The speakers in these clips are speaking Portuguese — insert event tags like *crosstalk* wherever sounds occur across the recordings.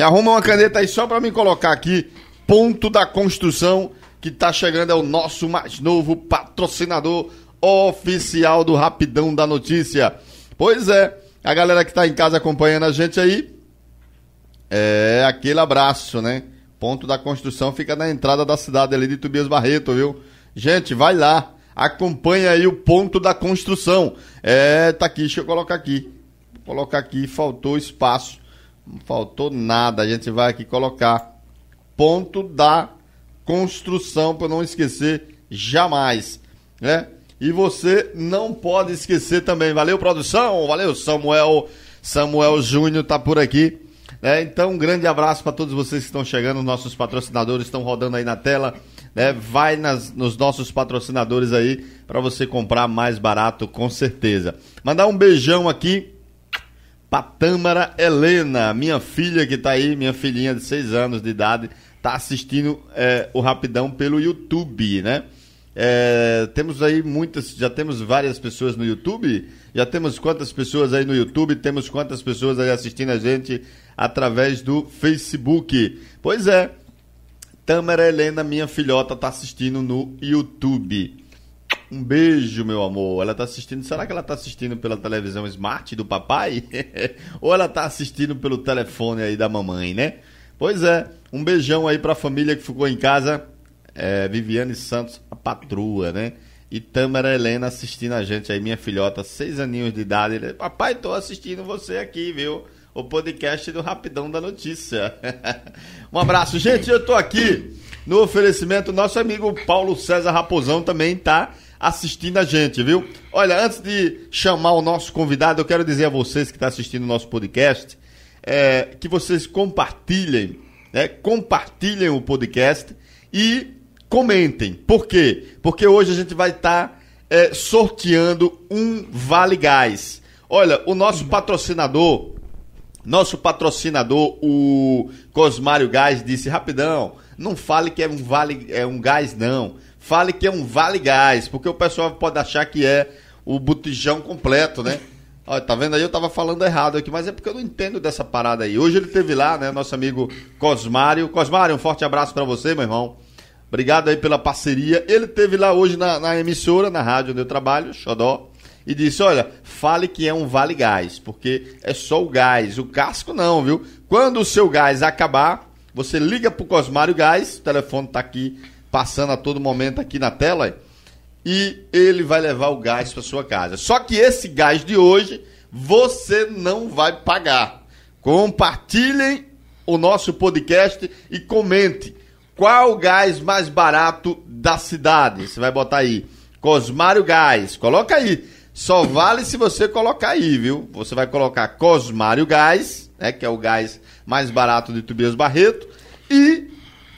Me arruma uma caneta aí só para me colocar aqui. Ponto da construção que tá chegando é o nosso mais novo patrocinador oficial do Rapidão da Notícia. Pois é, a galera que tá em casa acompanhando a gente aí, é aquele abraço, né? Ponto da construção fica na entrada da cidade ali de Tobias Barreto, viu? Gente, vai lá, acompanha aí o ponto da construção. É, tá aqui, deixa eu colocar aqui. Vou colocar aqui, faltou espaço. Não faltou nada, a gente vai aqui colocar ponto da construção para não esquecer jamais, né? E você não pode esquecer também. Valeu produção, valeu Samuel, Samuel Júnior tá por aqui. É, então, um grande abraço para todos vocês que estão chegando, nossos patrocinadores estão rodando aí na tela. Né? Vai nas, nos nossos patrocinadores aí para você comprar mais barato, com certeza. Mandar um beijão aqui para Tâmara Helena, minha filha que está aí, minha filhinha de 6 anos de idade, tá assistindo é, o Rapidão pelo YouTube, né? É, temos aí muitas, já temos várias pessoas no YouTube. Já temos quantas pessoas aí no YouTube? Temos quantas pessoas aí assistindo a gente através do Facebook? Pois é, Tamara Helena, minha filhota, tá assistindo no YouTube. Um beijo, meu amor. Ela tá assistindo. Será que ela tá assistindo pela televisão smart do papai? *laughs* Ou ela tá assistindo pelo telefone aí da mamãe, né? Pois é, um beijão aí pra família que ficou em casa é, Viviane Santos, a patrua, né? E Tâmara Helena assistindo a gente aí, minha filhota, seis aninhos de idade. Ele, Papai, tô assistindo você aqui, viu? O podcast do Rapidão da Notícia. *laughs* um abraço. Gente, eu tô aqui no oferecimento, nosso amigo Paulo César Raposão também tá assistindo a gente, viu? Olha, antes de chamar o nosso convidado, eu quero dizer a vocês que estão tá assistindo o nosso podcast, é, que vocês compartilhem, né? Compartilhem o podcast e comentem. Por quê? Porque hoje a gente vai estar tá, é, sorteando um Vale Gás. Olha, o nosso patrocinador, nosso patrocinador, o Cosmário Gás, disse rapidão, não fale que é um vale, é um gás não. Fale que é um vale gás, porque o pessoal pode achar que é o botijão completo, né? *laughs* Olha, tá vendo aí? Eu tava falando errado aqui, mas é porque eu não entendo dessa parada aí. Hoje ele teve lá, né, nosso amigo Cosmário. Cosmário, um forte abraço para você, meu irmão. Obrigado aí pela parceria. Ele teve lá hoje na, na, emissora, na rádio onde eu trabalho, Xodó, e disse: Olha, fale que é um vale gás, porque é só o gás, o casco não, viu? Quando o seu gás acabar, você liga pro Cosmário Gás, o telefone tá aqui passando a todo momento aqui na tela, e ele vai levar o gás para sua casa. Só que esse gás de hoje você não vai pagar. Compartilhem o nosso podcast e comente qual o gás mais barato da cidade? Você vai botar aí. Cosmário Gás. Coloca aí. Só vale se você colocar aí, viu? Você vai colocar Cosmário Gás, né, que é o gás mais barato de Tobias Barreto, e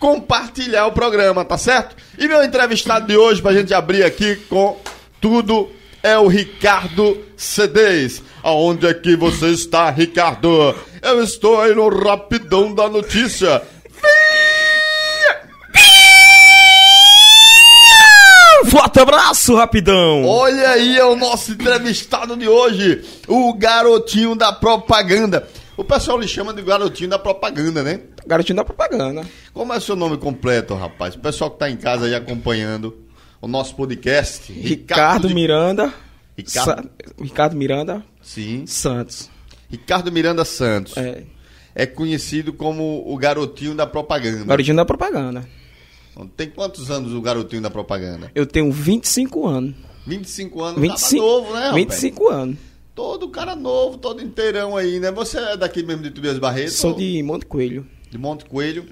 compartilhar o programa, tá certo? E meu entrevistado de hoje, pra gente abrir aqui com tudo, é o Ricardo Cedês. Aonde é que você está, Ricardo? Eu estou aí no Rapidão da Notícia. Forte abraço, rapidão! Olha aí, é o nosso entrevistado de hoje, o garotinho da propaganda. O pessoal lhe chama de garotinho da propaganda, né? Garotinho da propaganda. Como é seu nome completo, rapaz? O pessoal que tá em casa aí acompanhando o nosso podcast. Ricardo, Ricardo de... Miranda. Ricardo... Sa... Ricardo Miranda. Sim. Santos. Ricardo Miranda Santos. É. É conhecido como o garotinho da propaganda. Garotinho da propaganda. Tem quantos anos o garotinho da propaganda? Eu tenho 25 anos. 25 anos, 25, novo, né, rapaz? 25 anos. Todo cara novo, todo inteirão aí, né? Você é daqui mesmo de Tubias Barreto? Sou ou... de Monte Coelho. De Monte Coelho,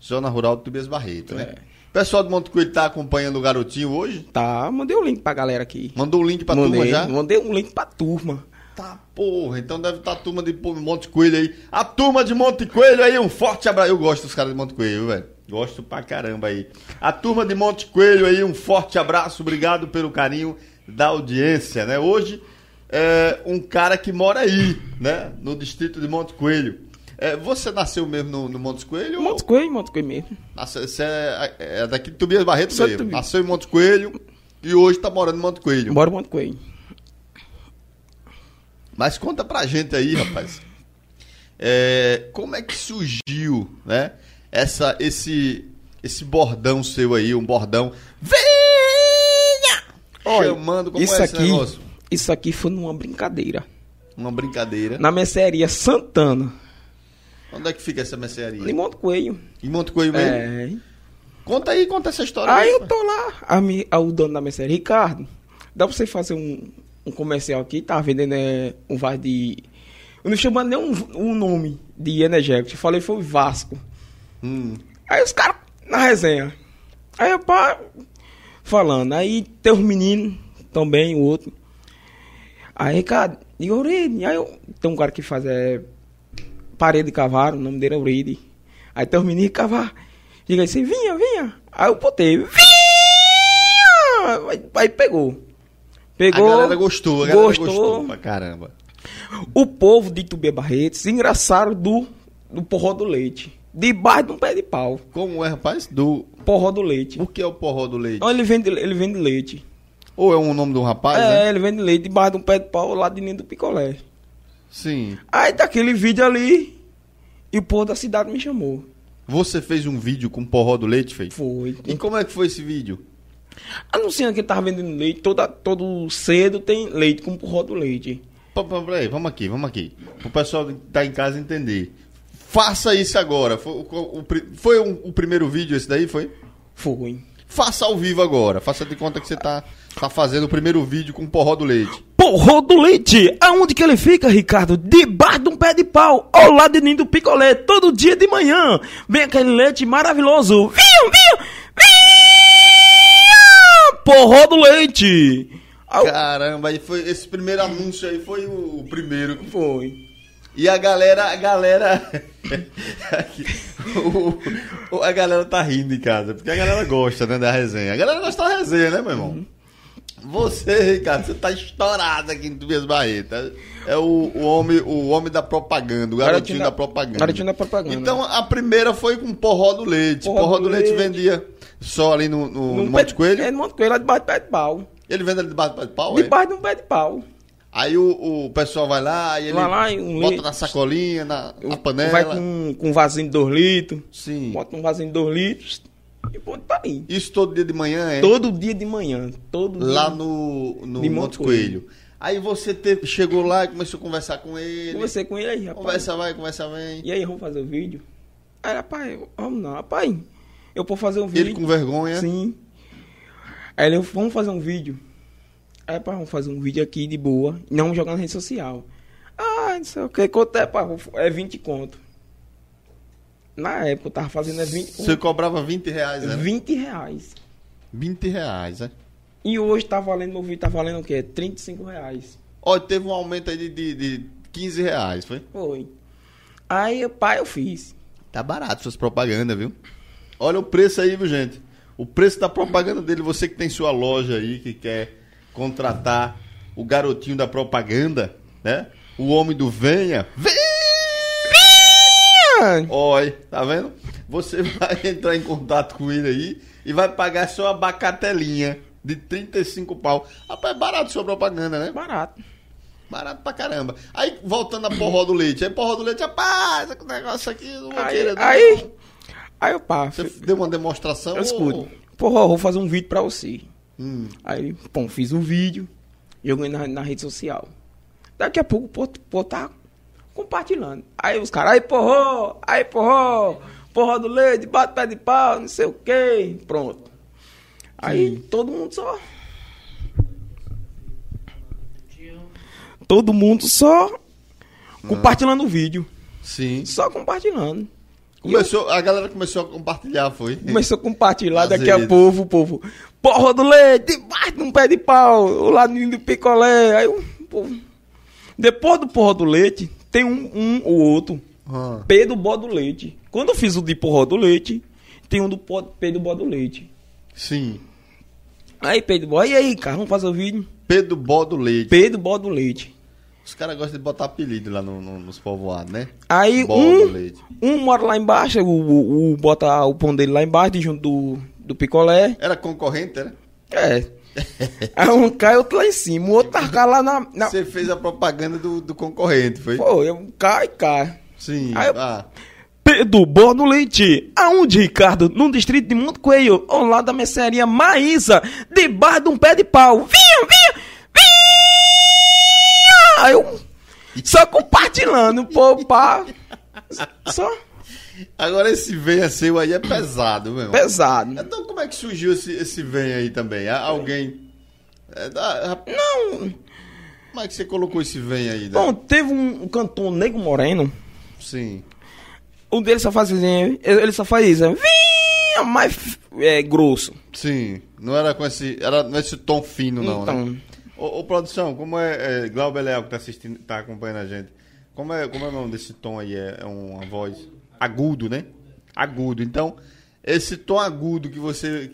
zona rural de Tubias Barreto, né? O pessoal de Monte Coelho tá acompanhando o garotinho hoje? Tá, mandei o um link pra galera aqui. Mandou o link pra mandei, turma já? Mandei um link pra turma. Tá, porra, então deve estar tá a turma de Monte Coelho aí. A turma de Monte Coelho aí, um forte abraço. Eu gosto dos caras de Monte Coelho, velho. Gosto pra caramba aí. A turma de Monte Coelho aí, um forte abraço, obrigado pelo carinho da audiência, né? Hoje, é um cara que mora aí, né? No distrito de Monte Coelho. É, você nasceu mesmo no, no Monte Coelho? Monte Coelho, Monte Coelho mesmo. Nasceu, você é, é daqui de Tobias Barreto Sou mesmo. Nasceu em Monte Coelho e hoje tá morando em Monte Coelho. Moro em Monte Coelho. Mas conta pra gente aí, rapaz. É, como é que surgiu, né? Essa, esse, esse bordão seu aí, um bordão. Venha! Olha, Chamando como isso é esse aqui, negócio? isso aqui foi numa brincadeira. Uma brincadeira. Na mercearia Santana, Onde é que fica essa mercearia? em Monte Coelho. Em Monte Coelho mesmo? É. Conta aí, conta essa história. Aí aí, eu tô lá, a mi- a- o dono da mercearia, Ricardo, dá pra você fazer um, um comercial aqui, tá vendendo é, um vaso de... Eu não chamando nem um, um nome de energético, eu falei foi Vasco. Hum. Aí os caras na resenha. Aí o pá falando. Aí tem os meninos também, o outro. Aí, Ricardo, e Auride? Aí eu, tem um cara que faz é, parede de cavalo, o nome dele é Auride. Aí tem os meninos que cavaram. Diga assim, vinha, vinha. Aí eu botei, vinha! Aí, aí pegou. Pegou. a galera gostou, a galera gostou. gostou pra caramba. O povo de Itubê Barreto se engraçaram do, do porró do leite. Debaixo de um pé de pau. Como é, rapaz? Do. Porró do leite. O que é o porró do leite? Então ele vende, ele vende leite. Ou é um nome um rapaz, é, né? ele vende leite debaixo de um pé de pau lá de dentro do picolé. Sim. Aí daquele vídeo ali, e o povo da cidade me chamou. Você fez um vídeo com porró do leite, fez? Foi. E como é que foi esse vídeo? Anunciando que ele tava vendendo leite, toda, todo cedo tem leite com porró do leite. Peraí, vamos aqui, vamos aqui. Pro pessoal que tá em casa entender. Faça isso agora. Foi, o, o foi um- o primeiro vídeo esse daí, foi? Foi. Faça ao vivo agora. Faça de conta que você tá, tá fazendo o primeiro vídeo com porró do leite. Porró do leite! Aonde que ele fica, Ricardo? Debaixo de um pé de pau, ao lado de ninho do picolé, todo dia de manhã. Vem aquele leite maravilhoso. Viu, viu, viu! Porró do leite! Caramba, aí foi, esse primeiro anúncio aí foi o, primeiro. Foi. E a galera, a galera. *laughs* o- o- a galera tá rindo em casa, porque a galera gosta, né, da resenha. A galera gosta da resenha, né, meu irmão? Você, Ricardo, você tá estourado aqui em Tubias Barretas. É o, o, homem, o homem da propaganda, o garotinho, da, propaganda. Garotinho da propaganda. Então a primeira foi com porró do leite. Porró, Porró do, do leite, leite. vendia só ali no, no, no Num Monte pé- Coelho. É, no Monte Coelho, lá debaixo do pé de pau. Ele vende ali debaixo do pau, é? Debaixo de um pé de pau. Aí o, o pessoal vai lá e ele Vai lá um bota leite. na sacolinha, na, na panela. Vai com, com um vasinho de 2 litros. Sim. Bota um vasinho de 2 litros. E pô, tá aí. Isso todo dia de manhã é? Todo dia de manhã. Todo Lá dia. no, no De Monte Monte Coelho. Aí você teve- chegou lá e começou a conversar com ele. Conversei com ele aí, rapaz. Conversa vai, conversa vem. E aí, vamos fazer o vídeo? Aí, rapaz, vamos não, rapaz. Eu vou fazer um Ele vídeo. com vergonha. Sim. Aí ele, vamos fazer um vídeo. Aí, pá, vamos fazer um vídeo aqui de boa. Não jogar na rede social. Ah, não sei o que. Quanto é, pá? É 20 conto. Na época eu tava fazendo é 20 Você conto. cobrava 20 reais, né? 20 reais. 20 reais, né? E hoje tá valendo, meu vídeo tá valendo o quê? 35 reais. Ó, teve um aumento aí de, de, de 15 reais, foi? Foi. Aí, pá, eu fiz. Tá barato suas propagandas, viu? Olha o preço aí, viu, gente? O preço da propaganda dele, você que tem sua loja aí, que quer contratar o garotinho da propaganda, né? O homem do venha. Venha! Oi, tá vendo? Você vai *laughs* entrar em contato com ele aí e vai pagar só a bacatelinha de 35 pau. Rapaz, é barato sua propaganda, né? Barato. Barato pra caramba. Aí, voltando a porró do leite. Aí, porró do leite, rapaz, esse negócio aqui, eu não vou Aí, querer, não. aí, aí, pá, Você deu uma demonstração? eu ou- escuto. Porra, eu vou fazer um vídeo pra você. Hum. Aí, pô, fiz um vídeo, joguei na, na rede social. Daqui a pouco o povo, povo tá compartilhando. Aí os caras, aí porró, aí porró, porró do leite, bate pé de pau, não sei o quê. Pronto. Aí todo mundo só. Todo mundo só compartilhando o vídeo. Sim. Só compartilhando. Começou, a galera começou a compartilhar, foi? Começou a compartilhar, daqui a pouco, o povo, porra do leite, debaixo de um pé de pau, o ladinho do picolé. Aí o povo. Depois do porra do leite, tem um, um ou outro. Ah. Pedro Bó do Leite. Quando eu fiz o de porra do leite, tem um do Pó- Pedro Bó do Leite. Sim. Aí, Pedro Bó, e aí, cara, vamos fazer o vídeo? Pedro Bó do Leite. Pedro Bó do Leite. Os caras gostam de botar apelido lá no- no- nos povoados, né? Aí Bó um, do Leite. um mora lá embaixo, o, o, o- bota o pão dele lá embaixo, junto do, do picolé. Era concorrente, era? É. Aí um cai, outro lá em cima. O outro tá lá na. na... Você fez a propaganda do, do concorrente, foi? Pô, eu cai, cai. Sim. Aí eu- ah, Pedro Borno Leite, aonde, Ricardo? No distrito de Monte Coelho, ao lado da mercearia Maísa, debaixo de um pé de pau. Vinha, vinha, vinha! Aí eu só compartilhando, pô, pá. Só Agora esse venha seu aí é pesado, meu irmão. pesado. Então como é que surgiu esse, esse venha aí também? Alguém. É, Não, como é que você colocou esse venha aí? né? bom, teve um, cantor Nego Moreno, Sim. um deles só faz assim, ele só faz isso, vinha, mais é, grosso. Sim. Não era com esse. Era nesse tom fino, não, Então. né? Ô, ô, produção, como é. é Glauber Leal que tá assistindo, tá acompanhando a gente. Como é, como é o nome desse tom aí? É, é uma voz agudo, né? Agudo. Então, esse tom agudo que você.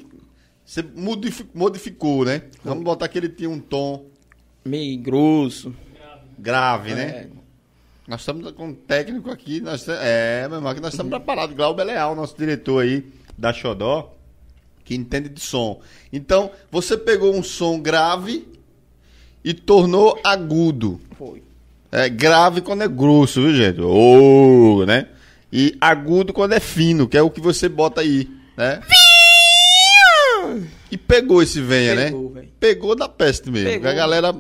Você modifi- modificou, né? Vamos botar que ele tinha um tom Meio grosso. grave, É. né? Nós estamos com um técnico aqui, nós, é, meu irmão, que nós estamos preparados. Glauber Leal, nosso diretor aí da Xodó, que entende de som. Então, você pegou um som grave e tornou agudo. Foi. É grave quando é grosso, viu, gente? Ô, né? E agudo quando é fino, que é o que você bota aí, né? E pegou esse venha, Pegou, né? velho. Pegou da peste mesmo. Pegou. A galera,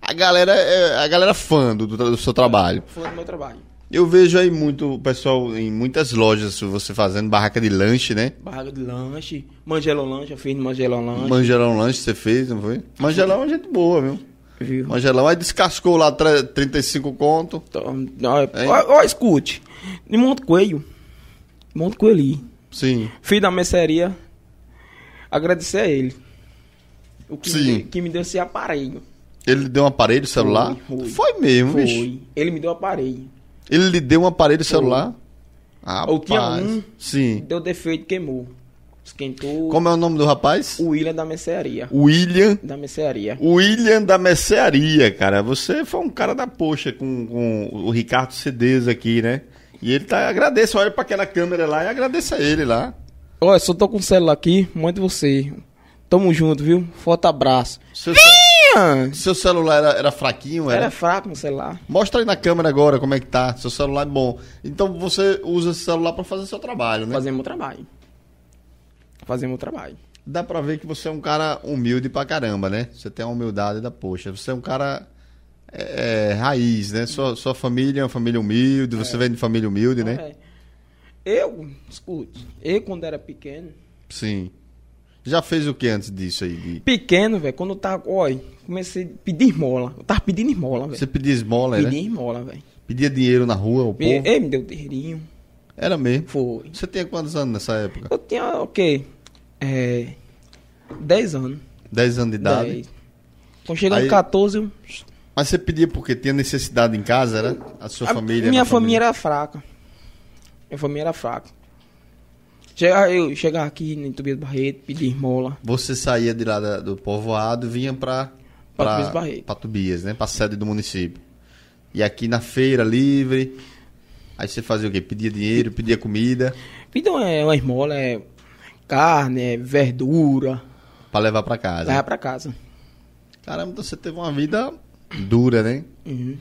a galera, é a galera fã do, do seu trabalho. Foi do meu trabalho. Eu vejo aí muito pessoal em muitas lojas você fazendo barraca de lanche, né? Barraca de lanche, Mangelão Lanche, eu fiz no Mangelão Lanche. Mangelão lanche você fez, não foi? Mangelão é gente boa, viu? Viu? Mangelão aí descascou lá tre- 35 conto. Então, Ó, escute. De Monte Coelho. Monte Coelho. Sim. Filho da mercearia. Agradecer a ele. O que, Sim. Me, que me deu esse aparelho. Ele deu um aparelho celular? Foi, foi. Foi mesmo, bicho. Foi. Ele me deu o aparelho. Ele lhe deu um aparelho celular? Ah, Eu tinha um. Sim. Deu defeito, queimou. Esquentou. Como é o nome do rapaz? O William da mercearia. William. Da mercearia. William da Mercearia, cara. Você foi um cara da poxa com, com o Ricardo Cedeza aqui, né? E ele tá. Agradeço, olha pra aquela câmera lá e agradeça a ele lá. Olha, só tô com o celular aqui. Mande você. Tamo junto, viu? Forte abraço. Seu, ce- seu celular era, era fraquinho, era? Era fraco no celular. Mostra aí na câmera agora como é que tá. Seu celular é bom. Então você usa esse celular pra fazer seu trabalho, né? Fazer meu trabalho. Fazer meu trabalho. Dá pra ver que você é um cara humilde pra caramba, né? Você tem a humildade da poxa. Você é um cara é, é, raiz, né? Sua, sua família é uma família humilde, você vem de família humilde, né? É. Eu, escute, eu quando era pequeno, Sim. Já fez o que antes disso aí? de- pequeno, velho, quando eu tava, olha, comecei a pedir esmola. Eu tava pedindo esmola, velho. Você pedia esmola, Pedia né? esmola, velho. Pedia dinheiro na rua, o povo? ele me deu dinheirinho. Era mesmo. Foi. Você tinha quantos anos nessa época? Eu tinha, o quê? É. 10 anos. 10 anos de idade? 10. Quando chegou Aí- em 14, eu... Mas você pedia porque tinha necessidade em casa, era? A sua a família? minha na família era fraca. Minha família era fraca. Chegava, eu chegava aqui no Tobias Barreto, pedir esmola. Você saía de lá da- do povoado e vinha pra, Pra pra, Tobias Barreto. pra Tobias, né? Pra sede do município. E aqui na feira livre. Aí você fazia o quê? Pedia dinheiro, pedia comida Pedir uma, uma esmola, é carne, é verdura, pra levar pra casa. levar pra casa. Caramba, então você teve uma vida dura, né? Uhum.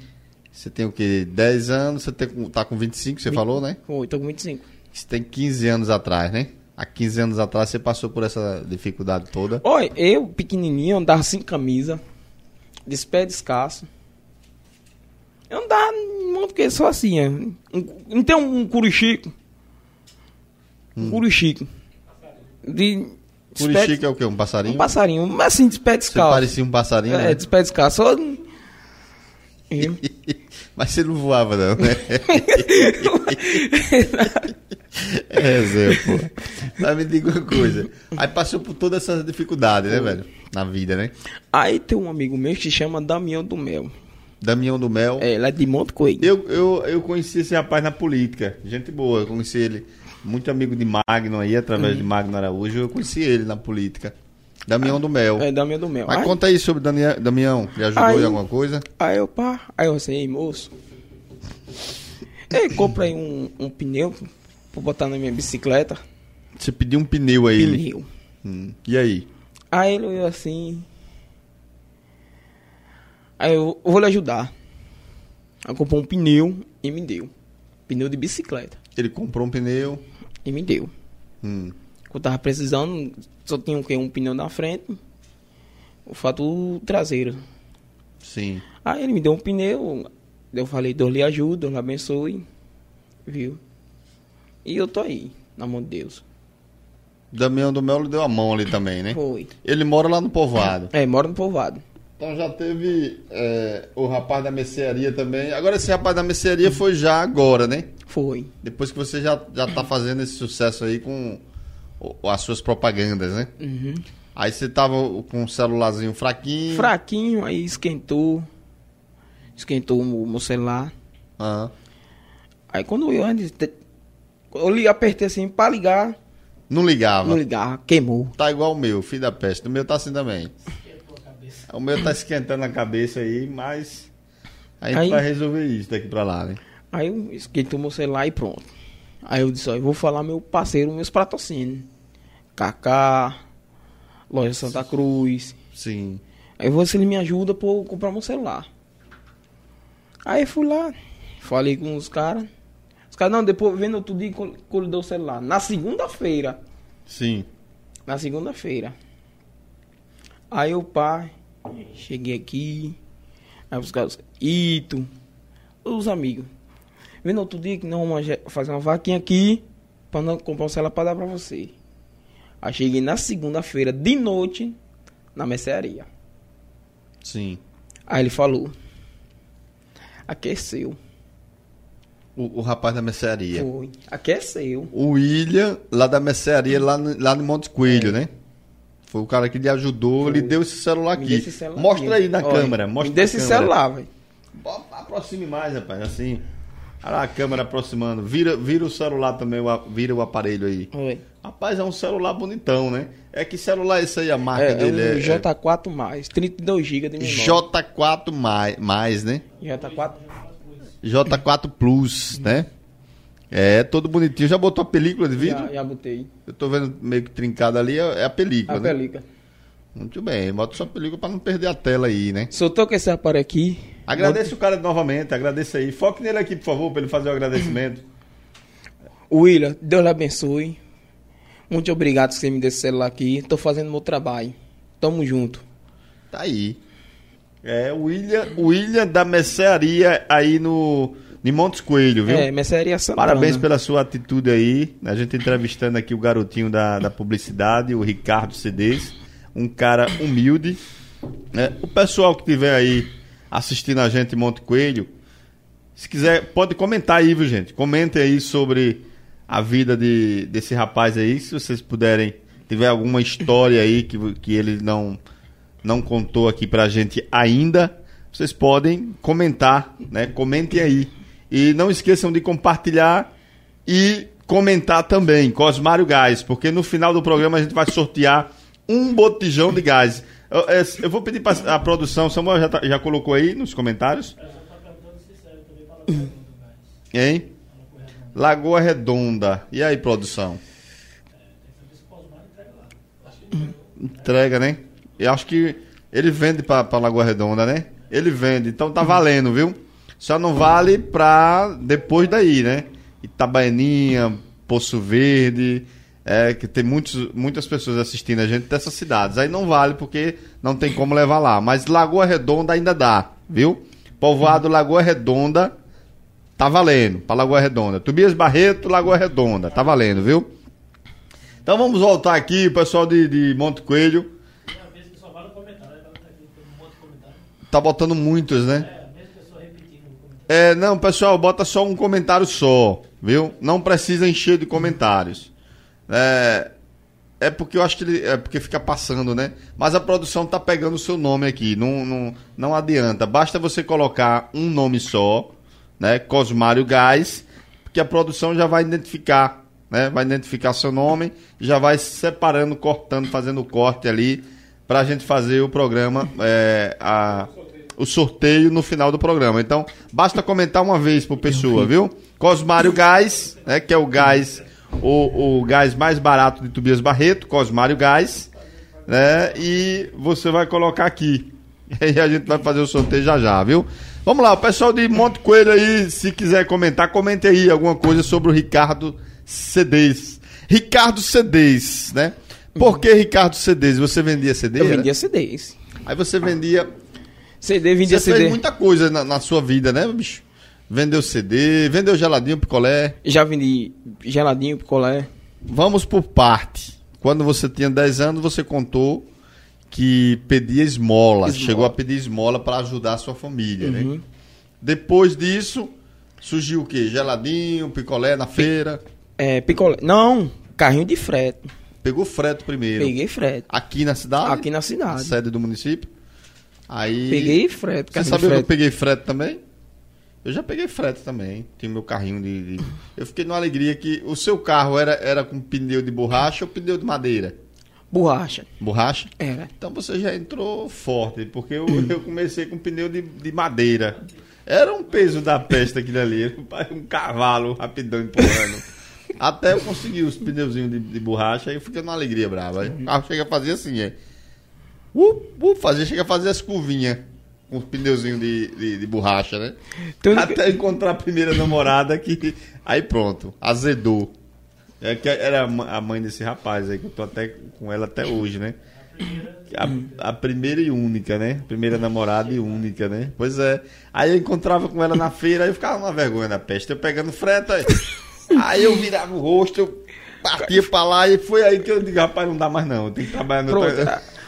Você tem o quê? 10 anos, você tem, tá com 25, você falou, né? Foi, tô com 25. Você tem 15 anos atrás, né? Há 15 anos atrás você passou por essa dificuldade toda. Olha, eu, pequenininho, andava sem camisa, despé descalço. Eu andava muito que só assim, é. Não tem um, um curichico? Um curichico. De... Curichique é o quê? Um passarinho? Um passarinho, mas assim, despé Você descalço. parecia um passarinho, É, né? despé descalço. Só... *laughs* Mas você não voava, não, né? *laughs* é, Zé, pô. Mas me diga uma coisa. Aí passou por toda essa dificuldade, né, velho? Na vida, né? Aí tem um amigo meu que se chama Damião do Mel. Damião do Mel. É, ele é de Monte Coelho. Eu, eu, eu conheci esse rapaz na política. Gente boa. Eu conheci ele. Muito amigo de Magno aí, através de Magno Araújo. Eu conheci ele na política. Damião do Mel. É, Damião do Mel. Mas Aí- conta aí sobre Daniel, Damião. Lhe ajudou Aí- em alguma coisa? Aí eu, pá, aí eu assim, ei, moço. Ei, compra aí um, um pneu pra botar na minha bicicleta. Você pediu um pneu a ele. Pneu. Hum. E aí? Aí ele olhou assim. Aí eu, eu vou lhe ajudar. Aí comprou um pneu e me deu. Pneu de bicicleta. Ele comprou um pneu. E me deu. Hum. Eu tava precisando, só tinha o quê? Um pneu na frente, o fato traseiro. Sim. Aí ele me deu um pneu, eu falei, Deus lhe ajude, Deus lhe abençoe, viu? E eu tô aí, na mão de Deus. Damião do Melo deu a mão ali também, né? Foi. Ele mora lá no povoado. É, mora no povoado. Então já teve é, o rapaz da mercearia também. Agora esse rapaz da mercearia foi já agora, né? Foi. Depois que você já, já tá fazendo esse sucesso aí com as suas propagandas, né? Uhum. Aí você tava com um celularzinho fraquinho. Fraquinho, aí esquentou. Esquentou o meu celular. Ah. Aí quando eu antes. Eu li, apertei assim pra ligar, Não ligava. não ligava, queimou. Tá igual o meu, filho da peste. O meu tá assim também. O meu tá esquentando a cabeça aí, mas a gente Aí- vai resolver isso daqui pra lá, né? Aí eu esquentou meu celular e pronto. Aí eu disse, ó, eu vou falar meu parceiro, meus patrocínios. Kaká, Loja Santa Cruz. Sim. Aí se ele me ajuda pra eu comprar meu celular. Aí fui lá, falei com os caras. Os caras, não, depois vendo outro dia col- colidou o celular. Na segunda-feira. Sim. Na segunda-feira. Aí o pai, cheguei aqui. Aí os caras, Ito, os amigos. Vendo outro dia que não vamos fazer uma vaquinha aqui pra não comprar um celular pra dar pra você. Aí cheguei na segunda-feira, de noite, na mercearia. Sim. Aí ele falou: Aqueceu. O, o rapaz da mercearia. Foi. Aqueceu. O William, lá da mercearia, lá no, lá no Monte Coelho, né? Foi o cara que lhe ajudou, lhe deu esse celular aqui. esse celular Mostra aqui. aí na Olha, câmera. Mostra Me dê esse câmera. celular, velho. Aproxime mais, rapaz, assim. Olha lá a câmera aproximando. Vira, vira o celular também, vira o aparelho aí. Oi. Rapaz, é um celular bonitão, né? É que celular é esse aí, a marca É, é dele? um É, J4 mais, 32 GB de memória. J4 mais, mais, né? J4 J4 Plus, né? É, todo bonitinho. Já botou a película de vidro? já, já botei. Eu tô vendo meio que trincado ali, é é a película, A né? película. Muito bem, bota sua película pra não perder a tela aí, né? Soltou com esse aparelho aqui. Agradeça o cara novamente, agradeça aí. Foque nele aqui, por favor, pra ele fazer o agradecimento. *clears throat* William, Deus lhe abençoe. Muito obrigado por você me deu esse celular aqui. Tô fazendo meu trabalho. Tamo junto. Tá aí. É, William, William da mercearia aí no em Montes Coelho, viu? É, mercearia Santana. Parabéns pela sua atitude aí. A gente entrevistando aqui o garotinho da, da publicidade, o Ricardo Cedês. Um cara humilde. né? O pessoal que tiver aí assistindo a gente em Monte Coelho, se quiser, pode comentar aí, viu, gente? Comentem aí sobre a vida de, desse rapaz aí. Se vocês puderem, tiver alguma história aí que, que ele não, não contou aqui pra gente ainda, vocês podem comentar, né? Comentem aí. E não esqueçam de compartilhar e comentar também, Cosmário Gás, porque no final do programa a gente vai sortear um botijão de gás. Eu, é, eu vou pedir para a produção, Samuel já, tá- já colocou aí nos comentários? Hein? Lagoa Redonda. E aí, produção? Entrega, né? Eu acho que ele vende pra Lagoa Redonda, né? Ele vende, então tá valendo, viu? Só não vale pra depois daí, né? Itabaianinha, Poço Verde, é, que tem muitos, muitas pessoas assistindo a gente dessas cidades. Aí não vale porque não tem como levar lá. Mas Lagoa Redonda ainda dá, viu? Povoado Lagoa Redonda tá valendo, pra Lagoa Redonda. Tobias Barreto, Lagoa Redonda, tá valendo, viu? Então vamos voltar aqui, pessoal de, de Monte Coelho. Tá botando muitos, né? É, não, pessoal, bota só um comentário só, viu? Não precisa encher de comentários. É, é porque eu acho que ele, é porque fica passando, né? Mas a produção tá pegando o seu nome aqui, não, não, não adianta. Basta você colocar um nome só, né? Cosmário Gás, que a produção já vai identificar, né? Vai identificar seu nome, já vai separando, cortando, fazendo o corte ali pra gente fazer o programa, é, a, o sorteio no final do programa. Então, basta comentar uma vez por pessoa, viu? Cosmário Gás, né? Que é o gás, o, o gás mais barato de Tobias Barreto, Cosmário Gás, né? E você vai colocar aqui. *laughs* E aí a gente vai fazer o sorteio já já, viu? Vamos lá, o pessoal de Monte Coelho aí, se quiser comentar, comente aí alguma coisa sobre o Ricardo Cedês. Ricardo Cedês, né? Por que Ricardo Cedês? Você vendia CD? Eu vendia CDs. Aí você vendia. CD, vendia Você CD. fez muita coisa na, na sua vida, né, bicho? Vendeu CD, vendeu geladinho, picolé. Já vendi geladinho, picolé. Vamos por parte. Quando você tinha 10 anos, você contou que pedia esmola. Esmola. Chegou a pedir esmola para ajudar a sua família, né? Uhum. Depois disso, surgiu o quê? Geladinho, picolé na feira. É, picolé. Não, carrinho de frete. Pegou frete primeiro. Peguei frete. Aqui na cidade? Aqui na cidade. Sede do município. Aí. Peguei frete, Você que eu peguei frete também? Eu já peguei frete também. Tinha meu carrinho de. de- Eu fiquei numa alegria que o seu carro era, era com pneu de borracha ou pneu de madeira? Borracha. Borracha? Era. Então você já entrou forte, porque eu, eu comecei com pneu de, de madeira. Era um peso da peste aquilo ali. *laughs* Um cavalo rapidão empurrando. Até eu conseguir os pneuzinhos de, de borracha, aí eu fiquei numa alegria brava. Aí o carro chega a fazer assim, é. Uh, uh, fazia, chega a fazer as curvinhas com os pneuzinhos de, de, de borracha, né? Tudo Até encontrar a primeira namorada que. Aí pronto, azedou. É que era a mãe desse rapaz aí, que eu tô até com ela até hoje, né? A, a primeira e única, né? Primeira namorada e única, né? Pois é. Aí eu encontrava com ela na feira, aí eu ficava uma vergonha da peste. Eu pegando freta, aí, aí eu virava o rosto, eu partia pra lá e foi aí que eu digo, rapaz, não dá mais não, eu tenho que trabalhar no Pronto.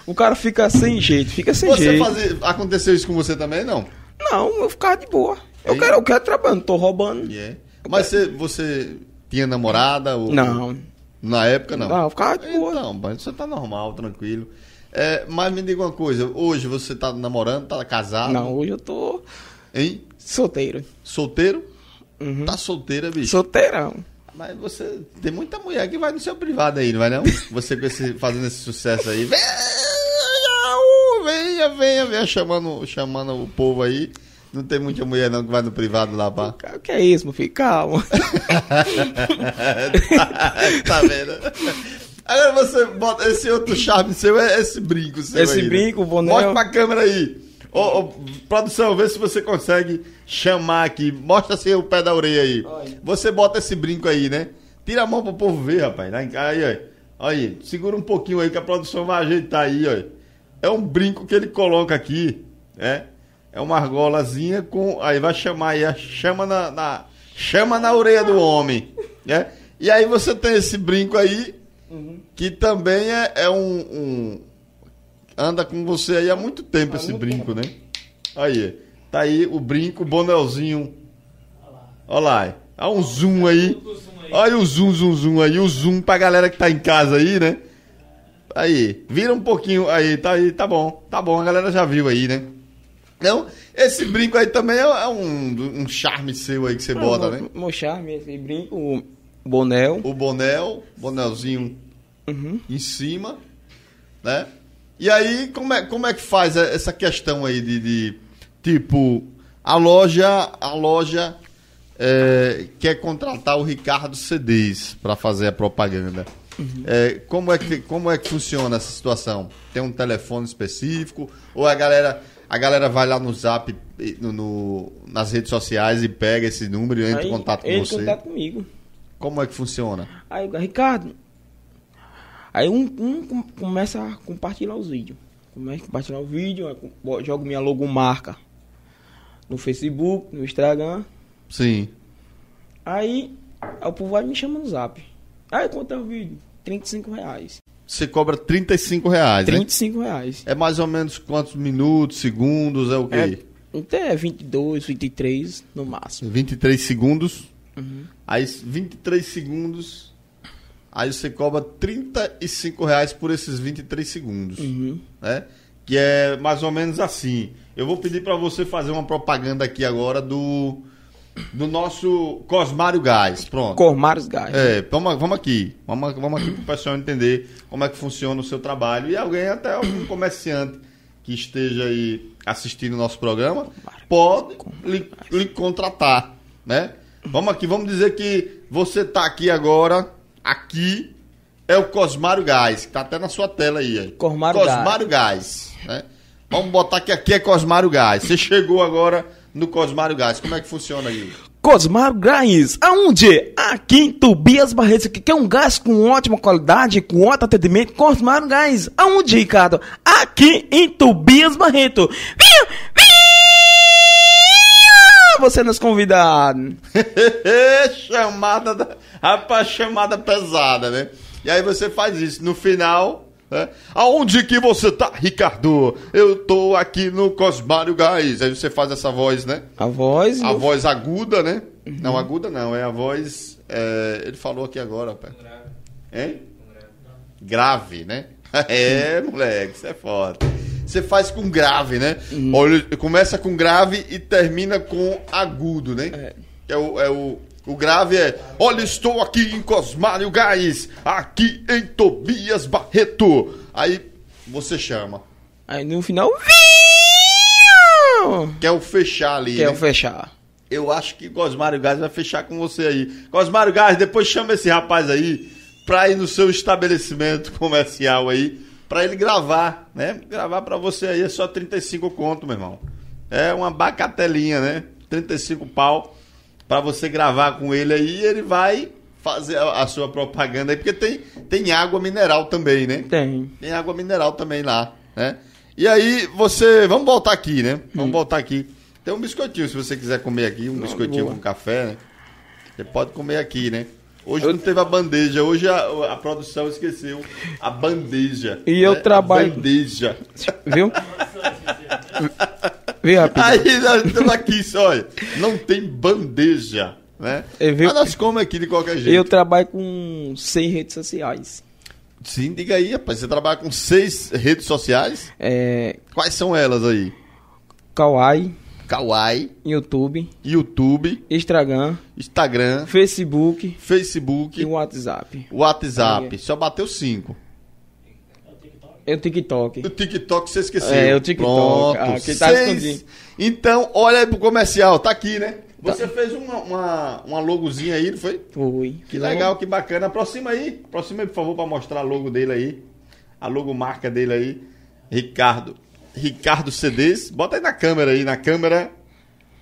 O cara fica sem jeito, fica sem Você jeito. fazia, aconteceu isso com você também, não? Não, eu ficava de boa. Eu quero, eu quero trabalhar, não tô roubando. Yeah. Mas você, você tinha namorada? Ou, Não. Na época, não? Não, eu ficava de boa. Então, mas você tá normal, tranquilo. É, mas me diga uma coisa, hoje você tá namorando, tá casado? Não, hoje eu tô Hein? solteiro. Solteiro? Uhum. Tá solteira, bicho? Solteirão. Mas você. Tem muita mulher que vai no seu privado aí, não vai não? *laughs* Você com esse, fazendo esse sucesso aí. Venha, venha, venha, chamando, chamando o povo aí. Não tem muita mulher não que vai no privado lá pra. O que é isso, meu filho? Calma. tá, *laughs* tá vendo? Agora você bota esse outro charme seu, é esse brinco seu Esse aí, né? brinco, o boné. Mostra pra câmera aí. Ô, ô, produção, vê se você consegue chamar aqui. Mostra assim o pé da orelha aí. Olha. Você bota esse brinco aí, né? Tira a mão pro povo ver, rapaz. Aí, ó. Aí, segura um pouquinho aí que a produção vai ajeitar aí, ó. É um brinco que ele coloca aqui, né? É uma argolazinha com. Aí vai chamar aí, a chama na, na- chama na orelha do homem, né? E aí você tem esse brinco aí, que também é, é um, um- Anda com você aí há muito tempo esse muito brinco, né? Aí, tá aí o brinco, o bonelzinho. Olha lá, há um zoom aí. Olha o zoom, zoom, zoom aí, o zoom pra galera que tá em casa aí, né? Aí, vira um pouquinho aí, tá aí, tá bom, tá bom, a galera já viu aí, né? Então, esse brinco aí também é, é um, um charme seu aí que você bota, né? Meu charme, esse brinco, o bonel. O bonel, bonelzinho Uhum. em cima, né? E aí, como é, como é que faz essa questão aí de, de, tipo, a loja, a loja é, quer contratar o Ricardo CDs para fazer a propaganda. É, como, é que, como é que funciona essa situação? Tem um telefone específico? Ou a galera, a galera vai lá no zap, no, no- nas redes sociais e pega esse número e entra em Aí, contato com você? contato comigo. Como é que funciona? Aí, Ricardo. Aí um, um com- começa a compartilhar os vídeos. Começa a compartilhar o vídeo, jogo minha logomarca no Facebook, no Instagram. Sim. Aí, o povo vai me chama no zap. Aí quanto é o vídeo? 35 reais. Você cobra 35 reais, né? 35 reais. É mais ou menos quantos minutos, segundos, é o quê? É, então é 22, 23 no máximo. 23 segundos. Uhum. Aí 23 segundos. Aí você cobra 35 reais por esses 23 segundos. Uhum. Né? Que é mais ou menos assim. Eu vou pedir para você fazer uma propaganda aqui agora do, do nosso Cosmário Gás. Pronto. Cormários Gás. É, vamos, vamos aqui. Vamos, vamos aqui para o pessoal entender como é que funciona o seu trabalho. E alguém, até algum comerciante que esteja aí assistindo o nosso programa, pode lhe, lhe contratar, né? Vamos aqui, vamos dizer que você está aqui agora, aqui é o Cosmário Gás, que está até na sua tela aí. aí. Cosmário Cosmário Gás, né? Vamos botar que aqui é Cosmário Gás. Você chegou agora no Cosmário Gás. Como é que funciona aí? Cosmar Gás, aonde? Aqui em Tobias Barretos, que quer um gás com ótima qualidade, com ótimo atendimento, Cosmar Gás, aonde, Ricardo? Aqui em Tobias Barreto. Vinha, vinha! Você nos convidado. *laughs* chamada, da... rapaz, chamada pesada, né? E aí você faz isso. No final, né? Aonde que você tá, Ricardo? Eu tô aqui no Cosmário Gás. Aí você faz essa voz, né? A voz. A voz aguda, né? Não, aguda não, é a voz. é, Ele falou aqui agora, pé. Hein? Grave, né? *laughs* É, moleque, isso é foda. Você faz com grave, né? Olha, começa com grave e termina com agudo, né? É, o, é o, o grave é. Olha, estou aqui em Cosmário Gás, aqui em Tobias Barreto. Aí você chama. Aí no final. Vinha! Quer o fechar ali. Quer né? eu fechar. Eu acho que Cosmário Gás vai fechar com você aí. Cosmário Gás, depois chama esse rapaz aí pra ir no seu estabelecimento *laughs* comercial aí, pra ele gravar, né? Gravar pra você aí é só 35 conto, meu irmão. É uma bacatelinha, né? 35 pau pra você gravar com ele aí, ele vai fazer a, a sua propaganda aí, porque tem, tem água mineral também, né? Tem. Tem água mineral também lá, né? E aí você. Vamos voltar aqui, né? Vamos voltar aqui. Tem um biscoitinho, se você quiser comer aqui, um biscoitinho boa. com café, né? Você pode comer aqui, né? Hoje não teve a bandeja, hoje a, a produção esqueceu a bandeja. E eu né? trabalho- A bandeja. Viu? *laughs* Rapidinho? Aí nós estamos aqui, só, olha. Não tem bandeja, né? É, viu? Mas nós comemos aqui de qualquer jeito. Eu trabalho com 100 redes sociais. Sim, diga aí, rapaz. Você trabalha com seis redes sociais? É. Quais são elas aí? Kawaii, Kawaii, YouTube, YouTube, Instagram, Instagram, Facebook Facebook, e WhatsApp. WhatsApp. Aí. Só bateu cinco. E o TikTok. O TikTok você esqueceu. É, o TikTok. Pronto. Ah, que tá escondido. Então, olha aí pro comercial. Tá aqui, né? Você fez uma, uma, uma logozinha aí, não foi? Foi. Que legal, que bacana. Aproxima aí. Aproxima aí, por favor, pra mostrar a logo dele aí. A logomarca dele aí. Ricardo. Ricardo CDs. Bota aí na câmera aí, na câmera.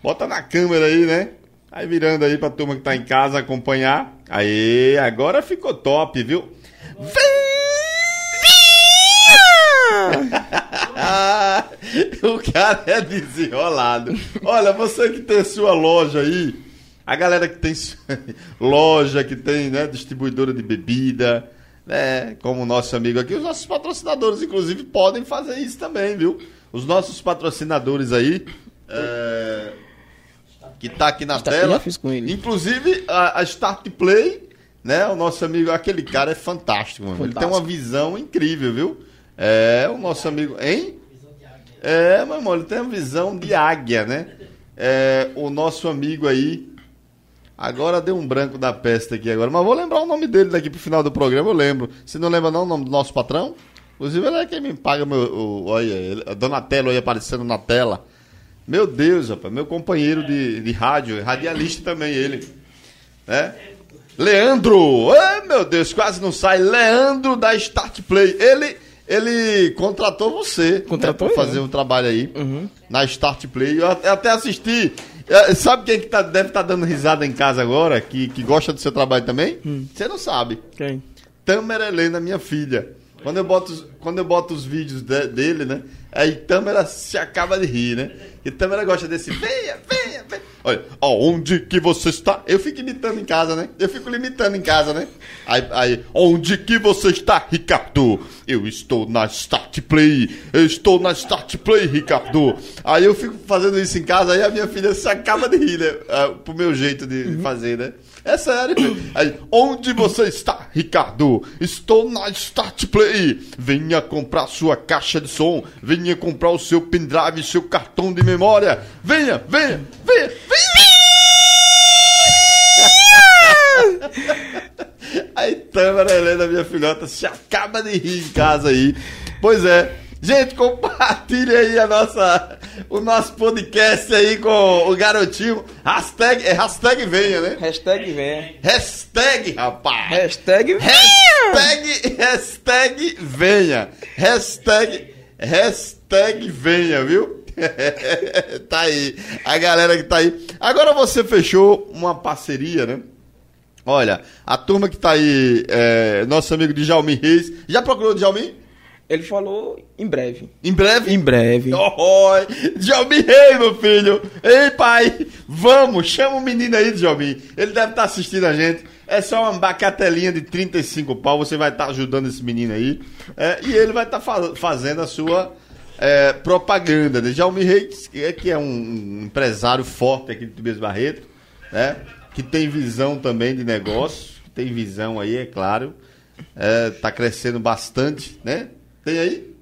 Bota na câmera aí, né? Aí virando aí pra turma que tá em casa acompanhar. Aí, agora ficou top, viu? Ah, *laughs* o cara é desenrolado. Olha, você que tem sua loja aí, a galera que tem *laughs* loja, que tem né, distribuidora de bebida, né, como o nosso amigo aqui, os nossos patrocinadores, inclusive, podem fazer isso também, viu? Os nossos patrocinadores aí, é, que tá aqui na tela, inclusive a, a Start Play, né, o nosso amigo, aquele cara é fantástico, mano. ele tem Fantástico. uma visão incrível, viu? É, o nosso amigo, hein? É, meu irmão, ele tem uma visão de águia, né? É, o nosso amigo aí. Agora deu um branco da peste aqui agora, mas vou lembrar o nome dele daqui pro final do programa, eu lembro. Você não lembra não o nome do nosso patrão? Inclusive ele é quem me paga meu. O, olha, ele- Donatello aí aparecendo na tela. Meu Deus, rapaz, meu companheiro de, de rádio, radialista também ele. Né? Leandro! Ai, meu Deus, quase não sai. Leandro da Start Play. Ele, ele contratou você Contratou né, pra fazer um trabalho aí Uhum. na Start Play. Eu até- assisti. É, Sabe quem que tá- deve estar dando risada em casa agora, que, que gosta do seu trabalho também? Hum. Você não sabe. Quem? Tâmara Helena, minha filha. Quando eu boto, os- quando eu boto os vídeos de- dele, né? Aí Tâmara se acaba de rir, né? E Tâmara gosta desse venha, venha, venha. Olha, onde que você está? Eu fico imitando em casa, né? Eu fico limitando em casa, né? Aí, aí, onde que você está, Ricardo? Eu estou na Start Play. Eu estou na Start Play, Ricardo. Aí eu fico fazendo isso em casa, aí a minha filha se acaba de rir, né? Ah, pro meu jeito de de fazer, né? É sério. Aí, onde você está, Ricardo? Estou na Start Play. Venha comprar sua caixa de som. Venha comprar o seu pendrive, seu cartão de memória. Venha, venha, venha, venha. *laughs* Aí, Tâmara Helena, minha filhota, se acaba de rir em casa aí. Pois é. Gente, compartilhe aí a nossa, o nosso podcast aí com o garotinho. Hashtag, é hashtag venha, né? Hashtag vem. Hashtag, rapaz. Hashtag vem. Hashtag, hashtag venha. Hashtag, hashtag venha, viu? *laughs* tá aí. A galera que tá aí. Agora você fechou uma parceria, né? Olha, a turma que tá aí, é, nosso amigo Djalmin Reis. Já procurou o Djalmin? Ele falou em breve. Em breve? Em breve. Oh, Djalmin Reis, meu filho. Ei, pai, vamos, chama o menino aí, Djalmin. Ele deve estar tá assistindo a gente. É só uma bacatelinha de 35 pau, você vai estar tá ajudando esse menino aí. É, e ele vai estar tá faz, fazendo a sua é, propaganda. Né? Djalmin Reis, que é um empresário forte aqui de Tobias Barreto, né? que tem visão também de negócio, tem visão aí, é claro. É, tá crescendo bastante, né? Tem aí?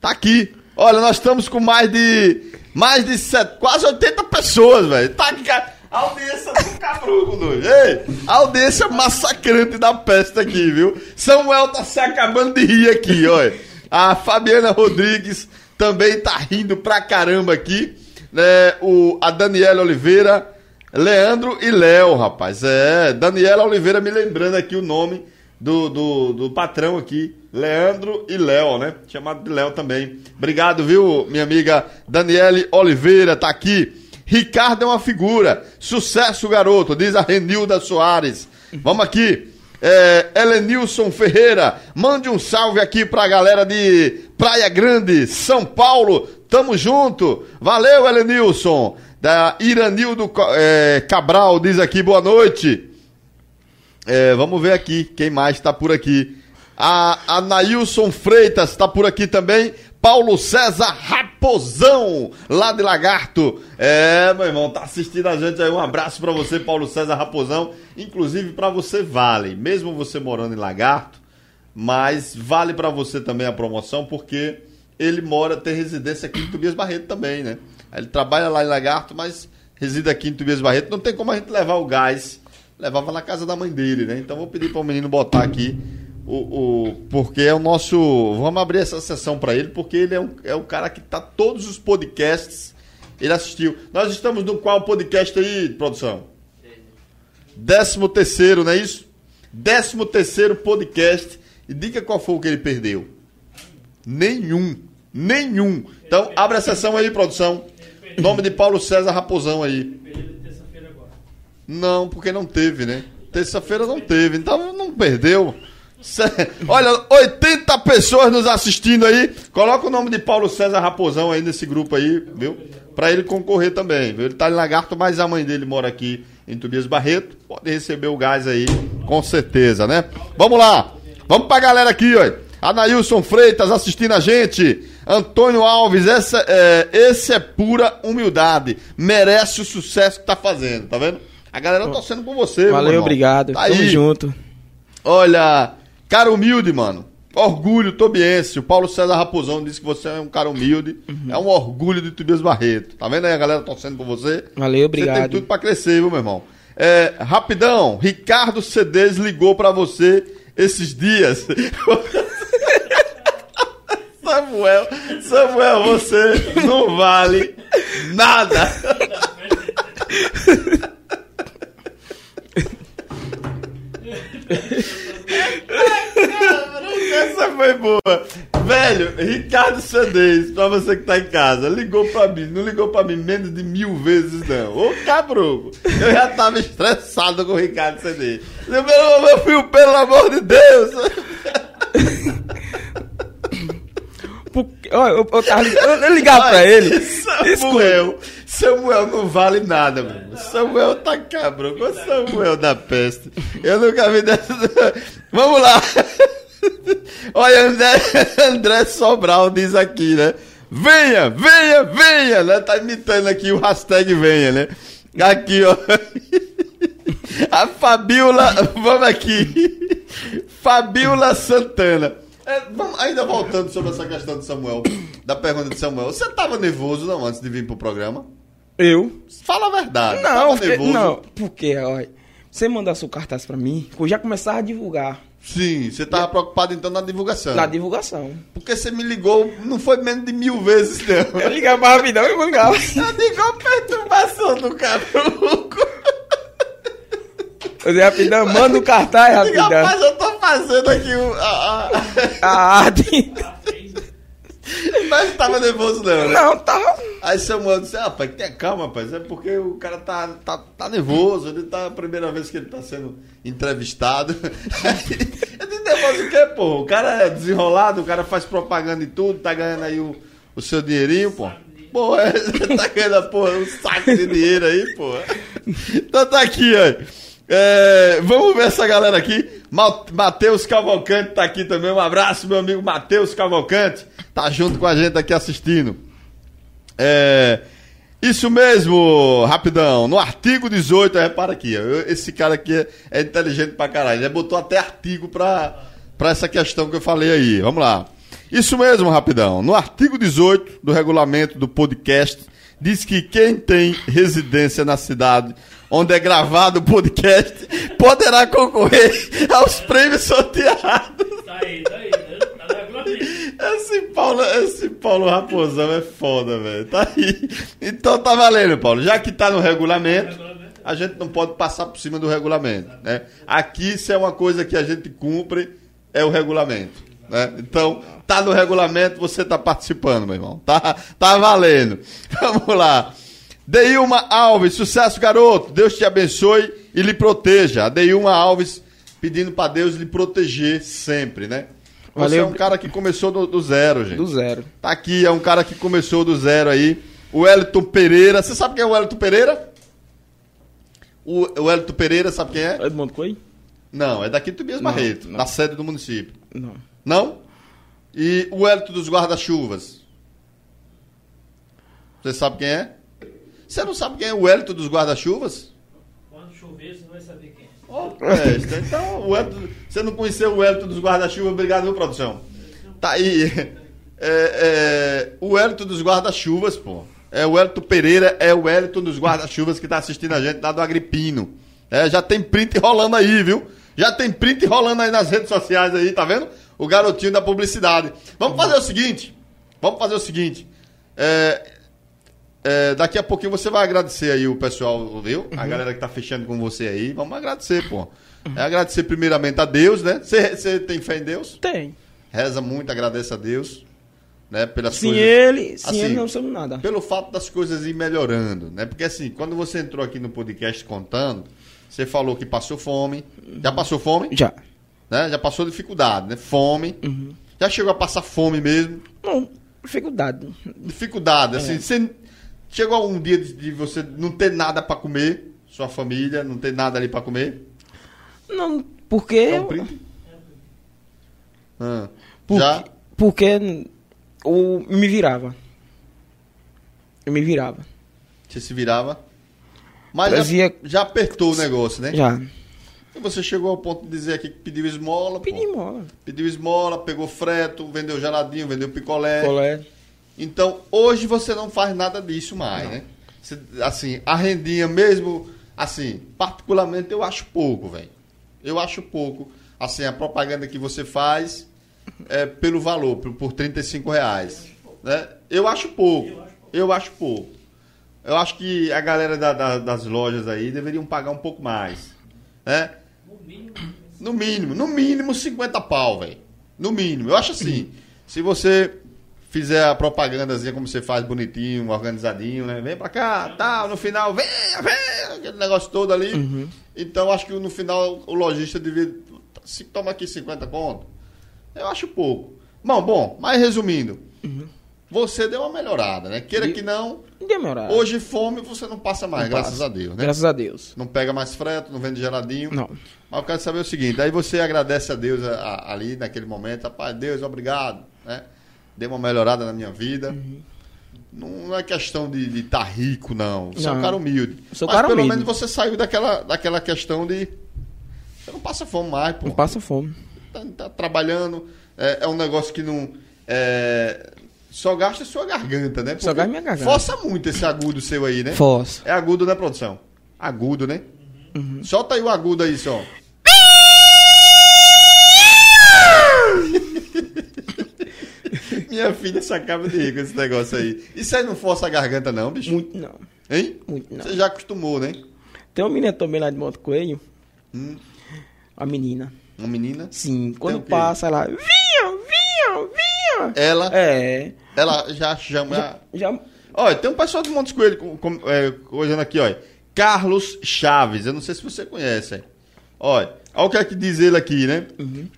Tá aqui. Olha, nós estamos com mais de. Mais de sete, quase 80 pessoas, velho. Tá aqui. A audiência do cabruco, doido. Ei, a audiência massacrante da peste aqui, viu? Samuel tá se acabando de rir aqui, olha. A Fabiana Rodrigues também tá rindo pra caramba aqui. Né? O, a Daniela Oliveira Leandro e Léo, rapaz. É, Daniela Oliveira me lembrando aqui o nome do, do, do patrão aqui. Leandro e Léo, né? Chamado de Léo também. Obrigado, viu, minha amiga Daniele Oliveira, tá aqui. Ricardo é uma figura. Sucesso, garoto, diz a Renilda Soares. Vamos aqui. É, Helenilson Ferreira, mande um salve aqui pra galera de Praia Grande, São Paulo. Tamo junto. Valeu, Helenilson da Iranildo é, Cabral diz aqui, boa noite. É, vamos ver aqui quem mais está por aqui. A, a Nailson Freitas está por aqui também. Paulo César Raposão, lá de Lagarto. É, meu irmão, tá assistindo a gente aí. Um abraço para você, Paulo César Raposão. Inclusive para você vale, mesmo você morando em Lagarto, mas vale para você também a promoção porque ele mora, tem residência aqui em Tobias Barreto também, né? Ele trabalha lá em Lagarto, mas reside aqui em Tobias Barreto. Não tem como a gente levar o gás. Levava na casa da mãe dele, né? Então vou pedir para o menino botar aqui o, o, porque é o nosso. Vamos abrir essa sessão para ele, porque ele é, um, é o cara que tá todos os podcasts. Ele assistiu. Nós estamos no qual podcast aí, produção? Décimo terceiro, não é isso? Décimo terceiro podcast. E diga qual foi o que ele perdeu. Nenhum. Nenhum. Então, abre a sessão aí, produção. Nome de Paulo César Raposão aí. Não, porque não teve, né? Terça-feira não teve, então não perdeu. Olha, 80 pessoas nos assistindo aí. Coloca o nome de Paulo César Raposão aí nesse grupo aí, viu? Pra ele concorrer também, viu? Ele tá em Lagarto, mas a mãe dele mora aqui em Tobias Barreto. Pode receber o gás aí, com certeza, né? Vamos lá. Vamos pra galera aqui, ó. Anailson Freitas assistindo a gente. Antônio Alves, essa, é, esse é pura humildade. Merece o sucesso que tá fazendo, tá vendo? A galera torcendo por você, Valeu, obrigado. Tá Tamo aí. junto. Olha, cara humilde, mano. Orgulho tobiense. O Paulo César Raposão disse que você é um cara humilde. Uhum. É um orgulho de Tobias Barreto. Tá vendo aí a galera torcendo por você? Valeu, obrigado. Você tem tudo pra crescer, viu, meu irmão? É, rapidão, Ricardo Cedes ligou para você esses dias. *laughs* Samuel, Samuel, você não vale nada. Essa foi boa. Velho, Ricardo Sandez, pra você que tá em casa, ligou pra mim, não ligou pra mim menos de mil vezes, não. Ô cabruco, eu já tava estressado com o Ricardo Sandez. Meu, meu filho, pelo amor de Deus. Porque, eu, eu, eu, tava, eu ligava pra ele. Samuel, Samuel não vale nada, mano. Samuel tá cabrão. Samuel da peste. Eu nunca vi dessa. *laughs* Vamos lá. *laughs* Olha, André, *laughs* André Sobral diz aqui, né? Venha, venha, venha, né? Tá imitando aqui o hashtag venha, né? Aqui, ó. *laughs* A Fabiola, vamos aqui. Fabiola Santana. É, vamos, ainda voltando sobre essa questão de Samuel, *coughs* da pergunta de Samuel. Você tava nervoso não antes de vir pro programa? Eu? Fala a verdade. Não, porque, não, porque, olha, você mandar seu cartaz pra mim, eu já começava a divulgar. Sim, você tava preocupado então na divulgação. Na divulgação. Porque você me ligou, não foi menos de mil vezes, não. Eu ligava rapidão e mandava. Eu ligou perturbação do cabruco. Eu rapidão, manda o cartaz rapidão. Rapaz, eu tô fazendo aqui o, a, a... a arte. *laughs* Mas não tava nervoso, não, né? Não, tava. Aí seu mano disse, ah, rapaz, tenha calma, rapaz. É porque o cara tá, tá, tá nervoso, ele tá a primeira vez que ele tá sendo entrevistado. *laughs* Eu disse, nervoso o quê, pô? O cara é desenrolado, o cara faz propaganda e tudo, tá ganhando aí o, o seu dinheirinho, pô. Pô, é, *laughs* tá ganhando, pô, um saco de dinheiro aí, pô. Então tá aqui, ó. É, vamos ver essa galera aqui. Ma- Matheus Cavalcante tá aqui também. Um abraço, meu amigo Matheus Cavalcante. Tá junto com a gente aqui assistindo. É, isso mesmo, rapidão. No artigo 18, repara aqui, esse cara aqui é, é inteligente pra caralho. Ele botou até artigo pra, pra essa questão que eu falei aí. Vamos lá. Isso mesmo, rapidão. No artigo 18 do regulamento do podcast, diz que quem tem residência na cidade onde é gravado o podcast poderá concorrer aos prêmios sorteados. Tá aí, tá aí, né? Tá. Esse Paulo, esse Paulo Raposão é foda, velho. Tá aí. Então tá valendo, Paulo. Já que tá no regulamento, Regulamento. a gente não pode passar por cima do regulamento, né? Aqui, se é uma coisa que a gente cumpre, é o regulamento, né? Então, tá no regulamento, você tá participando, meu irmão. Tá, tá valendo. *laughs* Vamos lá. Deilma Alves, sucesso, garoto. Deus te abençoe e lhe proteja. A Deilma Alves pedindo pra Deus lhe proteger sempre, né? Você Valeu. é um cara que começou do, do zero, gente. Do zero. Tá aqui, é um cara que começou do zero aí. O Wellington Pereira. Você sabe quem é o Wellington Pereira? O, o Wellington Pereira, sabe quem é? Edmundo Coelho? Não, é daqui do Tobias Barreto, não. da sede do município. Não. Não? E o Wellington dos guarda-chuvas? Você sabe quem é? Você não sabe quem é o Wellington dos guarda-chuvas? Quando chover, você vai saber quem é. Presta. Então, o Wellington, você não conheceu o Wellington dos guarda-chuvas, obrigado, viu, produção? Tá aí. É, é, o Wellington dos guarda-chuvas, pô. É o Wellington Pereira, é o Wellington dos guarda-chuvas que tá assistindo a gente lá do Agripino. É, já tem print rolando aí, viu? Já tem print rolando aí nas redes sociais aí, tá vendo? O garotinho da publicidade. Vamos fazer o seguinte. Vamos fazer o seguinte. É, é, daqui a pouquinho você vai agradecer aí o pessoal, viu? A galera que tá fechando com você aí. Vamos agradecer, pô. É agradecer primeiramente a Deus, né? Você tem fé em Deus? Tem. Reza muito, agradece a Deus, né? Pelas Sem coisas. ele, sem Assim, ele não somos nada. Pelo fato das coisas ir melhorando, né? Porque assim, quando você entrou aqui no podcast contando, você falou que passou fome. Já passou fome? Já. Né? Já passou dificuldade, né? Fome. Uhum. Já chegou a passar fome mesmo. Não, dificuldade. dificuldade, É. assim, você chegou um dia de, de você não ter nada pra comer, sua família não ter nada ali pra comer? Não, porque. É um print? Ah, porque, já? porque eu me virava. Eu me virava. Você se virava? Mas já, Trazia- já apertou o negócio, né? Já. E você chegou ao ponto de dizer aqui que pediu esmola, pô. Pedi mola. pediu esmola, pegou freto, vendeu geladinho, vendeu picolé. Colé. Então, hoje você não faz nada disso mais, né? Você- assim, a rendinha mesmo, assim, particularmente eu acho pouco, velho. Eu acho pouco. Assim, a propaganda que você faz é pelo valor, por, por 35 reais. Né? Eu acho pouco. Eu acho pouco. Eu acho que a galera da- da- das lojas aí deveriam pagar um pouco mais. Né? No mínimo, No mínimo, no mínimo 50 pau, velho. No mínimo. Eu acho assim, se você fizer a propagandazinha como você faz bonitinho, organizadinho, né? Vem pra cá, tal, no final, vem, vem, aquele negócio todo ali. Então acho que no final o lojista devia. Se toma aqui 50 conto. Eu acho pouco. Bom, bom, mas resumindo, você deu uma melhorada, né? Queira E- que não, Deu hoje fome você não passa mais, Não graças passa. a Deus, né? Graças a Deus. Não pega mais freto, não vende geladinho. Não. Mas eu quero saber o seguinte, aí você agradece a Deus a- a- ali naquele momento, rapaz, Deus, obrigado, né? Deu uma melhorada na minha vida. Não é questão de estar rico, não. Você é um Não. cara humilde. Sou Mas cara pelo humilde. menos você saiu daquela, daquela questão de. Você não passa fome mais, pô. Não passa fome. Tá, tá trabalhando. É, é um negócio que não. é, só gasta sua garganta, né? Só Porque gasta minha garganta. Força muito esse agudo seu aí, né? Força. É agudo, né, produção? Agudo, né? Solta aí o agudo aí, só. Minha filha se acaba de rir com esse negócio aí. Isso aí não força a garganta, não, bicho? Muito não. Hein? Muito não. Você já acostumou, né? Tem uma menina também lá de Monte Coelho. Hum. A menina. Uma menina. Sim, quando passa ela. Vinha, vinha, já. Ela, É. ela já chama. Já. Olha, tem um pessoal de Montes Coelho com, com, é, olhando aqui, olha. Carlos Chaves, eu não sei se você conhece. Olha, olha o que é que diz ele aqui, né?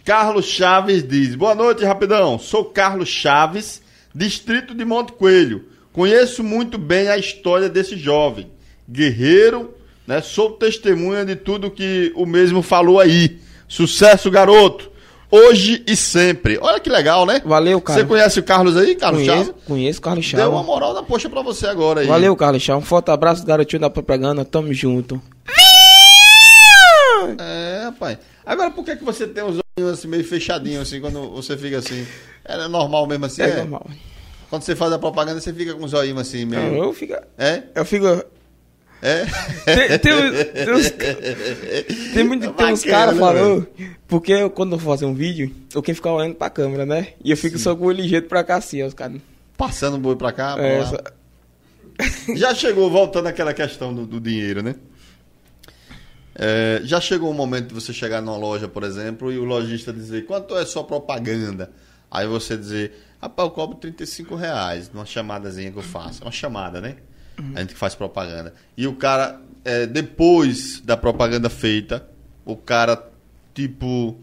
Carlos Chaves diz: Boa noite, rapidão. Sou Carlos Chaves, distrito de Monte Coelho. Conheço muito bem a história desse jovem. Guerreiro, né? Sou testemunha de tudo que o mesmo falou aí. Sucesso, garoto. Hoje e sempre. Olha que legal, né? Valeu, cara. Você conhece o Carlos aí, Carlos Conheço, Chaves? conheço Carlos Deu uma Chaves. moral da poxa pra você agora aí. Valeu, Carlos Chaves. Um forte abraço, garotinho da propaganda. Tamo junto. É, rapaz. Agora, por que, que você tem os olhinhos assim, meio fechadinhos, assim, quando você fica assim? É normal mesmo assim? É, É, normal. Quando você faz a propaganda, você fica com os olhinhos assim, Não, meio... eu fico. É? Eu fico. É? Tem, tem, tem, uns- tem, muito, tem uns caras né, falando. Porque eu, quando eu vou fazer um vídeo, eu quero ficar olhando pra câmera, né? E eu fico só com o olho ligeiro pra cá assim, ó, os caras. Passando o boi pra cá, pra É, lá. só- Já chegou, voltando àquela questão do, do dinheiro, né? É, já chegou um momento de você chegar numa loja, por exemplo, e o lojista dizer, quanto é sua propaganda? Aí você dizer, rapaz, eu cobro 35 reais numa chamadazinha que eu faço. É uma chamada, né? A gente que faz propaganda. E o cara, é, depois da propaganda feita, o cara, tipo,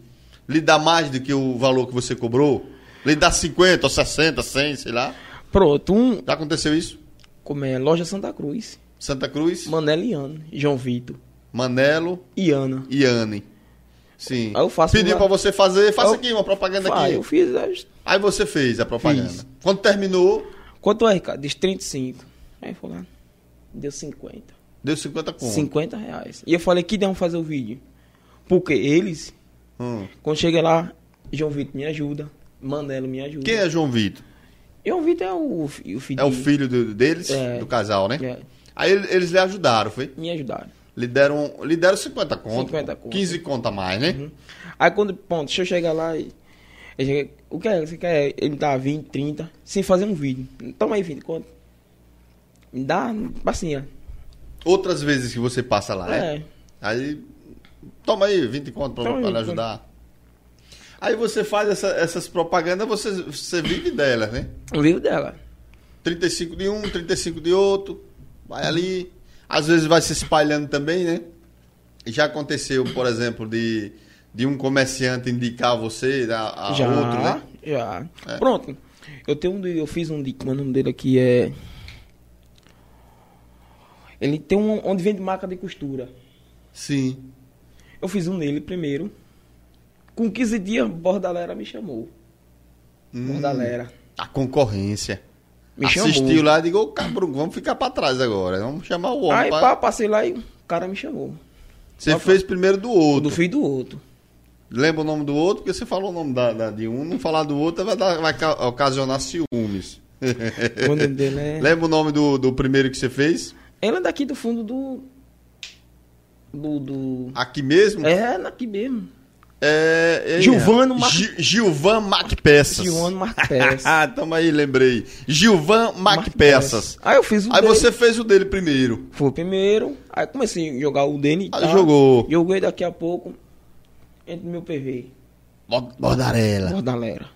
lhe dá mais do que o valor que você cobrou? Lhe dá 50 ou 60, 100, sei lá. Pronto, um. Já aconteceu isso? Como é? Loja Santa Cruz. Santa Cruz? Manela Ana. João Vitor. Manelo E Ana. e Anne. Sim. Aí eu faço Pediu uma- pra você fazer, faça Eu- aqui uma propaganda Vai, aqui. eu fiz. Aí você fez a propaganda. Fiz. Quando terminou, Quanto é, Ricardo? Diz 35. Aí lá. Deu 50. deu 50 conto. 50 reais. E eu falei que devam fazer o vídeo. Porque eles, Hum. quando chega lá, João Vitor me ajuda. Manelo me ajuda. Quem é João Vitor? João Vitor é o, o filho. É o filho do- deles, É. do casal, né? É, Aí ele- eles lhe ajudaram, foi? me ajudaram. Lhe deram, lhe deram 50 conto. 50 conto. 15 conto a mais, né? Aí quando, pronto, deixa eu chegar lá e. eu cheguei, o que é? Você quer? Ele me dá 20, 30, sem fazer um vídeo. Toma aí 20 conto. Me dá, assim, ó. Outras vezes que você passa lá, né? É. Aí, toma aí 20 conto pra, pra lhe ajudar. Aí você faz essa- essas propagandas, você, você vive delas, né? O livro dela. 35 de um, 35 de outro, vai ali. Às vezes vai se espalhando também, né? Já aconteceu, por exemplo, de, de um comerciante indicar você a, a já, outro, né? já. É. Pronto. Eu tenho um, eu fiz um de, o nome dele aqui é. Ele tem um onde vende marca de costura. Sim. Eu fiz um nele primeiro. Com 15 dias, Bordalera me chamou. Hum, Bordalera. a concorrência. Me Assistiu chamou. lá e digo, cabrão, vamos ficar pra trás agora. Vamos chamar o homem. Aí pra- pá, passei lá e o cara me chamou. Você fez primeiro do outro. Do filho do outro. Lembra o nome do outro? Porque você falou o nome da, da- de um, não falar do outro vai, dar- vai ca- ocasionar ciúmes. O nome dele é. Lembra o nome do, do primeiro que você fez? Ele é daqui do fundo do. Do. do... Aqui mesmo? É, daqui mesmo. É, é, Gilvano Mac- Gi- Gilvan Macpeças. Gilvano *laughs* Marques. Ah, tamo aí, lembrei. Gilvan Macpeças. Aí eu fiz o Aí dele. você fez o dele primeiro. Foi o primeiro. Aí comecei a jogar o dele. Aí tal. jogou. Joguei daqui a pouco. Entra no meu PV. Bo- Bordarela. Bordalera.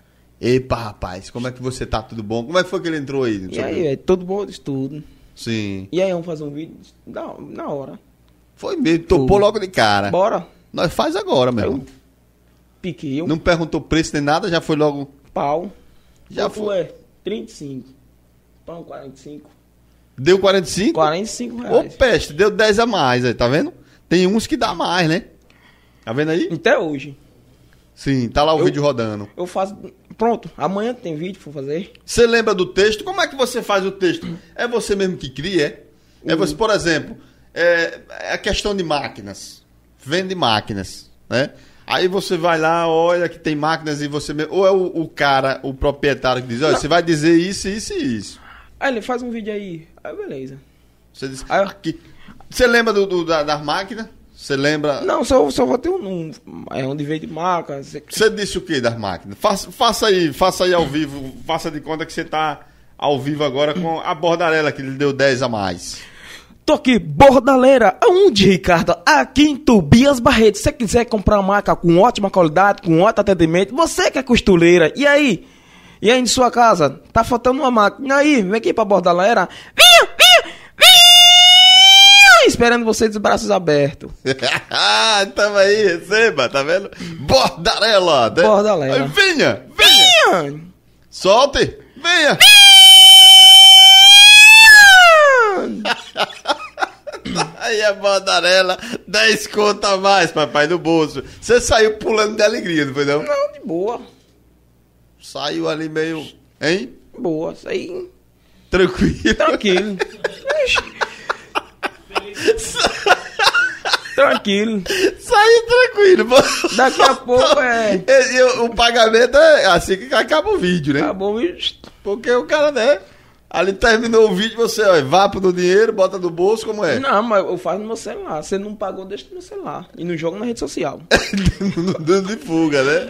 Epa, rapaz, como é que você tá? Tudo bom? Como é que foi que ele entrou aí? E aí, é todo bom de estudo. Sim. E aí, vamos fazer um vídeo? Na, na hora. Foi mesmo, topou Tudo. logo de cara. Bora. Nós faz agora, meu Aí eu Não perguntou preço nem nada, já foi logo. pau. Já foi. é? 35. Pão 45. Deu 45? 45 Ô, reais. peste, deu 10 a mais aí, tá vendo? Tem uns que dá mais, né? Tá vendo aí? Até hoje. Sim, tá lá o Eu- vídeo rodando. Eu faço. Pronto, amanhã tem vídeo pra fazer. Você lembra do texto? Como é que você faz o texto? É você mesmo que cria, é? É você, por exemplo, é, é a questão de máquinas. Vende máquinas, né? Aí você vai lá, olha que tem máquinas e você. Ou é o, o cara, o proprietário que diz, olha, você vai dizer isso, isso e isso. Aí ele faz um vídeo aí. Aí beleza. Você diz, Aí aqui. Você lembra do, do- da, das máquinas? Você lembra? Não, só, só vou ter um. um é onde vende marca. você- Você disse o que das máquinas? Faça, faça aí, faça aí ao vivo, faça de conta que você tá ao vivo agora com a bordarela que lhe deu 10 a mais. Tô aqui, Bordaleira, aonde, Ricardo? Aqui em Tobias Barreto. Se você quiser comprar uma marca com ótima qualidade, com ótimo atendimento, você que é costureira. E aí? E aí, em sua casa, tá faltando uma máquina. E aí, vem aqui pra bordalera. Vinha, vinha, vinha! Esperando você de braços abertos. *laughs* Tamo aí, receba, tá vendo? Bordarela! né? Bordarela. Aí, Venha, venha! Vinha! Solte! *laughs* Aí a bordarela, 10 conto a mais, papai, no bolso. Você saiu pulando de alegria, não foi não? Não, de boa. Saiu ali meio. Hein? Boa, isso aí. Tranquilo. Tranquilo. Tranquilo. Saiu tranquilo. pô. Daqui a pouco é. O- o pagamento é assim que acaba o vídeo, né? Acabou, bicho. Porque o cara, né? Ali terminou o vídeo, você, ó, vapo no dinheiro, bota no bolso, como é? Não, mas eu faço no meu celular. Você não pagou, deixa no meu celular. E não joga na rede social. *laughs* Dando de fuga, né?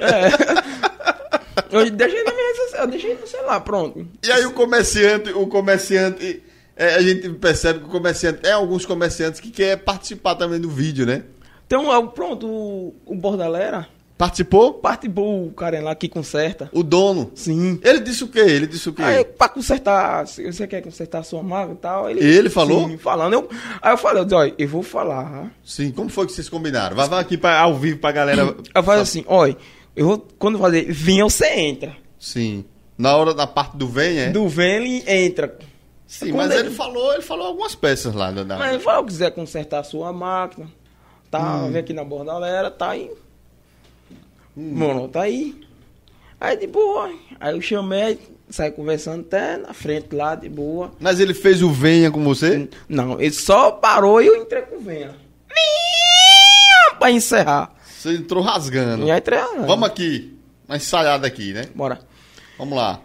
Eu deixei na minha rede social, deixei no celular, pronto. E aí o comerciante, o comerciante, é, a gente percebe que o comerciante, tem alguns comerciantes que quer participar também do vídeo, né? Então, é pronto, o, o Bordalera Participou? participou o cara lá que conserta. O dono. Sim. Ele disse o quê? Ele disse o quê? Aí, pra consertar, se você quer consertar a sua máquina e tal. Ele, Ele falou? Sim, falando. Eu, aí eu falei, olha, eu vou falar. Sim, como foi que vocês combinaram? Vai, vai aqui pra, ao vivo pra galera. Eu falei assim, olha, eu vou, quando fazer vinha, você entra. Sim. Na hora da parte do vem, é? Do vem, ele entra. Sim, Quando mas ele falou, ele falou algumas peças lá. né, Da... Mas ele falou, quiser consertar a sua máquina, tá, Hum. vem aqui na bordalera, tá aí. Mano, tá aí. Aí de boa. Aí eu chamei, saí conversando até na frente lá, de boa. Mas ele fez o venha com você? Não, ele só parou e eu entrei com venha. Pra encerrar. Você entrou rasgando. E aí entrei. Vamos aqui. Uma ensaiada aqui, né? Bora. Vamos lá.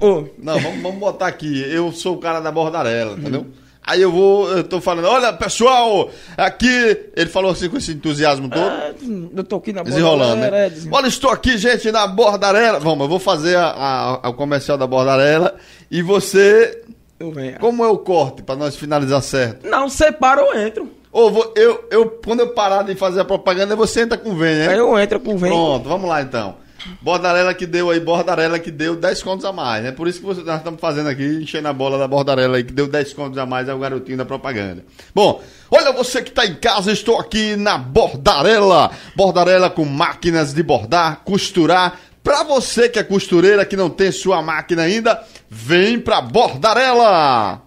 Ô, Não, vamos, vamos botar aqui. Eu sou o cara da bordarela, entendeu? Aí eu vou, eu tô falando, olha, pessoal, aqui. Ele falou assim com esse entusiasmo todo. é, eu tô aqui na Desenrolando, né? é, desen- Olha, estou aqui, gente, na Bordarela. Vamos, eu vou fazer a, a- a- o comercial da Bordarela. E você, Eu venho. como é o corte, pra nós finalizar certo? Não, você para, eu entro. Ou vou- eu, eu, quando eu parar de fazer a propaganda, você entra com vem, né? Aí eu entro com venha. Pronto, vamos lá então. Bordarela que deu aí, Bordarela que deu 10 contos a mais, né? Por isso que você- nós estamos fazendo aqui, enchendo a bola da Bordarela aí, que deu 10 contos a mais, é o garotinho da propaganda. Bom, olha você que está em casa, estou aqui na Bordarela. Bordarela com máquinas de bordar, costurar. Pra você que é costureira, que não tem sua máquina ainda, vem pra Bordarela!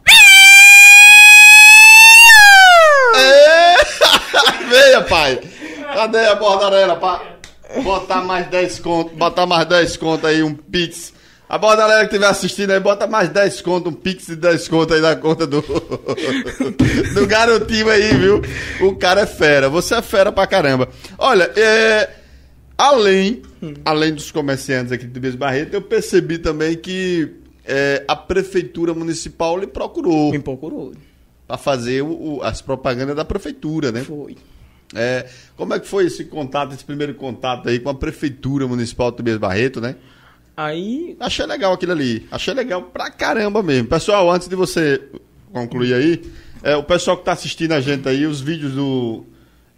É! *laughs* Venha, pai! Cadê a bordarela pra botar mais 10 conto? Botar mais 10 conto aí, um pix. A bordarela que estiver assistindo aí, bota mais 10 conto, um pix de 10 conto aí na conta do. *laughs* do garotinho aí, viu? O cara é fera. Você é fera pra caramba. Olha, é. Além, além dos comerciantes aqui de Tobias Barreto, eu percebi também que é, a prefeitura municipal lhe procurou Me procurou. para fazer o- o- as propagandas da prefeitura, né? Foi. É, como é que foi esse contato, esse primeiro contato aí com a prefeitura municipal de Tobias Barreto, né? Aí, Achei legal aquilo ali. Achei legal pra caramba mesmo. Pessoal, antes de você concluir aí, é, o pessoal que tá assistindo a gente aí, os vídeos do.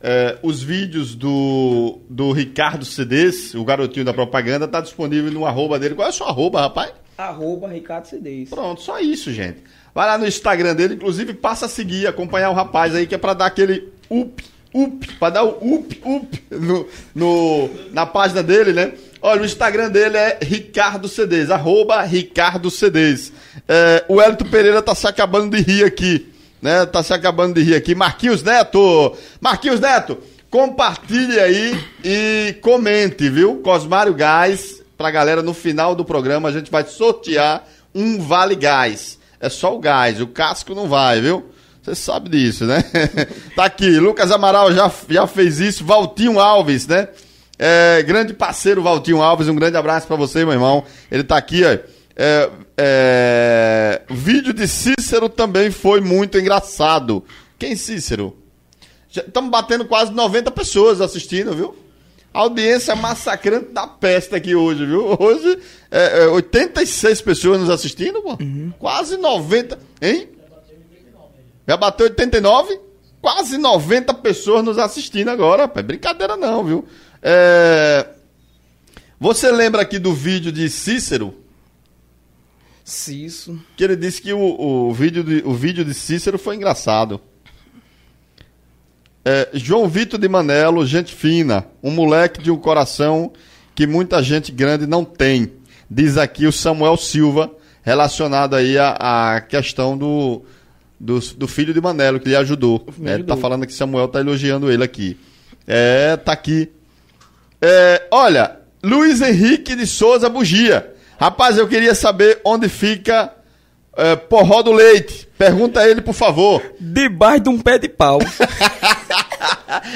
é, os vídeos do, do Ricardo CDs, o garotinho da propaganda, tá disponível no arroba dele. Qual é o seu arroba, rapaz? arroba Ricardo CDs. Pronto, só isso, gente. Vai lá no Instagram dele, inclusive passa a seguir, acompanhar o rapaz aí, que é pra dar aquele up, up, pra dar o up, up no, no, na página dele, né? Olha, o Instagram dele é Ricardo CDs, arroba Ricardo CDs. É, o Elito Pereira tá se acabando de rir aqui, né? Tá se acabando de rir aqui. Marquinhos Neto, Marquinhos Neto, compartilhe aí e comente, viu? Cosmário Gás, pra galera no final do programa a gente vai sortear um vale gás. É só o gás, o casco não vai, viu? Você sabe disso, né? *laughs* tá aqui, Lucas Amaral já, já fez isso, Valtinho Alves, né? É, grande parceiro Valtinho Alves, um grande abraço pra você, meu irmão. Ele tá aqui, ó. É, é, o vídeo de Cícero também foi muito engraçado. Quem Cícero? Estamos batendo quase 90 pessoas assistindo, viu? Audiência massacrante da peste aqui hoje, viu? Hoje, é, é, 86 pessoas nos assistindo, pô. Quase 90. Hein? Já bateu 89? Quase 90 pessoas nos assistindo agora, rapaz. Brincadeira não, viu? É... Você lembra aqui do vídeo de Cícero? Isso. Que ele disse que o, o, vídeo, de, o vídeo de Cícero foi engraçado. É, João Vitor de Manelo, gente fina, um moleque de um coração que muita gente grande não tem. Diz aqui o Samuel Silva, relacionado aí à, à questão do, do, do filho de Manelo, que lhe ajudou. Me É, ele tá falando que Samuel tá elogiando ele aqui. É, tá aqui. É, olha, Luiz Henrique de Souza Bugia. Rapaz, eu queria saber onde fica é, Porró do Leite. Pergunta a ele, por favor. Debaixo de um pé de pau. *laughs*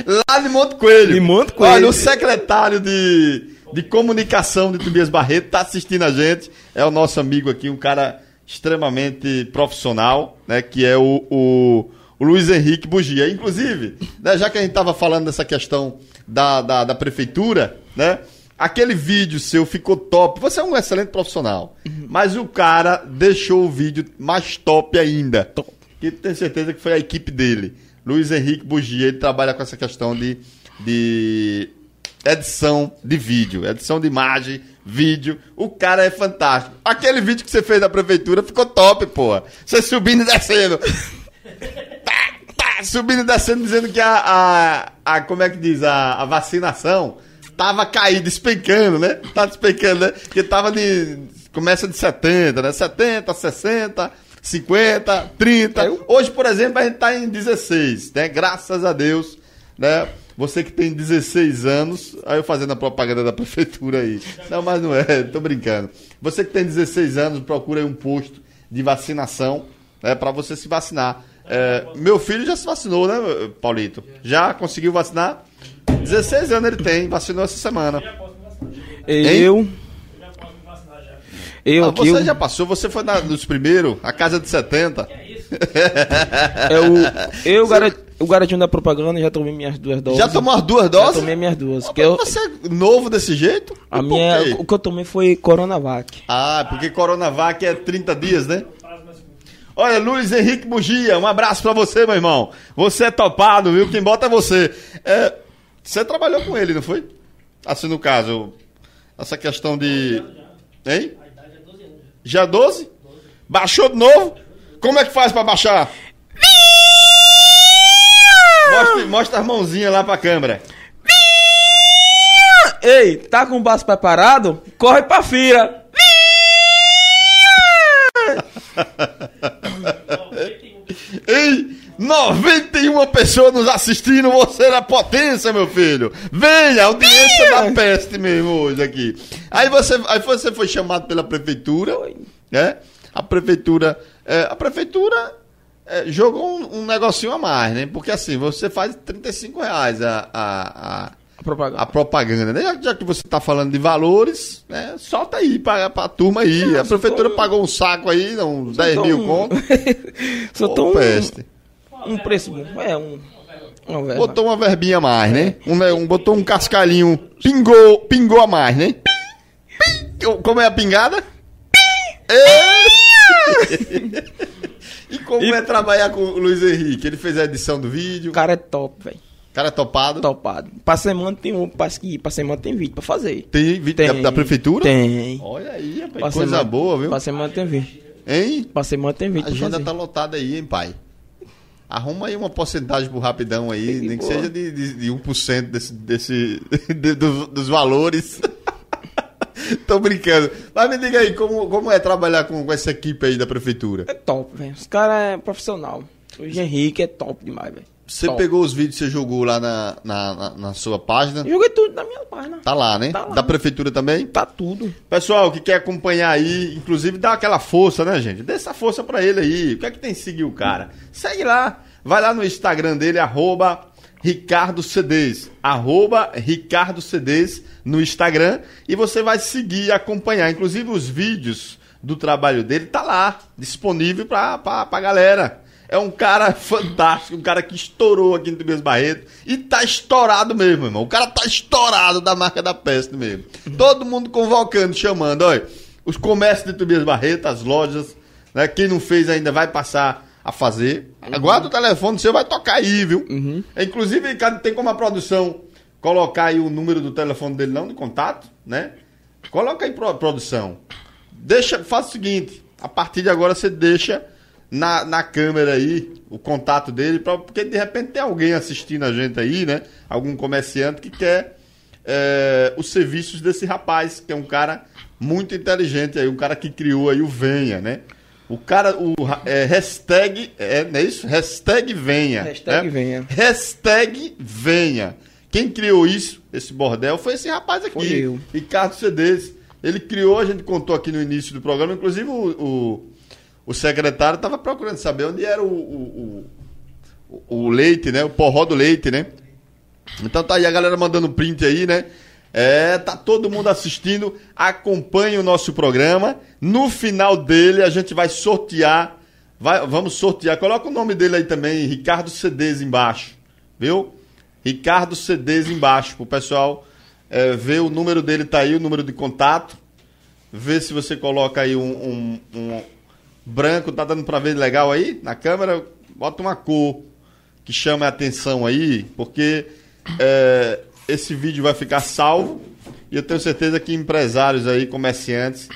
Lá de Monte Coelho. De Monte Coelho. Olha, o secretário de, de comunicação de Tobias Barreto tá assistindo a gente. É o nosso amigo aqui, um cara extremamente profissional, né? Que é o, o, o Luiz Henrique Bugia. Inclusive, né, já que a gente tava falando dessa questão da, da, da prefeitura, né? Aquele vídeo seu ficou top. Você é um excelente profissional. Mas o cara deixou o vídeo mais top ainda. Top. Que tenho certeza que foi a equipe dele. Luiz Henrique Bugia, ele trabalha com essa questão de, de edição de vídeo, edição de imagem, vídeo. O cara é fantástico. Aquele vídeo que você fez da prefeitura ficou top, porra. Você subindo e descendo. *laughs* tá, tá, subindo e descendo, dizendo que a, a, a como é que diz, a, a vacinação tava caída, despencando, né? Tá despencando, né? Porque tava de, começa de 70, né? 70, 60, 50, 30. Eu- Hoje, por exemplo, a gente tá em 16, né? Graças a Deus, né? Você que tem 16 anos, aí eu fazendo a propaganda da prefeitura aí. Não, mas não é, tô brincando. Você que tem 16 anos, procura aí um posto de vacinação, né? Pra você se vacinar. É, meu filho já se vacinou, né, Paulito? Já conseguiu vacinar? 16 anos ele tem, vacinou essa semana. Já posso me vacinar. Eu, Eu já posso me vacinar já. eu Ah, aqui, você eu, já passou, você foi na, nos primeiros, a casa de 70. *laughs* É eu, gara- o garotinho da propaganda, já tomei minhas duas doses. Já tomou as duas Já doses? tomei minhas duas. Mas eu, Você é novo desse jeito? a E minha, o que eu tomei foi Coronavac. Ah, porque Coronavac é 30 dias, né? Olha, Luiz Henrique Bugia, um abraço pra você, meu irmão. Você é topado, viu? Quem bota é você. É, você trabalhou com ele, não foi? Assim, no caso, essa questão de... Hein? A idade é 12 anos. Já 12? Baixou de novo? Como é que faz pra baixar? Mostra, mostra as mãozinhas lá pra câmera. Ei, tá com o baço preparado? Corre pra fira. Ei, 91 pessoas nos assistindo, você é potência, meu filho. Venha, audiência da peste mesmo hoje aqui. Aí você, aí você foi chamado pela prefeitura, né? A prefeitura, é, a prefeitura é, jogou um, um negocinho a mais, né? Porque assim, você faz 35 reais a, a, a, Propaganda. a propaganda, né? Já, já que você tá falando de valores, né? Solta aí pra, pra turma aí. a prefeitura tô- pagou um saco aí, uns 10 mil conto. *laughs* Só tô um, peste. um preço bom. É, um. Uma. Botou uma verbinha a mais, né? Um, um- botou um cascalhinho, pingou, pingou a mais, né? Como é a pingada? Ê! *laughs* e como é trabalhar com o Luiz Henrique? Ele fez a edição do vídeo, O cara é top, velho. o cara é topado. Topado. Pra semana tem um. Parece que pra semana tem vídeo pra fazer. Tem vídeo da, da prefeitura? Tem. Olha aí, rapaz, Pra coisa semana- boa, viu? Pra semana tem vídeo. Hein? Pra semana tem A vídeo pra agenda tá lotada aí, hein, pai? Arruma aí uma porcentagem pro rapidão aí, Tem nem que boa. seja de, de, de 1% desse, desse, *laughs* de- do- dos valores. *laughs* Tô brincando. Mas me diga aí, como, como é trabalhar com, com essa equipe aí da prefeitura? É top, velho. Os caras é profissional. O Henrique é top demais, velho. Você Top. pegou os vídeos que você jogou lá na, na, na- na sua página? Eu Joguei tudo na minha página. Tá lá, né? Tá lá. Da prefeitura também? Tá tudo. Pessoal que quer acompanhar aí, inclusive dá aquela força, né, gente? Dê essa força pra ele aí. O que é que tem que seguir o cara? Segue lá. Vai lá no Instagram dele, arroba Ricardo CDs. Arroba Ricardo CDs no Instagram. E você vai seguir e acompanhar. Inclusive os vídeos do trabalho dele tá lá, disponível pra, pra, pra galera. É um cara *laughs* fantástico, um cara que estourou aqui no Tobias Barreto. E tá estourado mesmo, irmão. O cara tá estourado da marca da peste mesmo. Todo mundo convocando, chamando. Olha, os comércios de Tobias Barreto, as lojas, né? Quem não fez ainda vai passar a fazer. Aguarda o telefone, você vai tocar aí, viu? É, Inclusive, cara, tem como a produção colocar aí o número do telefone dele não de contato, né? Coloca aí, pro- produção. Deixa, faz o seguinte, a partir de agora você deixa na, na câmera aí o contato dele, pra, porque de repente tem alguém assistindo a gente aí, né? Algum comerciante que quer é, os serviços desse rapaz, que é um cara muito inteligente aí, um cara que criou aí o Venha, né? O cara, o é, hashtag, é, não é isso? Hashtag Venha. Hashtag né? Venha. Hashtag Venha. Quem criou isso, esse bordel, foi esse rapaz aqui. Foi eu. Ricardo Cedes. Ele criou, a gente contou aqui no início do programa, inclusive o, o, o secretário estava procurando saber onde era o, o, o, o leite, né? O porró do leite, né? Então tá aí a galera mandando print aí, né? É, tá todo mundo assistindo. Acompanhe o nosso programa. No final dele a gente vai sortear. Vai, vamos sortear. Coloca o nome dele aí também, Ricardo CDs embaixo. Viu? Ricardo CDs embaixo. Pro pessoal é, ver o número dele tá aí, o número de contato. Vê se você coloca aí um, um- um branco, tá dando pra ver legal aí na câmera. Bota uma cor que chame a atenção aí, porque é, esse vídeo vai ficar salvo e eu tenho certeza que empresários aí, comerciantes,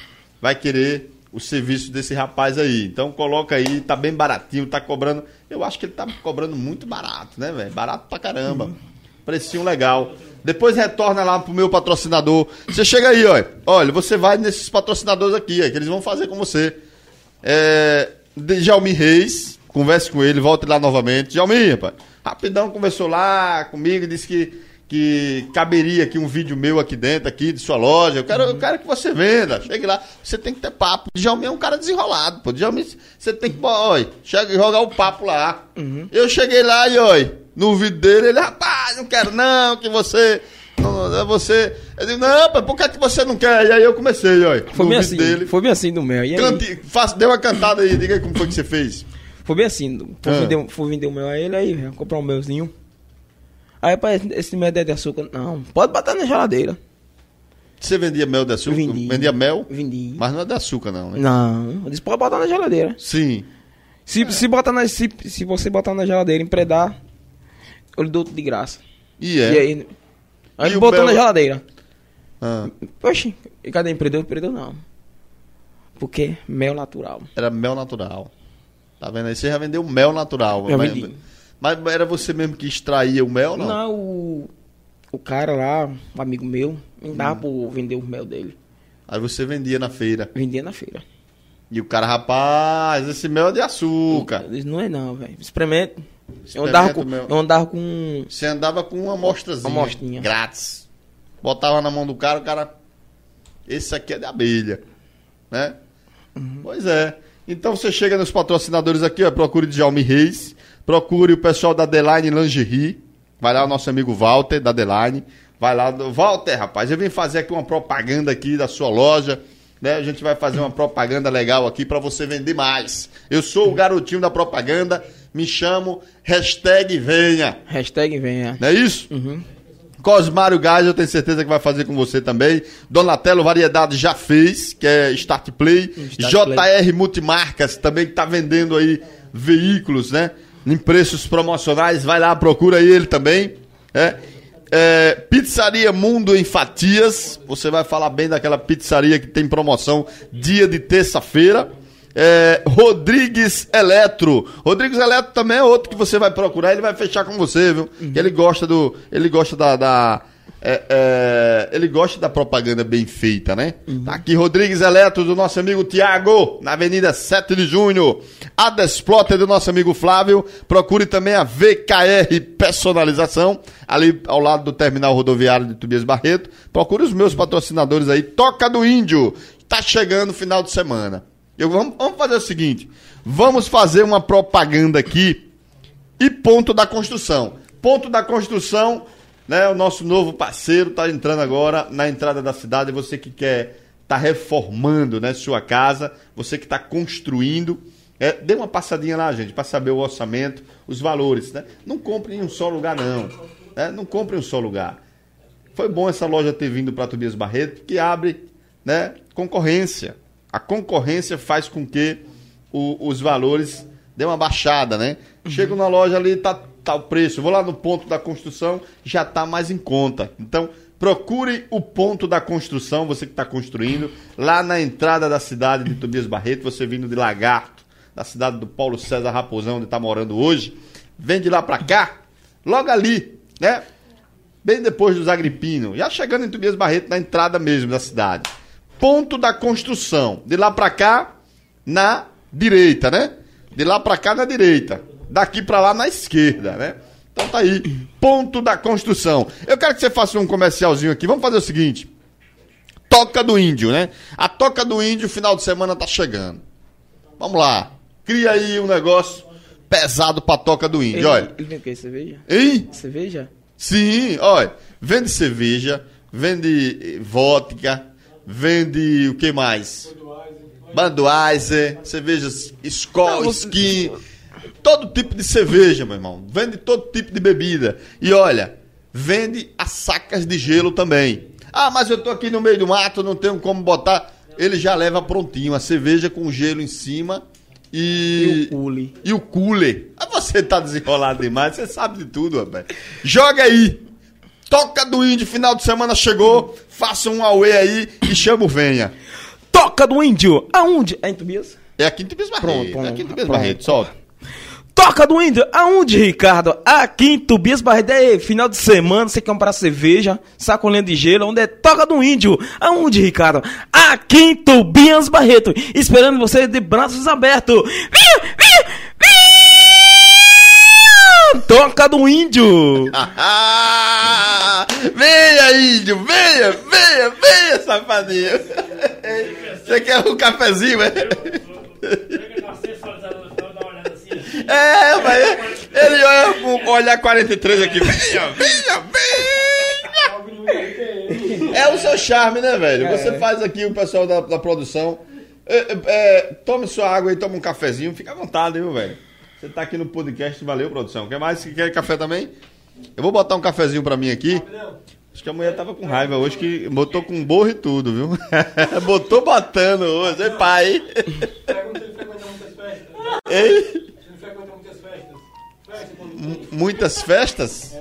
vai querer o serviço desse rapaz aí. Então coloca aí, tá bem baratinho, tá cobrando. Eu acho que ele tá cobrando muito barato, né, velho? Barato pra caramba. Precinho legal. Depois retorna lá pro meu patrocinador. Você chega aí, ó. Olha, você vai nesses patrocinadores aqui, ó, que eles vão fazer com você. É, de Jalmi Reis, converse com ele, volte lá novamente. Jalmi, rapaz, rapidão conversou lá comigo, disse que, que caberia aqui um vídeo meu aqui dentro, aqui de sua loja. Eu quero, eu quero que você venda. Chegue lá, você tem que ter papo. Djalmi é um cara desenrolado, pô. Djalmi, você tem que, oi, chega e jogar o papo lá. Eu cheguei lá e, oi, no vídeo dele, ele, rapaz, não quero não, que você... Não, é você. Eu digo, não, pai, por que, que você não quer? E aí eu comecei, ó. Foi no bem assim, dele. foi bem assim do mel. E aí, Cante, dê uma cantada aí, diga aí como foi que você fez. Foi bem assim. Fui, Ah. vender, fui vender o mel a ele, aí, comprar um melzinho. Aí, pai, esse- mel é de açúcar. Não, pode botar na geladeira. Você vendia mel de açúcar? Vendi. Vendia mel? Vendi. Mas não é de açúcar, não, né? Não, eu disse, pode botar na geladeira. Sim. Se, se, botar na, se, se você botar na geladeira e empredar, eu lhe dou de graça. E é. E aí, aí ele botou mel- na geladeira. Ah, Oxi, e cadê empreendeu? Empreendeu não. Porque mel natural. era mel natural. Tá vendo aí? Você já vendeu mel natural. Já mas, vendi. Mas era você mesmo que extraía o mel, não? Não, o, o cara lá, um amigo meu, me Hum. dava por vender o mel dele. Aí você vendia na feira. Vendia na feira. E o cara, rapaz, esse mel é de açúcar. Disse, não é não, velho. Experimenta. Eu andava, com, eu andava com. Você andava com uma amostrazinha. Uma amostrinha. Grátis. Botava na mão do cara, o cara. Esse aqui é de abelha. Né? Uhum. Pois é. Então você chega nos patrocinadores aqui, ó, procure Djalme Reis, procure o pessoal da Deline Lingerie. Vai lá o nosso amigo Walter, da Deline. Vai lá, Walter, rapaz, eu vim fazer aqui uma propaganda aqui da sua loja. Né? A gente vai fazer uma propaganda legal aqui para você vender mais. Eu sou o garotinho da propaganda, me chamo hashtag venha. Hashtag venha. Não é isso? Uhum. Cosmário Gás, eu tenho certeza que vai fazer com você também. Donatello Variedade já fez, que é Start Play. Start JR Multimarcas também que tá vendendo aí veículos, né? Em preços promocionais. Vai lá, procura ele também. É. É, pizzaria Mundo em Fatias. Você vai falar bem daquela pizzaria que tem promoção dia de terça-feira. É, Rodrigues Eletro. Rodrigues Eletro também é outro que você vai procurar, ele vai fechar com você, viu? Que Ele gosta do. Ele gosta da. da- é, é, ele gosta da propaganda bem feita, né? Tá aqui Rodrigues Eletro do nosso amigo Tiago, na Avenida 7 de Junho. A Desplotter do nosso amigo Flávio. Procure também a VKR Personalização, ali ao lado do terminal rodoviário de Tobias Barreto. Procure os meus patrocinadores aí. Toca do Índio. Tá chegando o final de semana. Eu, vamos, vamos fazer o seguinte: vamos fazer uma propaganda aqui e ponto da construção. Ponto da construção, né? O nosso novo parceiro está entrando agora na entrada da cidade. Você que quer tá reformando, né, sua casa, você que está construindo, é, dê uma passadinha lá, gente, para saber o orçamento, os valores, né? Não compre em um só lugar não, né? Não compre em um só lugar. Foi bom essa loja ter vindo para Tobias Barreto, que abre né, concorrência. A concorrência faz com que o- os valores dê uma baixada, né? Chego na loja ali, tá, o preço. Vou lá no ponto da construção, já tá mais em conta. Então, Procure o ponto da construção, você que está construindo, lá na entrada da cidade de Tobias Barreto, você vindo de Lagarto, da cidade do Paulo César Raposão, onde está morando hoje. Vem de lá para cá, logo ali, né? Bem depois dos Agripinos, já chegando em Tobias Barreto, na entrada mesmo da cidade. Ponto da construção. De lá para cá, na direita, né? De lá para cá, na direita. Daqui para lá, na esquerda, né? Então tá aí. Ponto da construção. Eu quero que você faça um comercialzinho aqui. Vamos fazer o seguinte. Toca do Índio, né? A Toca do Índio, final de semana tá chegando. Vamos lá. Cria aí um negócio pesado pra Toca do Índio, Ele, olha. ele vem o quê? Cerveja? Hein? Cerveja? Sim, olha, vende cerveja, vende eh, vodka, vende o que mais? Budweiser, cervejas Skol, Não, você- Skin, todo tipo de cerveja, meu irmão. Vende todo tipo de bebida. E olha, vende as sacas de gelo também. Ah, mas eu tô aqui no meio do mato, não tenho como botar. Ele já leva prontinho a cerveja com gelo em cima E o cule. e o cooler. Ah, você tá desenrolado demais, você sabe de tudo, rapaz. Joga aí. Toca do Índio, final de semana chegou. Faça um away aí e chama o Venha. Toca do índio! Aonde? É em Tobias? É aqui em Tobias Barreto. Pronto, pronto. É aqui em Tobias Pronto. Barreto, solta. Toca do índio! Aonde, Ricardo? Aqui em Tobias Barreto. É final de semana, você quer comprar cerveja, sacolinha de gelo, onde é Toca do índio? Aonde, Ricardo? Aqui em Tobias Barreto. Esperando você de braços abertos. Vinha, vinha, vinha! Toca do índio! *laughs* venha, índio, venha, venha, venha, safadinho. Você quer um cafezinho, é? Pega na sensualizada, dá uma olhada assim. É, mas ele olha com olhar 43 aqui. Venha, venha, venha. É o seu charme, né, velho? Você faz aqui o pessoal da, da produção. É, é, é, tome sua água e toma um cafezinho. Fica à vontade, viu, velho? Você tá aqui no podcast, valeu, produção. Quer mais? Quer café também? Eu vou botar um cafezinho pra mim aqui. Acho que a mulher tava com raiva hoje, que botou com borro e tudo, viu? *laughs* botou botando hoje, hein, pai? Pergunta se ele frequenta muitas festas. Ei? Muitas festas?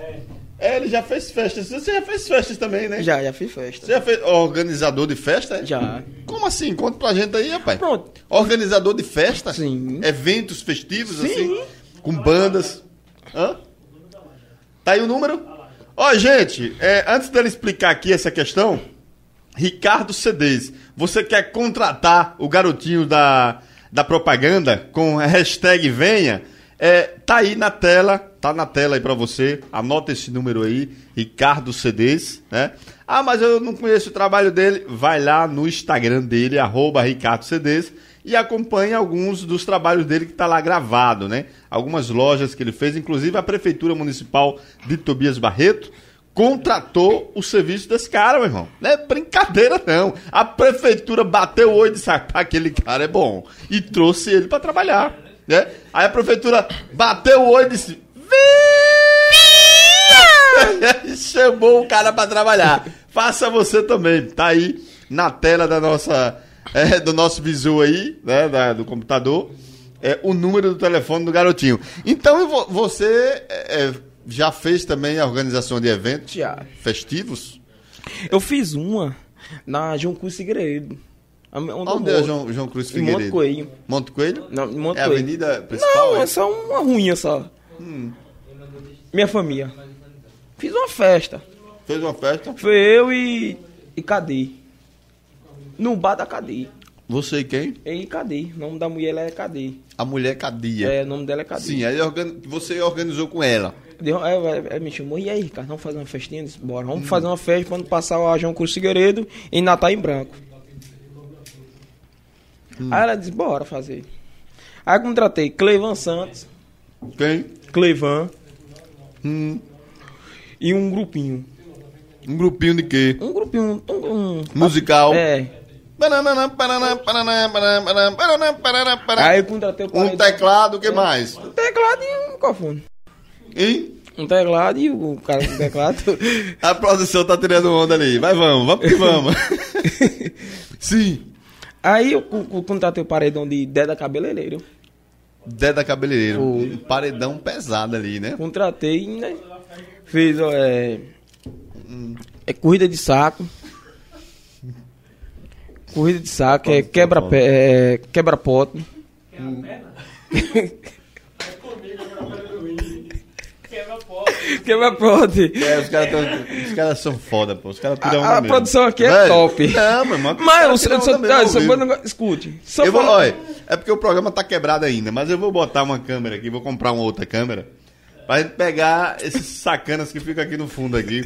É, ele já fez festas. Você já fez festas também, né? Já, já fiz festa. Você já fez organizador de festa? é? Já. Como assim? Conta pra gente aí, rapaz. Pronto. Organizador de festa? Sim. Eventos festivos, Sim. assim? Com bandas. Hã? Tá aí o número? Ó, gente, é, antes dele explicar aqui essa questão, Ricardo CDs, você quer contratar o garotinho da, da propaganda com a hashtag venha? É, tá aí na tela, tá na tela aí pra você, anota esse número aí, Ricardo CDs, né? Ah, mas eu não conheço o trabalho dele, vai lá no Instagram dele, arroba Ricardo CDs, e acompanhe alguns dos trabalhos dele que tá lá gravado, né? Algumas lojas que ele fez, inclusive a Prefeitura Municipal de Tobias Barreto, contratou o serviço desse cara, meu irmão. Não é brincadeira, não. A prefeitura bateu o olho e disse, aquele cara é bom. E trouxe ele pra trabalhar, né? Aí a prefeitura bateu o olho e disse! *laughs* E chamou o cara pra trabalhar. Faça você também. Tá aí na tela da nossa, é, do nosso visu aí, né, da- do computador, é, o número do telefone do garotinho. Então vou- você é, é, já fez também a organização de eventos Já. festivos? Eu fiz uma na João Cruz Figueiredo. Onde, eu Onde é. João, João Cruz Em Figueiredo? Monte Coelho. Monte Coelho? Não, Monte É a Coelho. avenida principal? Não, é? é só uma ruinha só. Minha família. Fiz uma festa. Fez uma festa? Foi eu e. e Cadê? No bar da Cadê. Você e quem? E Cadê? O nome da mulher é Cadê. A mulher Cadia. É, o nome dela é Cadê. Sim, aí organ- você organizou com ela. Ela- ela me chamou, e aí, Ricardo, vamos fazer uma festinha? Eu disse, Bora, vamos fazer uma festa quando passar o João Cruz Figueiredo em Natal em Branco. Aí ela disse, bora fazer. Aí contratei Cleivan Santos, Quem? Cleivan Hum, e um grupinho. um grupinho de quê? Um grupinho, um... um Musical. é. Aí eu contratei o Um teclado, o que mais? Um teclado e um microfone. Hein? Um teclado e o cara com teclado. *laughs* A produção tá tirando onda ali. Vai, vamos, vamos que vamos. *laughs* Sim. Aí eu, co- co- contratei o paredão de Deda Cabeleireiro. Deda Cabeleireiro. Foi. Um paredão pesado ali, né? Contratei, né? Fiz, ó, é. É corrida de saco. Corrida de saco, é quebra, pé, é quebra pote. Quebra *laughs* a porta. Quebra pote. É, os caras caras são foda, pô. Os caras tiram A- a onda mesmo. produção aqui é Velho, top. Não, mas, mas, Mas eu só, mesmo ah, só vou negócio- escute. Só Eu vou, olha, é porque o programa tá quebrado ainda, mas eu vou botar uma câmera aqui, vou comprar uma outra câmera, pra gente pegar esses sacanas que ficam aqui no fundo aqui,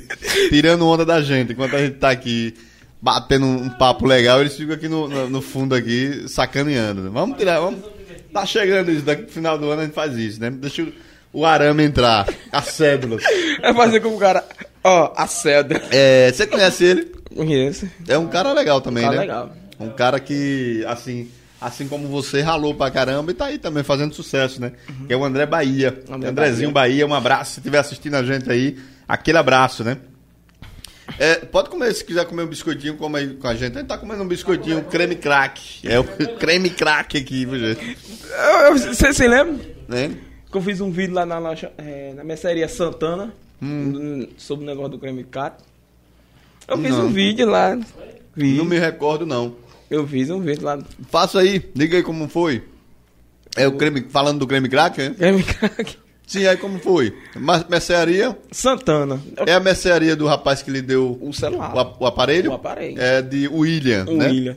tirando onda da gente, enquanto a gente tá aqui batendo um papo legal, eles ficam aqui no, no, no fundo aqui, sacaneando. Vamos tirar, vamos... Tá chegando isso, daqui pro final do ano a gente faz isso, né? Deixa o, o arame entrar, as cédulas. É fazer como o cara. Ó, a seda. É, você conhece ele? Conheço. É um cara legal também, Cara né? legal. Um cara que, assim, assim como você, ralou pra caramba e tá aí também fazendo sucesso, né? Que é o André Bahia. André Andrezinho Bahia. um abraço. Se estiver assistindo a gente aí, aquele abraço, né? É, pode comer, se quiser comer um biscoitinho, come aí com a gente. A gente tá comendo um biscoitinho creme crack. É o *laughs* creme crack aqui, viu, gente? Você se lembra? Né? Que eu fiz um vídeo lá na, lancha- é, na mercearia Santana hum, sobre o negócio do creme cat. Eu fiz Não. um vídeo lá. Não me recordo, não. Eu fiz um vídeo lá. Faça aí, diga aí como foi. É o creme, falando do creme crack, né? Creme crack. Sim, aí como foi? Mercearia Santana. é a mercearia do rapaz que lhe deu O celular. O, o aparelho? O aparelho. É de William, o né? William.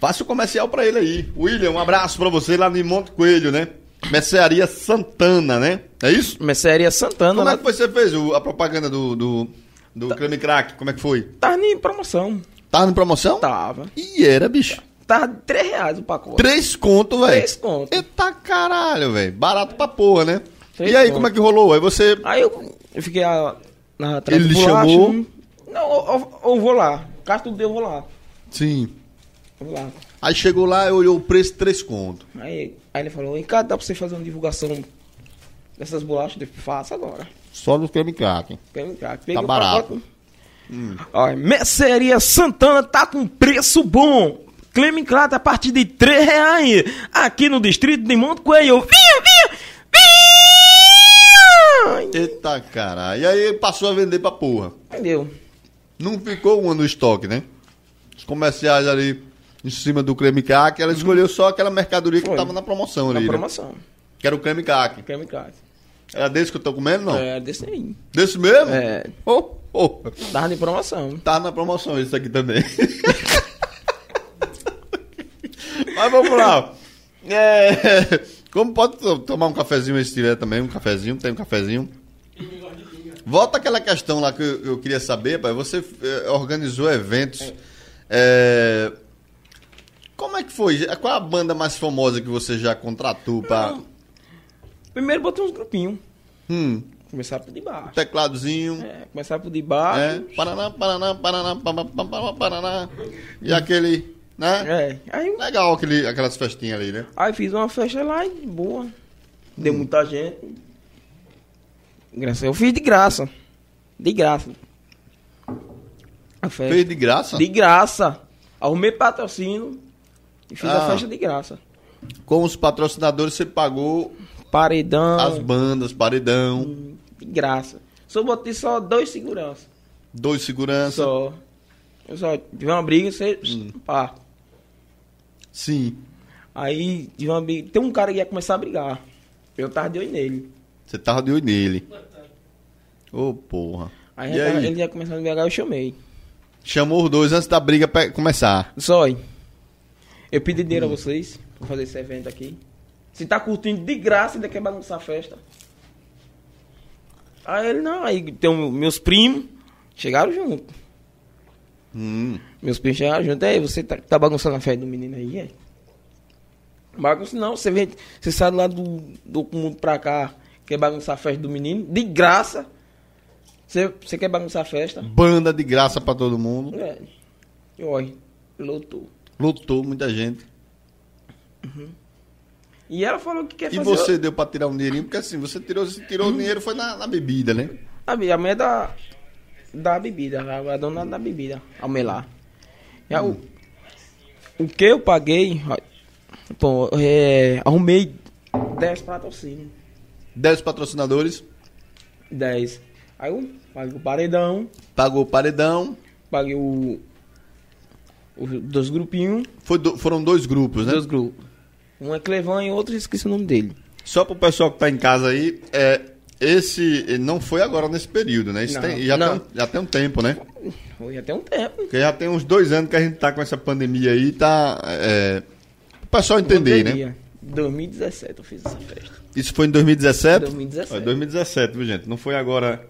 Faça o comercial pra ele aí. William, um abraço pra você lá no Monte Coelho, né? Mercearia Santana, né? É isso? Mercearia Santana. Como é lá. que você fez o- a propaganda do, do, do creme crack? Como é que foi? Tava em promoção. Tava em promoção? Tava. E era, bicho. Tava de 3 reais o pacote. Três conto, velho. Três conto. Eita caralho, velho. Barato pra porra, né? Três e aí, conto. como é que rolou? Aí você. Aí eu, eu fiquei a, na atrás Ele do bolacha. chamou? Não, eu, eu- eu vou lá. Caso tudo eu vou lá. Sim. Eu vou lá. Aí chegou lá e olhou o preço, três conto. Aí, aí ele falou, Ricardo, dá pra você fazer uma divulgação dessas bolachas? Eu faça agora. Só do creme crack. Peguei, cara, peguei o barato. pacote. Olha, Mercearia Santana tá com preço bom. Cleme Crato a partir de 3 reais. Aqui no distrito de Monte Coelho. Vinha, vinha, vinha. Eita caralho. E aí passou a vender pra porra. Entendeu? Não ficou uma no estoque, né? Os comerciais ali em cima do creme crack, ela escolheu só aquela mercadoria que Foi. tava na promoção Na ali. né? promoção. Que era o creme crack. Creme Crato. Era desse que eu tô comendo, não? É, desse aí. Desse mesmo? É. Oh, oh. Tava de promoção. Tá na promoção esse aqui também. *laughs* Mas vamos lá. É, como pode to- tomar um cafezinho aí se tiver também? Um cafezinho, tem um cafezinho. Volta aquela questão lá que eu, eu queria saber, pai. Você eh, organizou eventos. é, como é que foi? Qual a banda mais famosa que você já contratou pra. Primeiro botei uns grupinhos. Hum, Começaram por de baixo. tecladozinho. É, começaram por de baixo. É, Paraná, Paraná, Paraná, Paraná, Paraná, Paraná. E aquele, né? É. Aí, Legal aquele, aquelas festinhas ali, né? aí fiz uma festa lá e boa. Deu muita gente. Eu fiz de graça. De graça. A festa. Fez de graça? De graça. Arrumei patrocínio e fiz Ah. a festa de graça. Com os patrocinadores você pagou Paredão. as bandas, paredão, De graça. Só botei só dois seguranças. dois segurança. Só. Eu só tive uma briga, você. Pá. Sim. Aí tive uma briga. Tem um cara que ia começar a brigar. Eu tava de olho nele. Você tava de olho nele. Ô, porra. Aí, tava- aí? ele ia começar a brigar, eu chamei. Chamou os dois antes da briga começar. Só. Eu pedi dinheiro a vocês pra fazer esse evento aqui. Se tá curtindo de graça, ainda quer bagunçar a festa. Aí ele, não, aí tem meus primos, chegaram junto. Hum. Meus primos chegaram junto. Aí, você tá, tá bagunçando a festa do menino aí, é? Bagunça não, você vem, você sai lá do, do mundo pra cá, quer bagunçar a festa do menino, de graça. Você, você quer bagunçar a festa? Banda de graça pra todo mundo. É. E olha, lotou. Lotou muita gente. E ela falou que quer E fazer... você deu pra tirar um dinheirinho? Porque assim, você tirou, você tirou o dinheiro foi na, na bebida, né? A, bi- a mulher da, da bebida, a, a dona da bebida, a lá. E a- o, o que eu paguei, pô, é, arrumei 10 patrocínios. 10 patrocinadores. 10. Aí eu paguei o paredão, Pagou o paredão. paguei o. Dois grupinhos, Foi do- foram dois grupos, né? dois grupos. Um é Clevan e outro esqueci o nome dele. Só pro pessoal que tá em casa aí, é, esse não foi agora nesse período, né? Isso Não, tem- já, não. Tem, já tem um tempo, né? Foi até um tempo. Porque já tem uns dois anos que a gente tá com essa pandemia aí, tá. É, o pessoal entender, né? Pandemia. 2017 eu fiz essa festa. Isso foi em 2017? 2017. Foi 2017, viu, gente? Não foi agora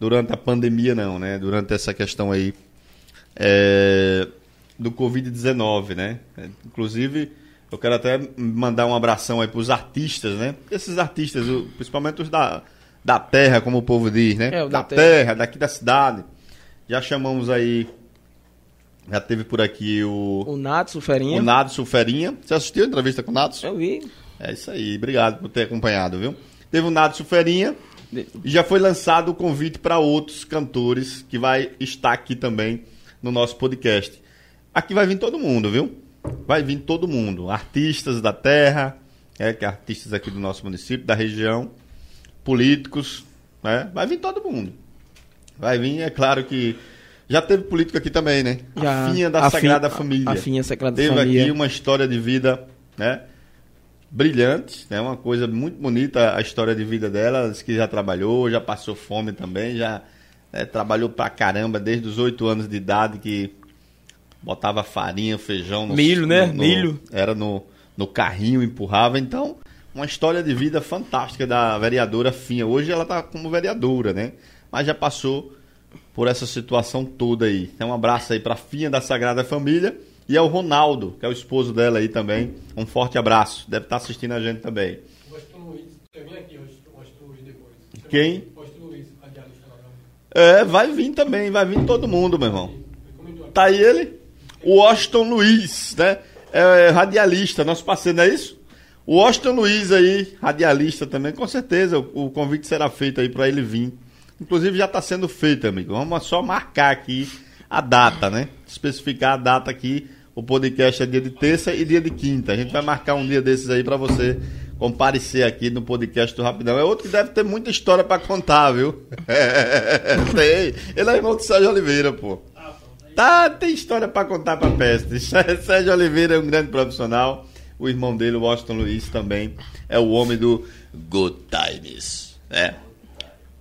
durante a pandemia, não, né? Durante essa questão aí é, do Covid-19, né? É, Inclusive, eu quero até mandar um abração aí pros artistas, né? Esses artistas, principalmente os da, da terra, como o povo diz, né? É, da, da terra. terra. daqui da cidade. Já chamamos aí. Já teve por aqui o, O Natsu, o Ferinha. o Nado Sulferinha. Você assistiu a entrevista com o Nado? Eu vi. É isso aí, obrigado por ter acompanhado, viu? Teve o Nado Suferinha e já foi lançado o convite para outros cantores que vai estar aqui também no nosso podcast. Aqui vai vir todo mundo, viu? Vai vir todo mundo, artistas da terra, é, que é artistas aqui do nosso município, da região, políticos, né? Vai vir todo mundo. Vai vir, é claro que já teve político aqui também, né? Já. a Finha da A Sagrada a- Família. a Finha Sagrada teve Família. aqui uma história de vida, né? brilhante, né? Uma coisa muito bonita a história de vida dela, diz que já trabalhou, já passou fome também, já né, trabalhou pra caramba desde os oito anos de idade que botava farinha, feijão, no, Milho, né? no- no- Milho. era no, no carrinho, empurrava. Então, uma história de vida fantástica da vereadora Finha. Hoje ela tá como vereadora, né? Mas já passou por essa situação toda aí. Então, um abraço aí pra Finha da Sagrada Família e ao Ronaldo, que é o esposo dela aí também. Um forte abraço. Deve estar assistindo a gente também. O Washington Luiz, você vem aqui, o Washington Luiz depois. Você Quem? É, vai vir também, vai vir todo mundo, meu irmão. Tá aí ele, Washington Luiz, né? É, radialista, nosso parceiro, não é isso? O Washington Luiz aí, radialista também, com certeza o, o convite será feito aí para ele vir. Inclusive já está sendo feito, amigo. Vamos só marcar aqui a data, né? Especificar a data aqui. O podcast é dia de terça e dia de quinta. A gente vai marcar um dia desses aí para você comparecer aqui no podcast do Rapidão. É outro que deve ter muita história para contar, viu? *laughs* tem. Ele é irmão do Sérgio Oliveira, pô. Tá, tem história pra contar pra peste. *laughs* Sérgio Oliveira é um grande profissional. O irmão dele, Washington Luiz, também é o homem do Good Times. É.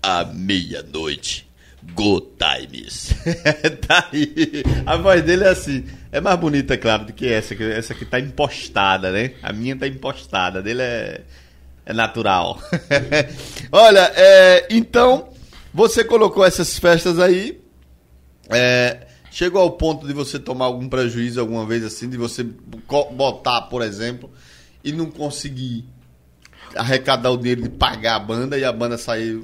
À meia-noite. Good Times. *laughs* tá aí. A voz dele é assim. É mais bonita, claro, do que essa. que Essa aqui tá impostada, né? A minha tá impostada. A dele é, é natural. *laughs* Olha, é, então, você colocou essas festas aí. É, chegou ao ponto de você tomar algum prejuízo alguma vez assim, de você botar, por exemplo, e não conseguir arrecadar o dinheiro de pagar a banda e a banda sair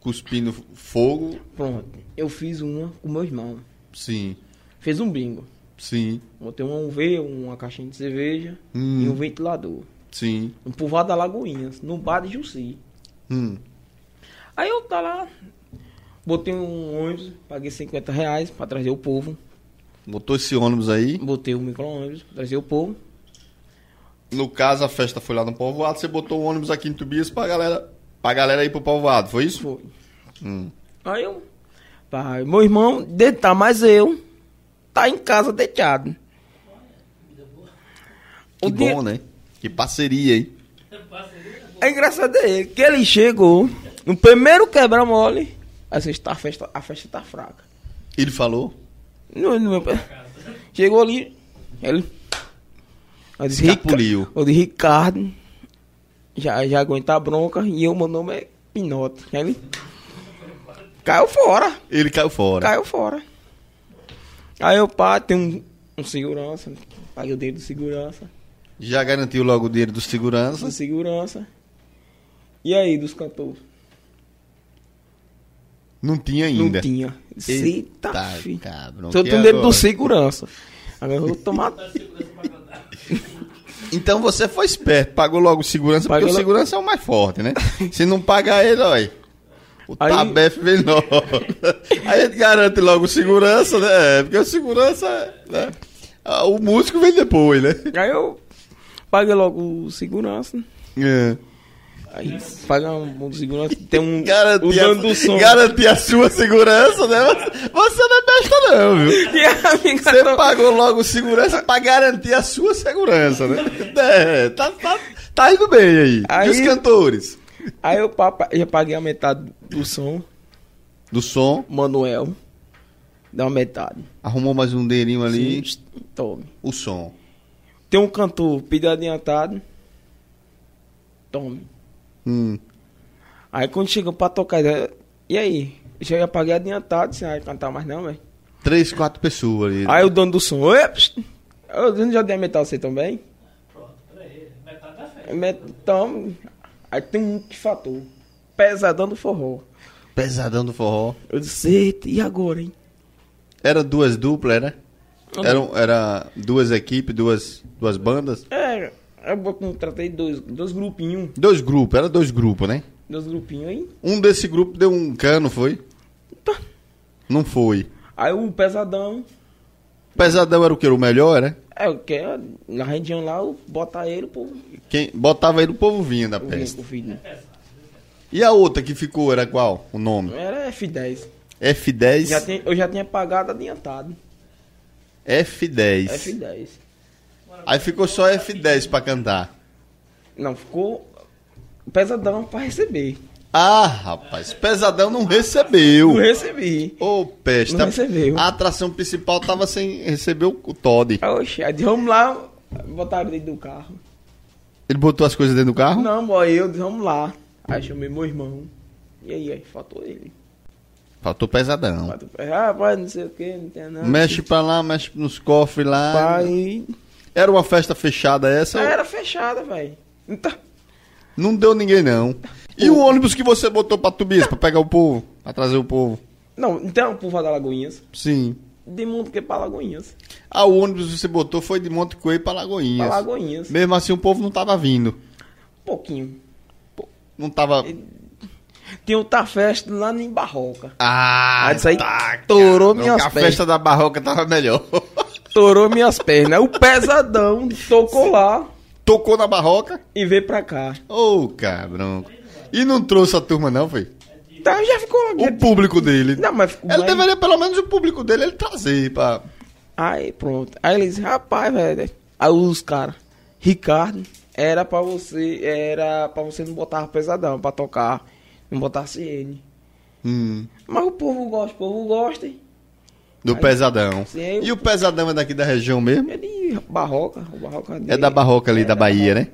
cuspindo fogo? Pronto. Eu fiz uma com meu irmão. Sim, Fez um bingo. sim, Botei um UV, uma caixinha de cerveja Hum. e um ventilador. sim. Um povoado da Lagoinhas, no bar de Jussi. Hum, Aí eu tá lá, botei um ônibus, paguei 50 reais pra trazer o povo. botou esse ônibus aí. Botei o micro-ônibus pra trazer o povo. No caso, a festa foi lá no povoado, você botou o ônibus aqui em Tubias pra galera, pra galera ir pro povoado, foi isso? Foi. Hum. Aí eu, pai, meu irmão, deitar, mas eu, tá em casa deitado. Que dia- bom, né? Que parceria, hein? É engraçado é que ele chegou, no primeiro quebra-mole, a festa, a festa, a festa tá fraca. Ele falou? No- no- chegou ali, ele... Eu disse, Rica- eu disse, Ricardo, já, já aguenta a bronca, e eu, meu nome é Pinote. Aí Ele caiu fora. Ele caiu fora. Caiu fora. Aí eu, pá, tem um, um segurança, paguei o dedo do segurança, Já garantiu logo o dinheiro do segurança. do segurança. E aí, dos cantores? Não tinha ainda. Não tinha. Eita, Eita, filho. cabrão, Tô dedo do segurança. Agora eu vou tomar... *laughs* Então você foi esperto, pagou logo o segurança, Pagou porque o lo- segurança é o mais forte, né? *laughs* Se não pagar ele, olha. O Aí- tabef vem logo. *laughs* Aí a gente garante logo o segurança, né? Porque o segurança, né? Ah, O músico vem depois, né? Aí eu paguei logo o segurança. É. Aí paga um, um segurança, tem um. o Garantir, dono do som. a, garantir a sua segurança, né? Você, não é besta, não, viu? *laughs* E a amiga Você pagou logo segurança pra garantir a sua segurança, né? *laughs* É, tá, tá, tá indo bem aí. Aí- E os cantores? Aí eu já paguei a metade do som, Do som, Manuel. Dá uma metade. arrumou mais um dinheirinho ali. Sim, Tome. O som. Tem um cantor, pediu adiantado. Tome. Hum. Aí quando chega pra tocar, e aí? Já ia pagar adiantado, sem aí cantar mais não, velho. Três, quatro pessoas ali. Aí o dono do som, "Ê, psst, eu não já dei a metade você também? Pronto, peraí. Metade da festa. Met- Então, aí tem um que fator. Pesadão do forró. Pesadão do forró. Eu disse, e agora, hein? Era duas duplas, era? Eram, era duas equipes, duas, duas bandas? É, eu contratei dois, dois grupinhos. Dois grupos, era dois grupos, né? Dois grupinhos aí. Um desse grupo deu um cano, foi? Tá. Não foi. Aí o pesadão, Pesadão era o que? Era o melhor, era? é o que? Na região lá, eu botar ele pro Quem botava aí o povo vinha da pro festa. filho. E a outra que ficou era qual? O nome? Era F10. F10. Já tinha- eu já tinha pagado adiantado. F10. F10. Aí ficou só F10 pra cantar. Não, ficou pesadão pra receber. Ah, rapaz, Pesadão não recebeu. Não recebi. Ô, peste. Não recebeu. A atração principal tava sem receber o, Todd. Oxe, aí vamos lá, botaram dentro do carro. Ele botou as coisas dentro do carro? Não, boy, eu disse, vamos lá. Aí chamei meu irmão. E aí, aí faltou ele. Faltou Pesadão. Faltou, ah, pai, não sei o que, não tem nada. Mexe pra lá, mexe nos cofres lá. Pai. Era uma festa fechada essa? Era fechada, velho. Então, Não deu ninguém, não. E o ônibus que você botou pra Tubias, pra pegar o povo? Pra trazer o povo? não, então, por da Lagoinhas. Sim. De mundo que é pra Lagoinhas. Ah, o ônibus que você botou foi de Monte Coelho pra Pra Lagoinhas. Lagoinhas. Mesmo assim, o povo não tava vindo. Um pouquinho. Não tava... Tinha outra festa lá em Barroca. Ah, isso aí tá, torou cara. minhas A festa da barroca tava melhor. *laughs* Torou minhas pernas. O pesadão tocou lá Tocou na barroca? e veio pra cá. Ô, cabrão. E não trouxe a turma, não, foi? Então já ficou lá. O público dele. Não, mas ficou Ele deveria, pelo menos, o público dele, ele trazer pra... Aí pronto. Aí eles, rapaz, velho. Aí os caras, Ricardo, era pra você, era pra você não botar pesadão pra tocar, não botasse ele. Hum, Mas o povo gosta, o povo gosta. hein? Do Pesadão. Sim, E o Pesadão é daqui da região mesmo? É de Barroca, Barroca É dele. da barroca ali, da Bahia, né?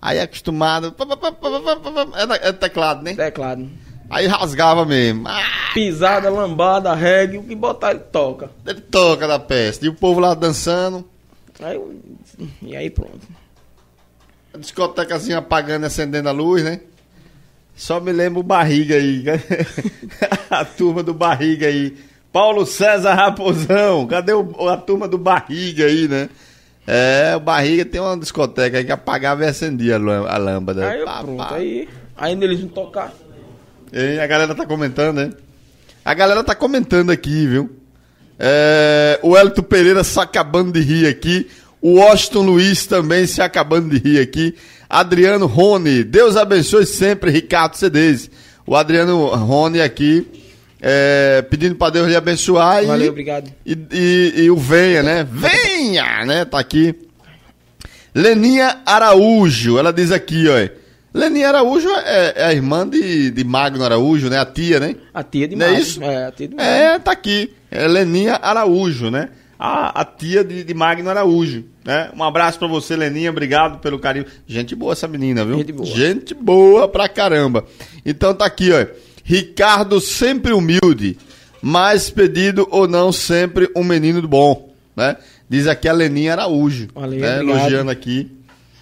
Aí acostumado... É, da- é teclado, né? Teclado. Aí rasgava mesmo. Ah, Pisada, lambada, reggae, o que botar ele toca. ele toca da peste. E o povo lá dançando. Aí e aí pronto. A discotecazinha apagando e acendendo a luz, né? Só me lembro o Barriga aí. *laughs* a turma do Barriga aí. Paulo César Raposão. Cadê o- a turma do Barriga aí, né? É, o Barriga tem uma discoteca aí que apagava e acendia a lâmpada. Aí Pá, pronto. pá. Aí, ainda eles não tocar. Hein, a galera tá comentando, né? A galera tá comentando aqui, viu? É, o Elton Pereira se acabando de rir aqui. O Washington Luiz também se acabando de rir aqui. Adriano Rony, Deus abençoe sempre, Ricardo Cedês. O Adriano Rony aqui, é, pedindo pra Deus lhe abençoar. Valeu, e, obrigado. E, e- e o Venha, né? Venha, né? Tá aqui. Leninha Araújo, ela diz aqui, ó. Leninha Araújo é, é a irmã de, de Magno Araújo, né? A tia, né? A tia de é Mário. isso? É, a tia de Mário. É, tá aqui. É Leninha Araújo, né? A, a tia de, de Magno Araújo, né? Um abraço pra você, Leninha. Obrigado pelo carinho. Gente boa essa menina, viu? Gente boa. Gente boa pra caramba. Então tá aqui, ó. Ricardo sempre humilde, mas pedido ou não, sempre um menino bom, né? Diz aqui a Leninha Araújo. Valeu, né? Elogiando aqui.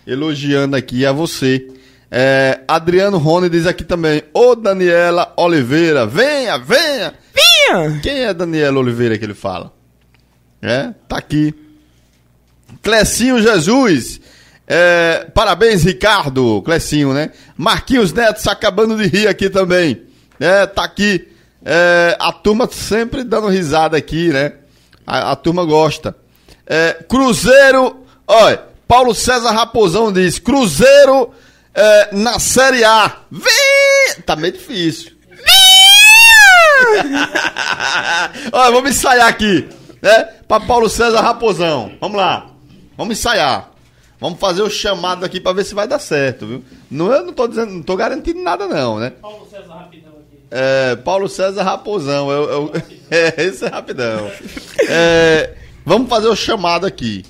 Elogiando aqui a você. É, Adriano Rony diz aqui também. Ô Daniela Oliveira, venha, venha. Vinha! Quem é Daniela Oliveira que ele fala? É, tá aqui. Clecinho Jesus. É, parabéns, Ricardo. Clecinho, né? Marquinhos Neto se acabando de rir aqui também. É, tá aqui. É, a turma sempre dando risada aqui, né? A, a turma gosta. É, Cruzeiro. Olha, Paulo César Raposão diz: Cruzeiro É, na Série A. Vem! Tá meio difícil. *laughs* Olha, vamos ensaiar aqui, né? Pra Paulo César Raposão. Vamos lá. Vamos ensaiar. Vamos fazer o chamado aqui pra ver se vai dar certo, viu? Não, eu não tô dizendo, não tô garantindo nada não, né? Paulo César rapidão. É, Paulo César Raposão. Eu, eu- *laughs* é, esse é rapidão. É, vamos fazer o chamado aqui.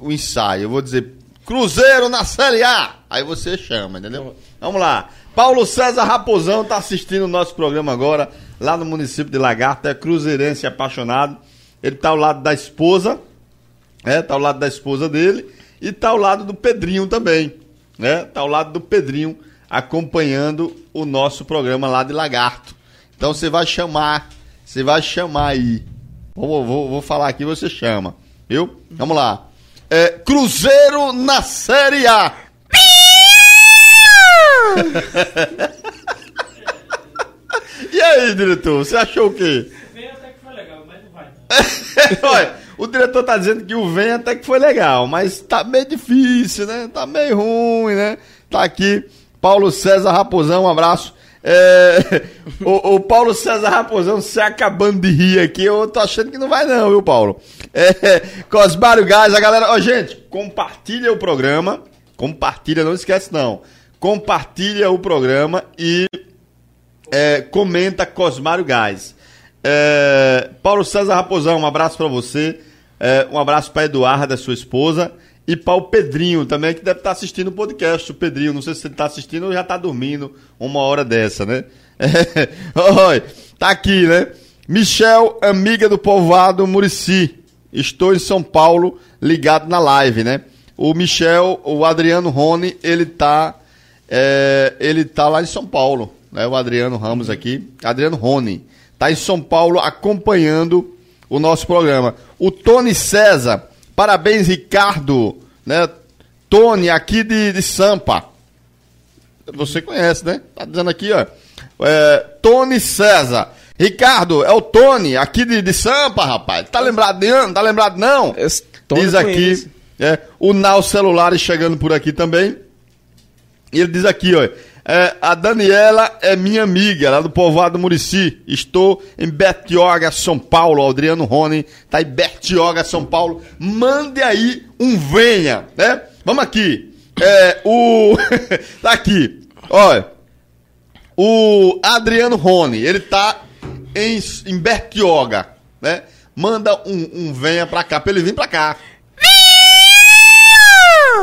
O ensaio. Eu vou dizer Cruzeiro na Série A. Aí você chama, entendeu? Vamos lá. Paulo César Raposão tá assistindo o nosso programa agora, lá no município de Lagarta. É cruzeirense apaixonado. Ele tá ao lado da esposa. É, tá ao lado da esposa dele. E tá ao lado do Pedrinho também. Né? Tá ao lado do Pedrinho acompanhando o nosso programa lá de Lagarto. Então você vai chamar, você vai chamar aí. Vou, vou, vou falar aqui, você chama. Viu? Vamos lá. É, Cruzeiro na Série A. *laughs* e aí, diretor, você achou o quê? Até que foi legal, mas não vai. *laughs* Olha, o diretor tá dizendo que o vem até que foi legal, mas tá meio difícil, né? Tá meio ruim, né? Tá aqui, Paulo César Raposão, um abraço. É, *laughs* o, o Paulo César Raposão se acabando de rir aqui, eu tô achando que não vai não, viu, Paulo? É, *laughs* Cosmário Gás, a galera, ó, gente, compartilha o programa, compartilha, não esquece não. Compartilha o programa e é, comenta Cosmário Gás. É, Paulo César Raposão, um abraço pra você. É, um abraço pra Eduarda, sua esposa. E para o Pedrinho também, que deve estar assistindo o podcast. O Pedrinho, não sei se ele está assistindo ou já está dormindo uma hora dessa, né? *laughs* É, oi, tá aqui, né? Michel, amiga do povoado Murici. Estou em São Paulo, ligado na live, né? O Michel, o Adriano Rony, ele tá, é, ele tá lá em São Paulo, né? O Adriano Ramos aqui, Adriano Rony, tá em São Paulo acompanhando o nosso programa. O Tony César, parabéns Ricardo, né? Tony aqui de, de Sampa. Você conhece, né? Tá dizendo aqui, ó. É, Tony César. Ricardo, é o Tony, aqui de, de Sampa, rapaz. Tá lembrado de ano? Tá lembrado não? Esse Tony diz aqui, é, o Nau Celulares chegando por aqui também. E ele diz aqui, ó. É, a Daniela é minha amiga, lá do povoado Murici. Estou em Betioga, São Paulo. O Adriano Rony tá em Betioga, São Paulo. Mande aí um venha, né? Vamos aqui. É, o. *laughs* tá aqui. Olha. O Adriano Rony, ele tá em, em Bertioga, né? Manda um, um venha pra cá, pra ele vir pra cá.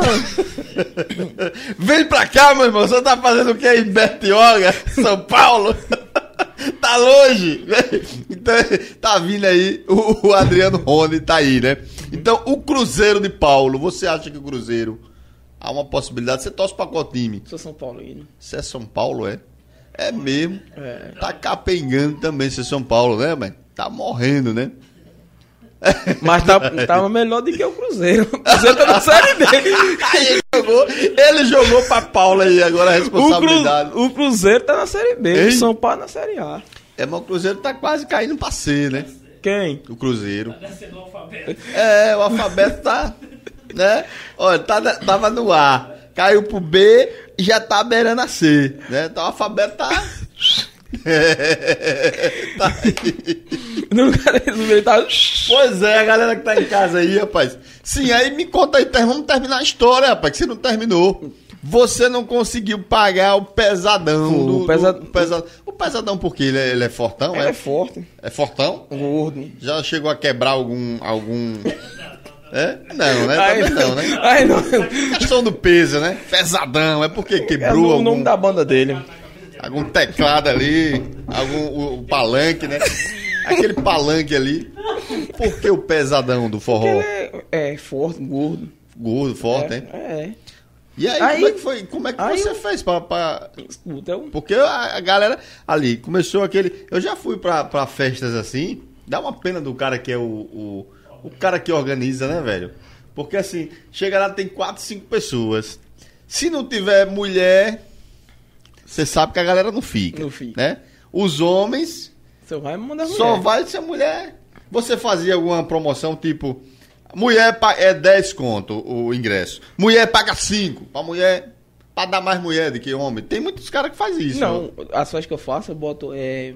*laughs* Vem pra cá, meu irmão. Você tá fazendo o que aí em Bertioga, *laughs* São Paulo? *laughs* tá longe. Então, tá vindo aí o, o Adriano Rony, tá aí, né? Então, o Cruzeiro de Paulo, você acha que o Cruzeiro há uma possibilidade? Você torce pra qual time? Sou São Paulino. Você é São Paulo, é? É mesmo. É. Tá capengando também ser São Paulo, né, mãe? Tá morrendo, né? Mas tá, tava melhor do que o Cruzeiro. O Cruzeiro tá na série B. Aí ele jogou, ele jogou pra Paulo aí, agora a O, responsabilidade. Cru, o Cruzeiro tá na série B. Hein? O São Paulo na série A. É, mas o Cruzeiro tá quase caindo pra C, né? Quem? O Cruzeiro. Descendo o alfabeto. É, o alfabeto tá, né? Olha, tá, tava no A, caiu pro B e já tá beirando a C, né? Então o alfabeto tá... *laughs* *laughs* tá aí. No lugar dele, ele tá... Pois é, a galera que tá em casa aí, rapaz. Sim, aí me conta aí, vamos terminar a história, rapaz, que você não terminou. Você não conseguiu pagar o pesadão Pô, do, o pesa- do- o pesadão. O pesadão por quê? Ele é, ele é fortão? Ele é, é forte, é fortão? gordo. Já chegou a quebrar algum. algum. É? Não, né? Ai, Também não, né? *laughs* Ai, não. Questão do peso, né? Pesadão, é porque É quebrou o algum, nome da banda dele. Algum teclado ali, algum o, o palanque, né? Aquele palanque ali. Por que o pesadão do forró? É, é forte, gordo. Gordo, forte, hein? É, é. E aí, Aí- como é que foi? Como é que você eu- fez pra, pra- é um... Porque a, a galera ali começou aquele. Eu já fui pra, pra festas assim. Dá uma pena do cara que é o, o. o cara que organiza, né, velho? Porque assim, chega lá, tem quatro, cinco pessoas. Se não tiver mulher, você sabe que a galera não fica. Não fica. Né? Os homens Você vai mandar só mulher. vai ser mulher. Você fazia alguma promoção tipo. Mulher é 10 conto o ingresso. Mulher paga 5. Pra mulher. pra dar mais mulher do que homem. Tem muitos caras que faz isso. Não, as festas que eu faço, eu boto. É,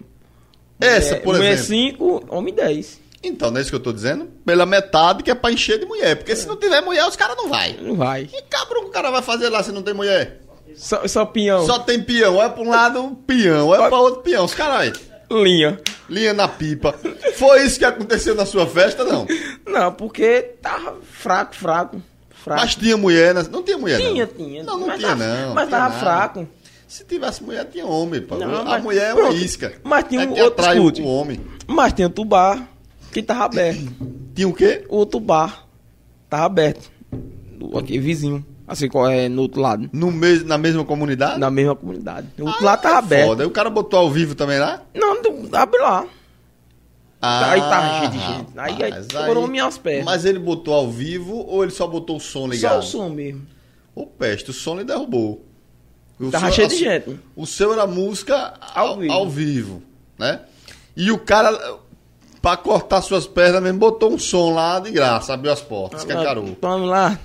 Essa, mulher- por mulher exemplo. 5, homem 10. Então, não é isso que eu tô dizendo? Pela metade que é pra encher de mulher. Porque se não tiver mulher, os caras não vai. Não vai. Que cabrão que o cara vai fazer lá se não tem mulher? Só, só. Só tem peão. É pra um lado um peão, é pra outro peão. Os caras aí, linha. linha na pipa. Foi isso que aconteceu na sua festa, não? Não, porque tava fraco, fraco. Fraco. Mas tinha mulher, né? não tinha mulher, tinha, não? tinha. Não, não mas tinha, tava, não. Mas tinha tava nada. fraco. Se tivesse mulher, tinha homem, pô. Não, a mas- mulher é uma isca. Mas tinha é um outro atrai escute. o homem. Mas tinha outro bar que tava aberto. Tinha o quê? O outro bar tava aberto. Aqui, vizinho. Assim, qual é, no outro lado. No mes na mesma comunidade? Na mesma comunidade. O outro Ah, lado tava é aberto. Foda. Aí o cara botou ao vivo também lá? Não, abre lá. Ah, aí tava cheio de gente. Aí, aí rapaz, quebrou minhas pernas. Mas ele botou ao vivo ou ele só botou o som ligado? Só o som mesmo. O peste, o som lhe derrubou. O Tava seu- cheio a de gente. O seu era música ao, Ao vivo. ao vivo, né? E o cara, pra cortar suas pernas mesmo, botou um som lá de graça, abriu as portas, que é caro. Vamos lá.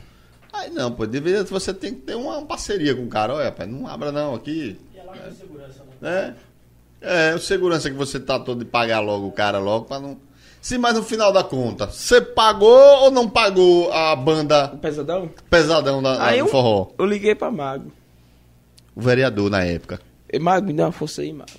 Aí não, pô, deveria, você tem que ter uma parceria com o cara. Olha, rapaz, não abra não aqui, E é lá com segurança, né? né? É, o segurança que você tá todo de pagar logo o cara logo pra não... Sim, mas no final da conta, você pagou ou não pagou a banda O pesadão. pesadão da, Aí do eu, forró? eu liguei pra Mago. O vereador na época. E, Mago, me dá uma força aí, Mago.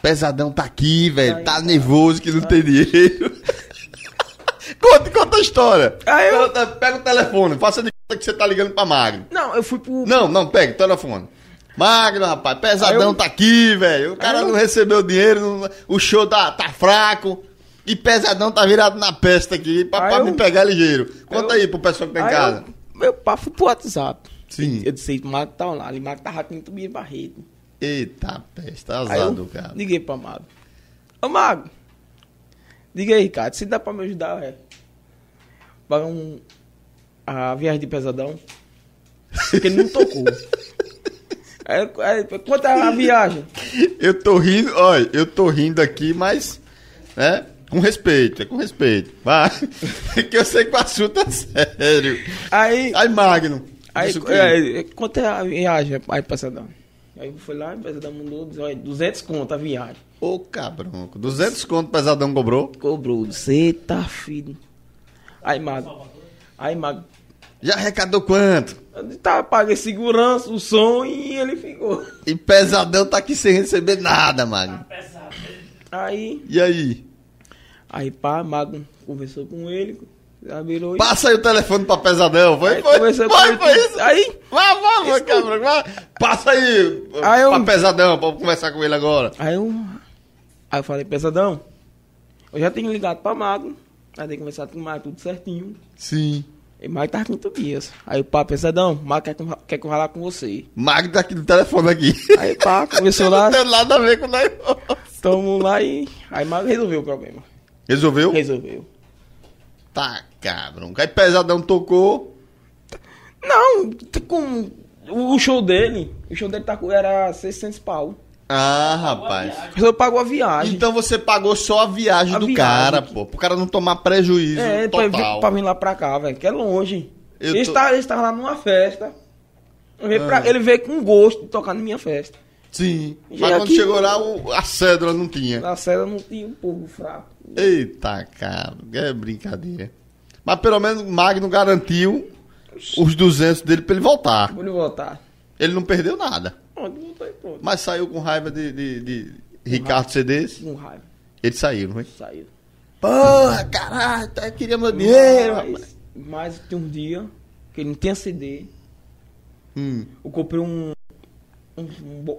Pesadão tá aqui, velho. Aí, Tá tá. nervoso que não tem dinheiro. *laughs* conta, conta a história. Aí eu- Pega, o- telefone, faça de que você tá ligando pra Magno. Não, eu fui pro. Não, não, pega telefone. Magno, rapaz, pesadão eu- tá aqui, velho. O cara eu- não recebeu dinheiro, não- o show tá, tá fraco. E pesadão tá virado na pesta aqui pra, pra eu- me pegar ligeiro. Conta aí pro pessoal que tá em casa. Eu, meu pá, fui pro WhatsApp. Sim. Eu disse, o Mago tá lá. O Mago tava com bem barreto. Eita, Aí eu azado, cara. liguei pra Mago. Ô Mago, diga aí, Ricardo, se dá pra me ajudar, é. Pagar um. A viagem de pesadão. Porque ele não tocou. aí, aí, quanto é a viagem? Eu tô rindo, olha, eu tô rindo aqui, mas, né, com respeito, é com respeito. Vai, *laughs* que eu sei que o assunto é sério. Aí. Aí, Magno. Aí, disse o quê? é, quanto é a viagem, aí, pesadão? Aí foi lá, o pesadão mandou, disse, olha, 200 conto a viagem. Ô, cabrão, 200 conto pesadão cobrou. Cobrou, você tá filho. Aí, Mago. Aí, Mago. Já arrecadou quanto? Tá, paguei segurança, o som e ele ficou. E pesadão tá aqui sem receber nada, Magno. Pesado. Aí, E aí? aí pá, Mago conversou com ele, já virou e- Passa aí o telefone pra pesadão, foi? Aí Foi, foi, com ele, foi isso? Aí, Vai, vai, vai, cabrão, vai. Passa aí, Aí eu- pra pesadão, pra conversar com ele agora. aí eu, aí eu falei, pesadão, eu já tenho ligado pra Mago, já tenho conversado com o Mago, tudo certinho. Sim. E Mago tá com Tobias. Aí o pá, pesadão, Mago quer, quer que eu falar com você. Magno tá aqui no telefone aqui. Aí pá, *laughs* conversou lá, Não tem nada a ver com o negócio. tamo lá e. Aí Mago resolveu o problema. Resolveu? Resolveu. Tá, cabrão. Aí pesadão tocou. Não, com o show dele, o show dele tá, era 600 pau. Ah, rapaz. Eu pagou a viagem. Então você pagou só a viagem A do viagem. cara, pô. Pro cara não tomar prejuízo é, pra, total. pra vir lá pra cá, velho, que é longe. Eu Ele, tô- está, ele estava lá numa festa. Ele veio, pra- Ah. ele veio com gosto de tocar na minha festa. Sim. Mas quando aqui- chegou lá, o- a cédula não tinha. Na cela não tinha um povo fraco. Eita, cara. É brincadeira. Mas pelo menos o Magno garantiu os 200 dele pra ele voltar. Vou lhe voltar. Ele não perdeu nada. Pronto, voltou e pronto. Mas saiu com raiva de, de- de Ricardo CDs. Com raiva. Ele saiu, não foi? Saiu. Porra, caralho, eu queria meu dinheiro, rapaz. Mas, mas tem um dia que ele não tinha CD. Hum, Eu comprei um, um,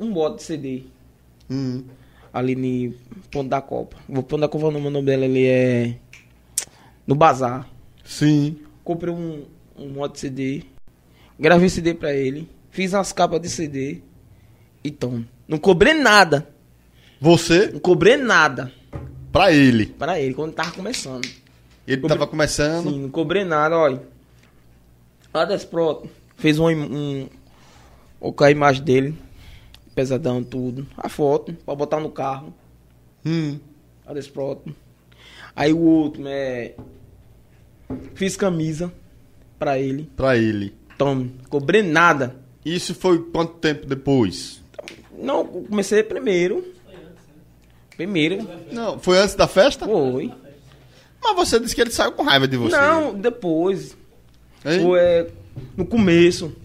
um, de CD. hum. ali no Ponto da Copa. O Ponto da Copa, o nome dela ali é. No Bazar. Sim. Comprei um, um modo de CD. Gravei CD pra ele. Fiz umas capas de CD. Então, não cobrei nada. Você? Não cobrei nada. Pra ele? Pra ele, quando tava começando. Ele cobrei... tava começando? Sim, não cobrei nada, olha. A Desproto fez um, um... a imagem dele, pesadão, tudo. A foto, pra botar no carro. Hum. Desproto. Aí o outro, é... Fiz camisa pra ele. Pra ele. Então, cobrei nada. Isso foi quanto tempo depois? Não, comecei primeiro. Primeiro. Não, foi antes da festa? Foi. Mas você disse que ele saiu com raiva de você. Não, depois. Hein? Foi é, no começo.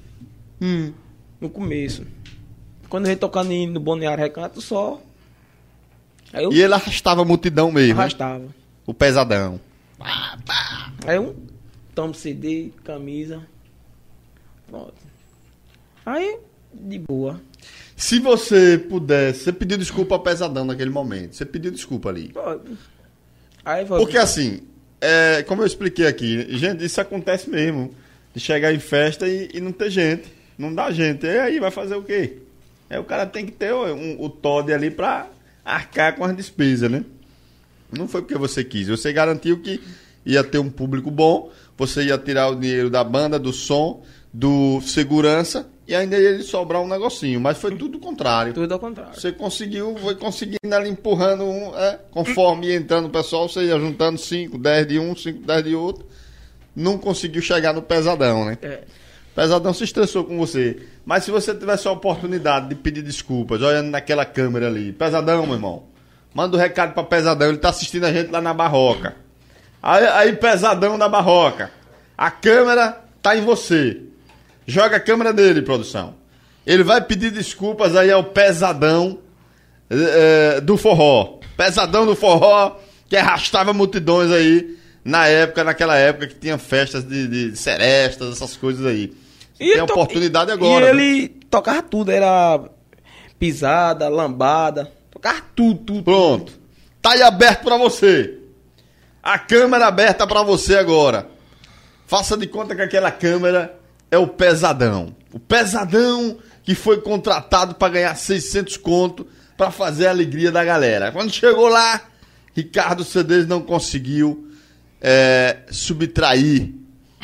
Hum. No começo. Quando a gente tocando no Balneário Recanto, só. Eu E ele arrastava a multidão mesmo. né? arrastava. O pesadão. Aí eu tomo CD, camisa. Pronto. Aí, de boa. Se você pudesse, você pediu desculpa ao pesadão naquele momento. Você pediu desculpa ali. Aí. Porque assim, é, como eu expliquei aqui, gente, isso acontece mesmo. De chegar em festa e, e não ter gente. Não dá gente. E aí vai fazer o quê? Aí o cara tem que ter o, um, o Todd ali pra arcar com as despesas, né? Não foi porque você quis. Você garantiu que ia ter um público bom, você ia tirar o dinheiro da banda, do som, do segurança e ainda lhe sobrar um negocinho. Mas foi tudo o contrário. Tudo ao contrário. Você conseguiu, foi conseguindo ali empurrando um, é, conforme ia entrando o pessoal, você ia juntando 5, 10 de um, 5, 10 de outro. Não conseguiu chegar no pesadão, né? É. Pesadão se estressou com você. Mas se você tivesse a oportunidade de pedir desculpas, olhando naquela câmera ali, Pesadão, meu irmão, manda o um recado pra Pesadão, ele tá assistindo a gente lá na Barroca. Aí, aí Pesadão da Barroca, a câmera tá em você. Joga a câmera dele, produção. Ele vai pedir desculpas aí ao Pesadão eh, do forró. Pesadão do forró que arrastava multidões aí na época, naquela época que tinha festas de, de serestas, essas coisas aí. Tem ele a to- oportunidade e- agora. E né? ele tocava tudo, era pisada, lambada, tocava tudo, tudo. Pronto. Tá aí aberto pra você. A câmera aberta pra você agora. Faça de conta que aquela câmera é o pesadão. O pesadão que foi contratado pra ganhar 600 conto pra fazer a alegria da galera. Quando chegou lá, Ricardo Cedês não conseguiu é, subtrair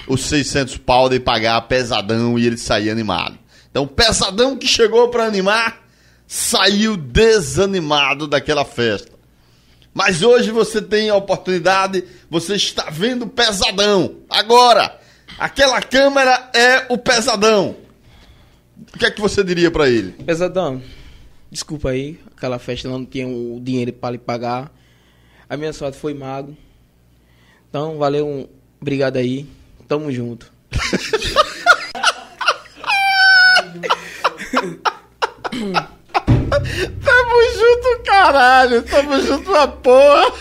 os 600 pau de pagar pesadão e ele sair animado. Então, o pesadão que chegou pra animar saiu desanimado daquela festa. Mas hoje você tem a oportunidade, você está vendo pesadão. Agora, aquela câmera é o pesadão. O que é que você diria pra ele? Pesadão, desculpa aí, aquela festa não tinha o dinheiro para lhe pagar. A minha sorte foi mago. Então, valeu, um, obrigado aí. Tamo junto. *laughs* Tamo junto, caralho. Tamo junto uma porra.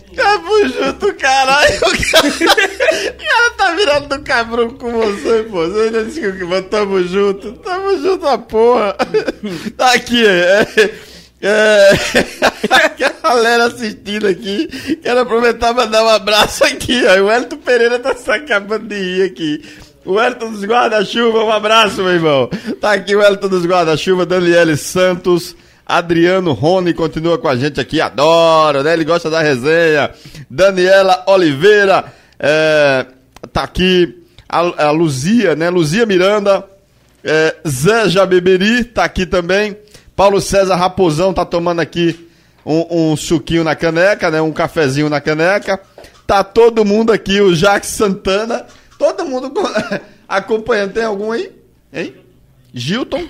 *laughs* Tamo junto, caralho. O *laughs* cara, o cara tá virando do cabrão com você, pô. Você ainda disse que mas tamo junto. Tamo junto a porra. *laughs* Tá aqui, é. é *laughs* a galera assistindo aqui. Quero aproveitar e mandar um abraço aqui, ó. O Elton Pereira tá se acabando de rir aqui. O Elton dos Guarda-Chuva, um abraço, meu irmão. Tá aqui o Elton dos Guarda-Chuva, Daniele Santos, Adriano Rony continua com a gente aqui, adoro, né? Ele gosta da resenha. Daniela Oliveira, é, tá aqui. A, a Luzia, né? Luzia Miranda, é, Zé Jabeberi tá aqui também. Paulo César Raposão tá tomando aqui um, um suquinho na caneca, né? Um cafezinho na caneca. Tá todo mundo aqui, o Jacques Santana. Todo mundo co- *laughs* acompanhando. Tem algum aí? Hein? Gilton?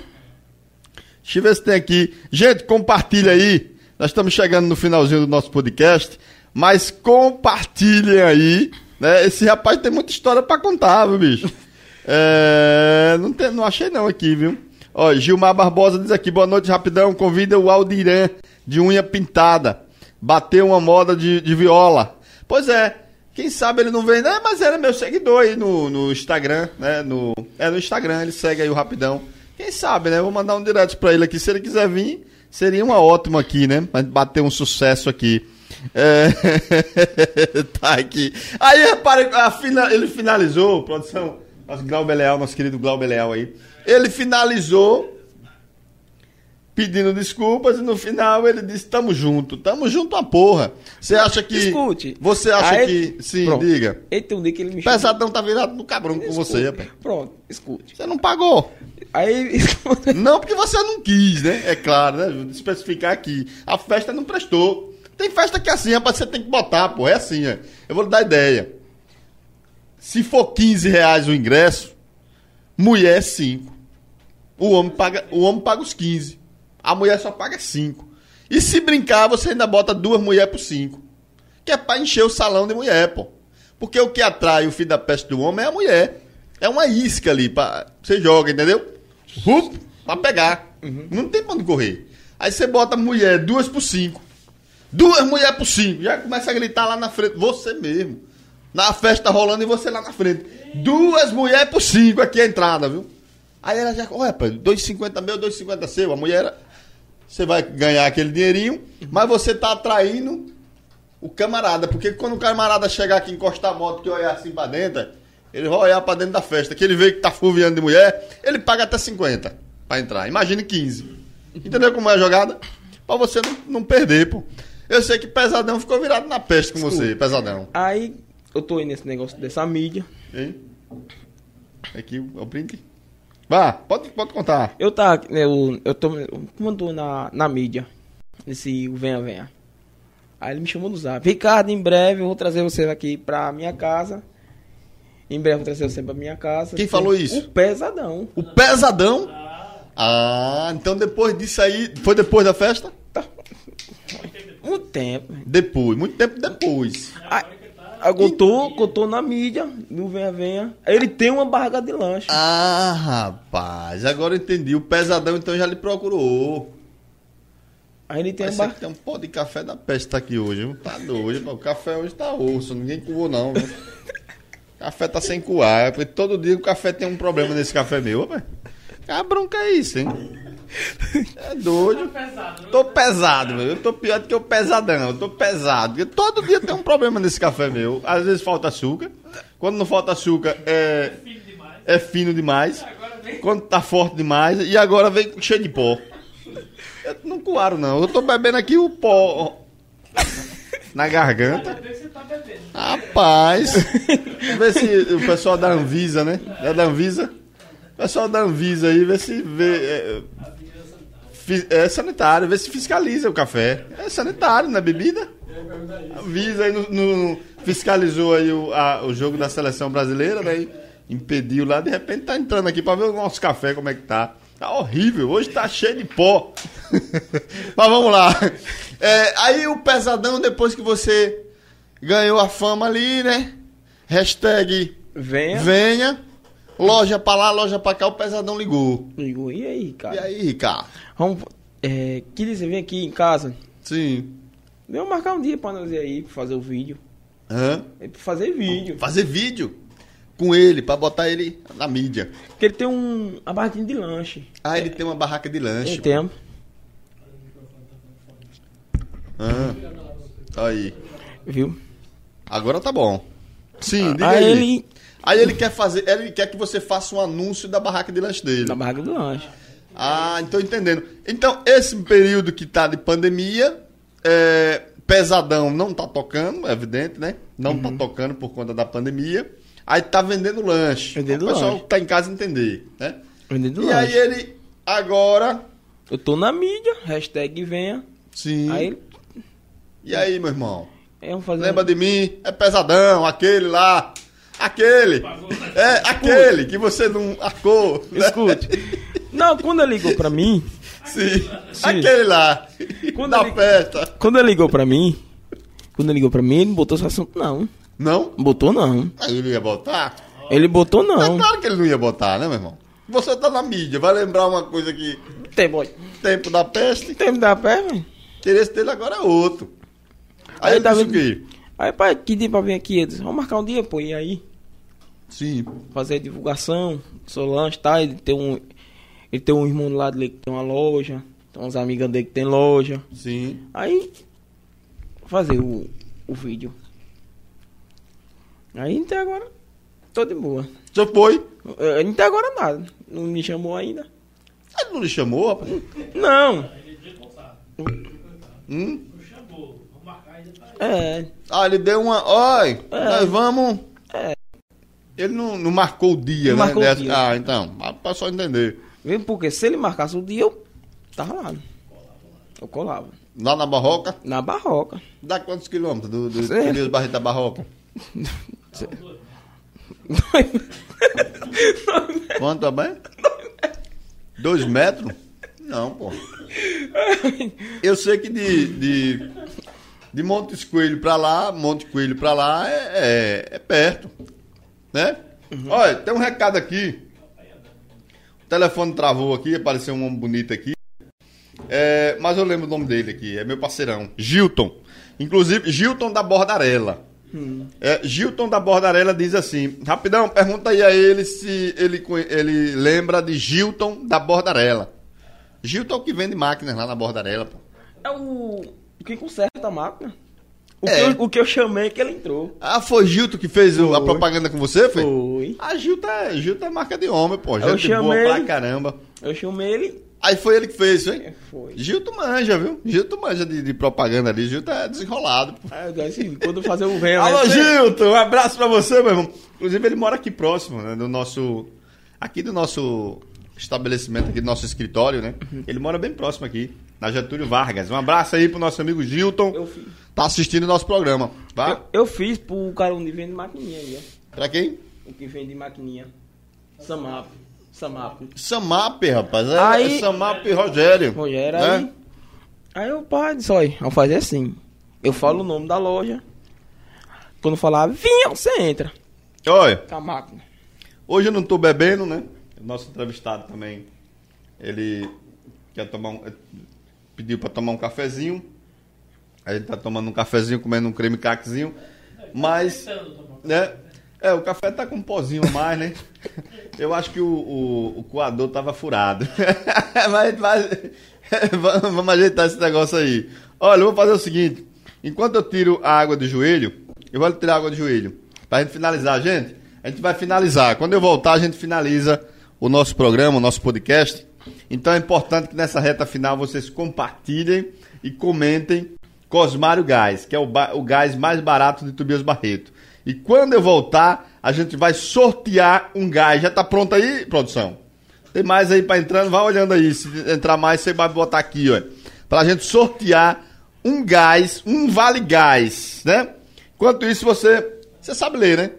Deixa eu ver se tem aqui. Gente, compartilha aí. Nós estamos chegando no finalzinho do nosso podcast. Mas compartilhem aí. Né? Esse rapaz tem muita história pra contar, viu, bicho? *laughs* É, não, tem, não achei não aqui, viu? Ó, Gilmar Barbosa diz aqui, boa noite, rapidão. Convida o Aldiran de unha pintada. Bateu uma moda de, de viola. Pois é, quem sabe ele não vem, né? Mas era meu seguidor aí no, no Instagram, né? No, é no Instagram, ele segue aí o Rapidão. Quem sabe, né? Vou mandar um direct pra ele aqui. Se ele quiser vir, seria uma ótima aqui, né? Pra bater um sucesso aqui. É... *laughs* tá aqui. Aí, repare, fina- ele finalizou, produção, nosso Glauber Leal, nosso querido Glauber Leal aí. Ele finalizou pedindo desculpas e no final ele disse: Tamo junto, tamo junto a porra. Você acha que. Escute. Você acha Aí- que. Sim, Pronto. diga. Um dia que ele me. Pesadão tá virado no cabrão com você, rapaz. Pronto, escute. Você não pagou. Aí, *laughs* escute. Não porque você não quis, né? É claro, né? Vou especificar aqui. A festa não prestou. Tem festa que é assim, rapaz, você tem que botar, pô. É assim, ó. Eu vou lhe dar ideia. Se for 15 reais o ingresso, mulher é 5. O homem paga, o homem paga os 15. A mulher só paga 5. E se brincar, você ainda bota duas mulheres por 5. Que é pra encher o salão de mulher, pô. Porque o que atrai o filho da peste do homem é a mulher. É uma isca ali, pra, você joga, entendeu? Rup, pra pegar. Não tem pra onde correr. Aí você bota mulher, duas por cinco. Duas mulheres por cinco. Já começa a gritar lá na frente. Você mesmo. Na festa rolando e você lá na frente. Duas mulheres por cinco aqui a entrada, viu? Aí ela já, olha, rapaz, 2,50 meu, 2,50 seu. A mulher, era- você vai ganhar aquele dinheirinho, mas você tá atraindo o camarada. Porque quando o camarada chegar aqui, encostar a moto, que olhar assim pra dentro, ele vai olhar pra dentro da festa. Que ele vê que tá fuviando de mulher, ele paga até 50 pra entrar. Imagine 15. Entendeu como é a jogada? Pra você não, não perder, pô. Eu sei que Pesadão ficou virado na peste com você, Pesadão. Aí eu tô aí nesse negócio dessa mídia. Hein? Aqui o print. Vá, pode, pode contar. Eu tá, eu, eu tô, como eu tô na, na mídia, nesse Venha Venha. Aí ele me chamou no zap. Ricardo, em breve eu vou trazer você aqui pra minha casa. Em breve eu vou trazer você pra minha casa. Quem falou isso? O Pesadão. O Pesadão. Ah, então depois disso aí. Foi depois da festa? Tá. *laughs* Um tempo. Depois, muito tempo depois. Aí, tô, eu tô na mídia, no Venha Venha. Ele tem uma barraca de lanche. Ah, rapaz, agora eu entendi. O Pesadão então já lhe procurou. Aí ele tem aqui tem um pó de café da peste tá aqui hoje, viu? Tá doido, o café hoje tá osso, ninguém coou não, viu? café tá sem coar, porque todo dia o café tem um problema nesse café meu, rapaz. A bronca é isso, hein? É doido. Pesado, né? Tô pesado, meu. Eu tô pior do que o pesadão. Eu tô pesado. Todo dia tem um problema nesse café meu. Às vezes falta açúcar. Quando não falta açúcar, é, é fino demais. Vem. Quando tá forte demais. E agora vem cheio de pó. Eu não coaro, não. Eu tô bebendo aqui o pó na garganta. Vê tá. Rapaz. Ver se o pessoal da Anvisa, né? É da Anvisa? O pessoal da Anvisa aí, vê se vê. É, é sanitário, vê se fiscaliza o café. É sanitário, não é bebida? Anvisa aí no, no- fiscalizou aí o, a- o jogo da seleção brasileira, né? E impediu lá, de repente tá entrando aqui pra ver o nosso café como é que tá. Tá horrível, hoje tá cheio de pó. *laughs* Mas vamos lá. É, aí o pesadão, depois que você ganhou a fama ali, né? Hashtag Venha. venha. Loja pra lá, loja pra cá, o pesadão ligou. Ligou. E aí, cara? E aí, Ricardo? Vamos. É, queria você vir aqui em casa. Sim. Vamos marcar um dia pra nós ir aí, pra fazer o vídeo. Hã? É pra fazer vídeo. Fazer vídeo com ele, pra botar ele na mídia. Porque ele tem um, uma barraquinha de lanche. Ah, ele tem uma barraca de lanche. Tem tempo. Ah, aí. Viu? Agora tá bom. Sim, diga aí aí. ele. Aí ele quer fazer, ele quer que você faça um anúncio da barraca de lanche dele. Na barraca do lanche. Ah, então entendendo. Então, esse período que tá de pandemia, é, pesadão não tá tocando, é evidente, né? Não tá tocando por conta da pandemia. Aí tá vendendo lanche. Vendendo o pessoal lanche. que tá em casa entender, né? Vendendo e lanche. aí ele agora, Eu tô na mídia, hashtag venha. sim. Aí E aí, meu irmão? é fazer. Lembra de mim? É pesadão, aquele lá. Aquele. É, aquele que você não arcou. né? Escute. Não, quando ele ligou pra mim, Sim. Sim. Aquele lá. Quando da ele- festa. quando ele ligou pra mim, quando ele ligou pra mim, ele não botou esse assunto, não. Não? Botou não. Aí ele ia botar? Ele botou É não. claro que ele não ia botar, né, meu irmão? Você tá na mídia, vai lembrar uma coisa que Tem, boy. tempo da peste, Tem me dar pé, velho. o interesse dele agora é outro. Aí, Aí ele tá disse o vendo- quê? Aí, pai, que dia pra vir aqui? Vamos marcar um dia, pô, e aí? Sim. Fazer divulgação, seu lanche, tá? Ele tem um. Ele tem um irmão do lado dele que tem uma loja. Tem umas amigas dele que tem loja. Sim. Aí. Fazer o, o vídeo. Aí até agora. Tô de boa. Você foi? Eh, Até agora nada. Não me chamou ainda. Ele não lhe chamou, rapaz? Não. Hum? Não chamou. Vamos marcar ainda pra É. Ah, ele deu uma. Oi, É. nós vamos. É. Ele não, não marcou o dia, Não né? marcou o dessa- dia. Ah, então. Pra só entender. Viu? Porque se ele marcasse o dia, eu tava lá. Eu colava. Lá na Barroca, Na barroca. dá quantos quilômetros do, do Sei. Elias Barreto da Barroca? *laughs* *laughs* Quanto também? Dois metros? Não, pô. *laughs* Eu sei que de, de, de Montes Coelho pra lá, Monte Coelho pra lá é, é, é perto. Né? Olha, tem um recado aqui. O telefone travou aqui, apareceu um homem bonito aqui. É, mas eu lembro o nome dele aqui, é meu parceirão, Gilton. Inclusive, Gilton da Bordarela. É, Gilton da Bordarela diz assim: rapidão, pergunta aí a ele se ele, ele lembra de Gilton da Bordarela. Gilton é o que vende máquinas lá na Bordarela, pô. É o. que conserta a máquina. O, É. que, eu, o que eu chamei que ele entrou. Ah, foi Gilton que fez o- a Foi. propaganda com você, foi? Foi. Ah, Gilton é, Gilton é marca de homem, pô. Eu Gente boa chamei- pra caramba. Eu chamei ele. Aí foi ele que fez, hein? É, foi. Gilton manja, viu? Gilton manja de, de propaganda ali. Gilton é desenrolado, pô. Eu disse, assim, quando eu fazer o vento. Alô, Gilton, um abraço pra você, meu irmão. Inclusive, ele mora aqui próximo, né? Do nosso. Aqui do nosso estabelecimento, aqui do nosso escritório, né? Ele mora bem próximo aqui, na Getúlio Vargas. Um abraço aí pro nosso amigo Gilton. Eu fiz. Tá assistindo o nosso programa. Tá? Eu, eu fiz pro cara onde vende maquininha aí, ó. Pra quem? O que vende maquininha. Samap. Samap. Samap, rapaz. É, Aí- é Samap Rogério. Rogério, né? aí. Aí o pai disse, olha, vamos fazer assim. Eu falo o nome da loja. Quando falar, vinha, você entra. Olha, Com a máquina. hoje eu não tô bebendo, né? Nosso entrevistado também, ele quer tomar um, pediu pra tomar um cafezinho. A gente tá tomando um cafezinho, comendo um creme caquezinho. Mas, né? É, o café tá com um pozinho a mais, né? *laughs* Eu acho que o, o, o coador tava furado. *laughs* mas, mas *laughs* vamos vamos ajeitar esse negócio aí. Olha, eu vou fazer o seguinte. Enquanto eu tiro a água do joelho, eu vou tirar a água do joelho. Pra gente finalizar, gente. A gente vai finalizar. Quando eu voltar, a gente finaliza o nosso programa, o nosso podcast. Então é importante que nessa reta final vocês compartilhem e comentem Cosmário Gás, que é o, o gás mais barato de Tobias Barreto. E quando eu voltar, a gente vai sortear um gás. Já tá pronto aí, produção? Tem mais aí pra entrando? Vai olhando aí. Se entrar mais, você vai botar aqui, ó. Pra gente sortear um gás, um vale gás, né? Enquanto isso, você. Você sabe ler, né?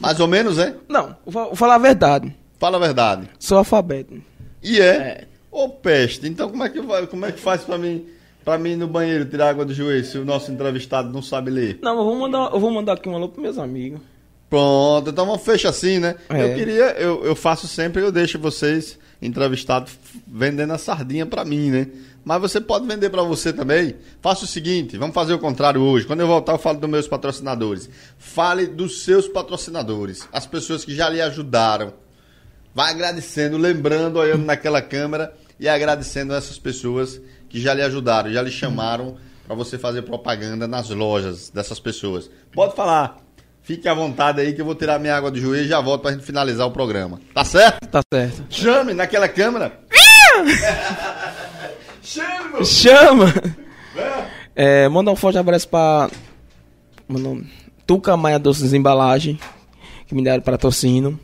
Mais ou menos, é? Não, vou falar a verdade. Fala a verdade. Sou alfabeto. E é? É. Ô peste, então como é que vai, como é que faz pra mim, pra mim ir no banheiro tirar água do joelho se o nosso entrevistado não sabe ler? Não, eu vou mandar, eu vou mandar aqui um alô pros meus amigos. Pronto, então vamos fechar assim, né? É. Eu queria, eu, eu faço sempre, eu deixo vocês entrevistados vendendo a sardinha pra mim, né? Mas você pode vender pra você também. Faça o seguinte, vamos fazer o contrário hoje. Quando eu voltar, eu falo dos meus patrocinadores. Fale dos seus patrocinadores, as pessoas que já lhe ajudaram. Vai agradecendo, lembrando, olhando naquela câmera e agradecendo essas pessoas que já lhe ajudaram, já lhe chamaram para você fazer propaganda nas lojas dessas pessoas. Pode falar. Fique à vontade aí que eu vou tirar minha água do joelho e já volto pra gente finalizar o programa. Tá certo? Tá certo. Chame naquela câmera. *laughs* Chame, meu. Chama! É, manda um forte abraço pra. Mano, Tuca Maia Doces Embalagem, que me deram patrocínio.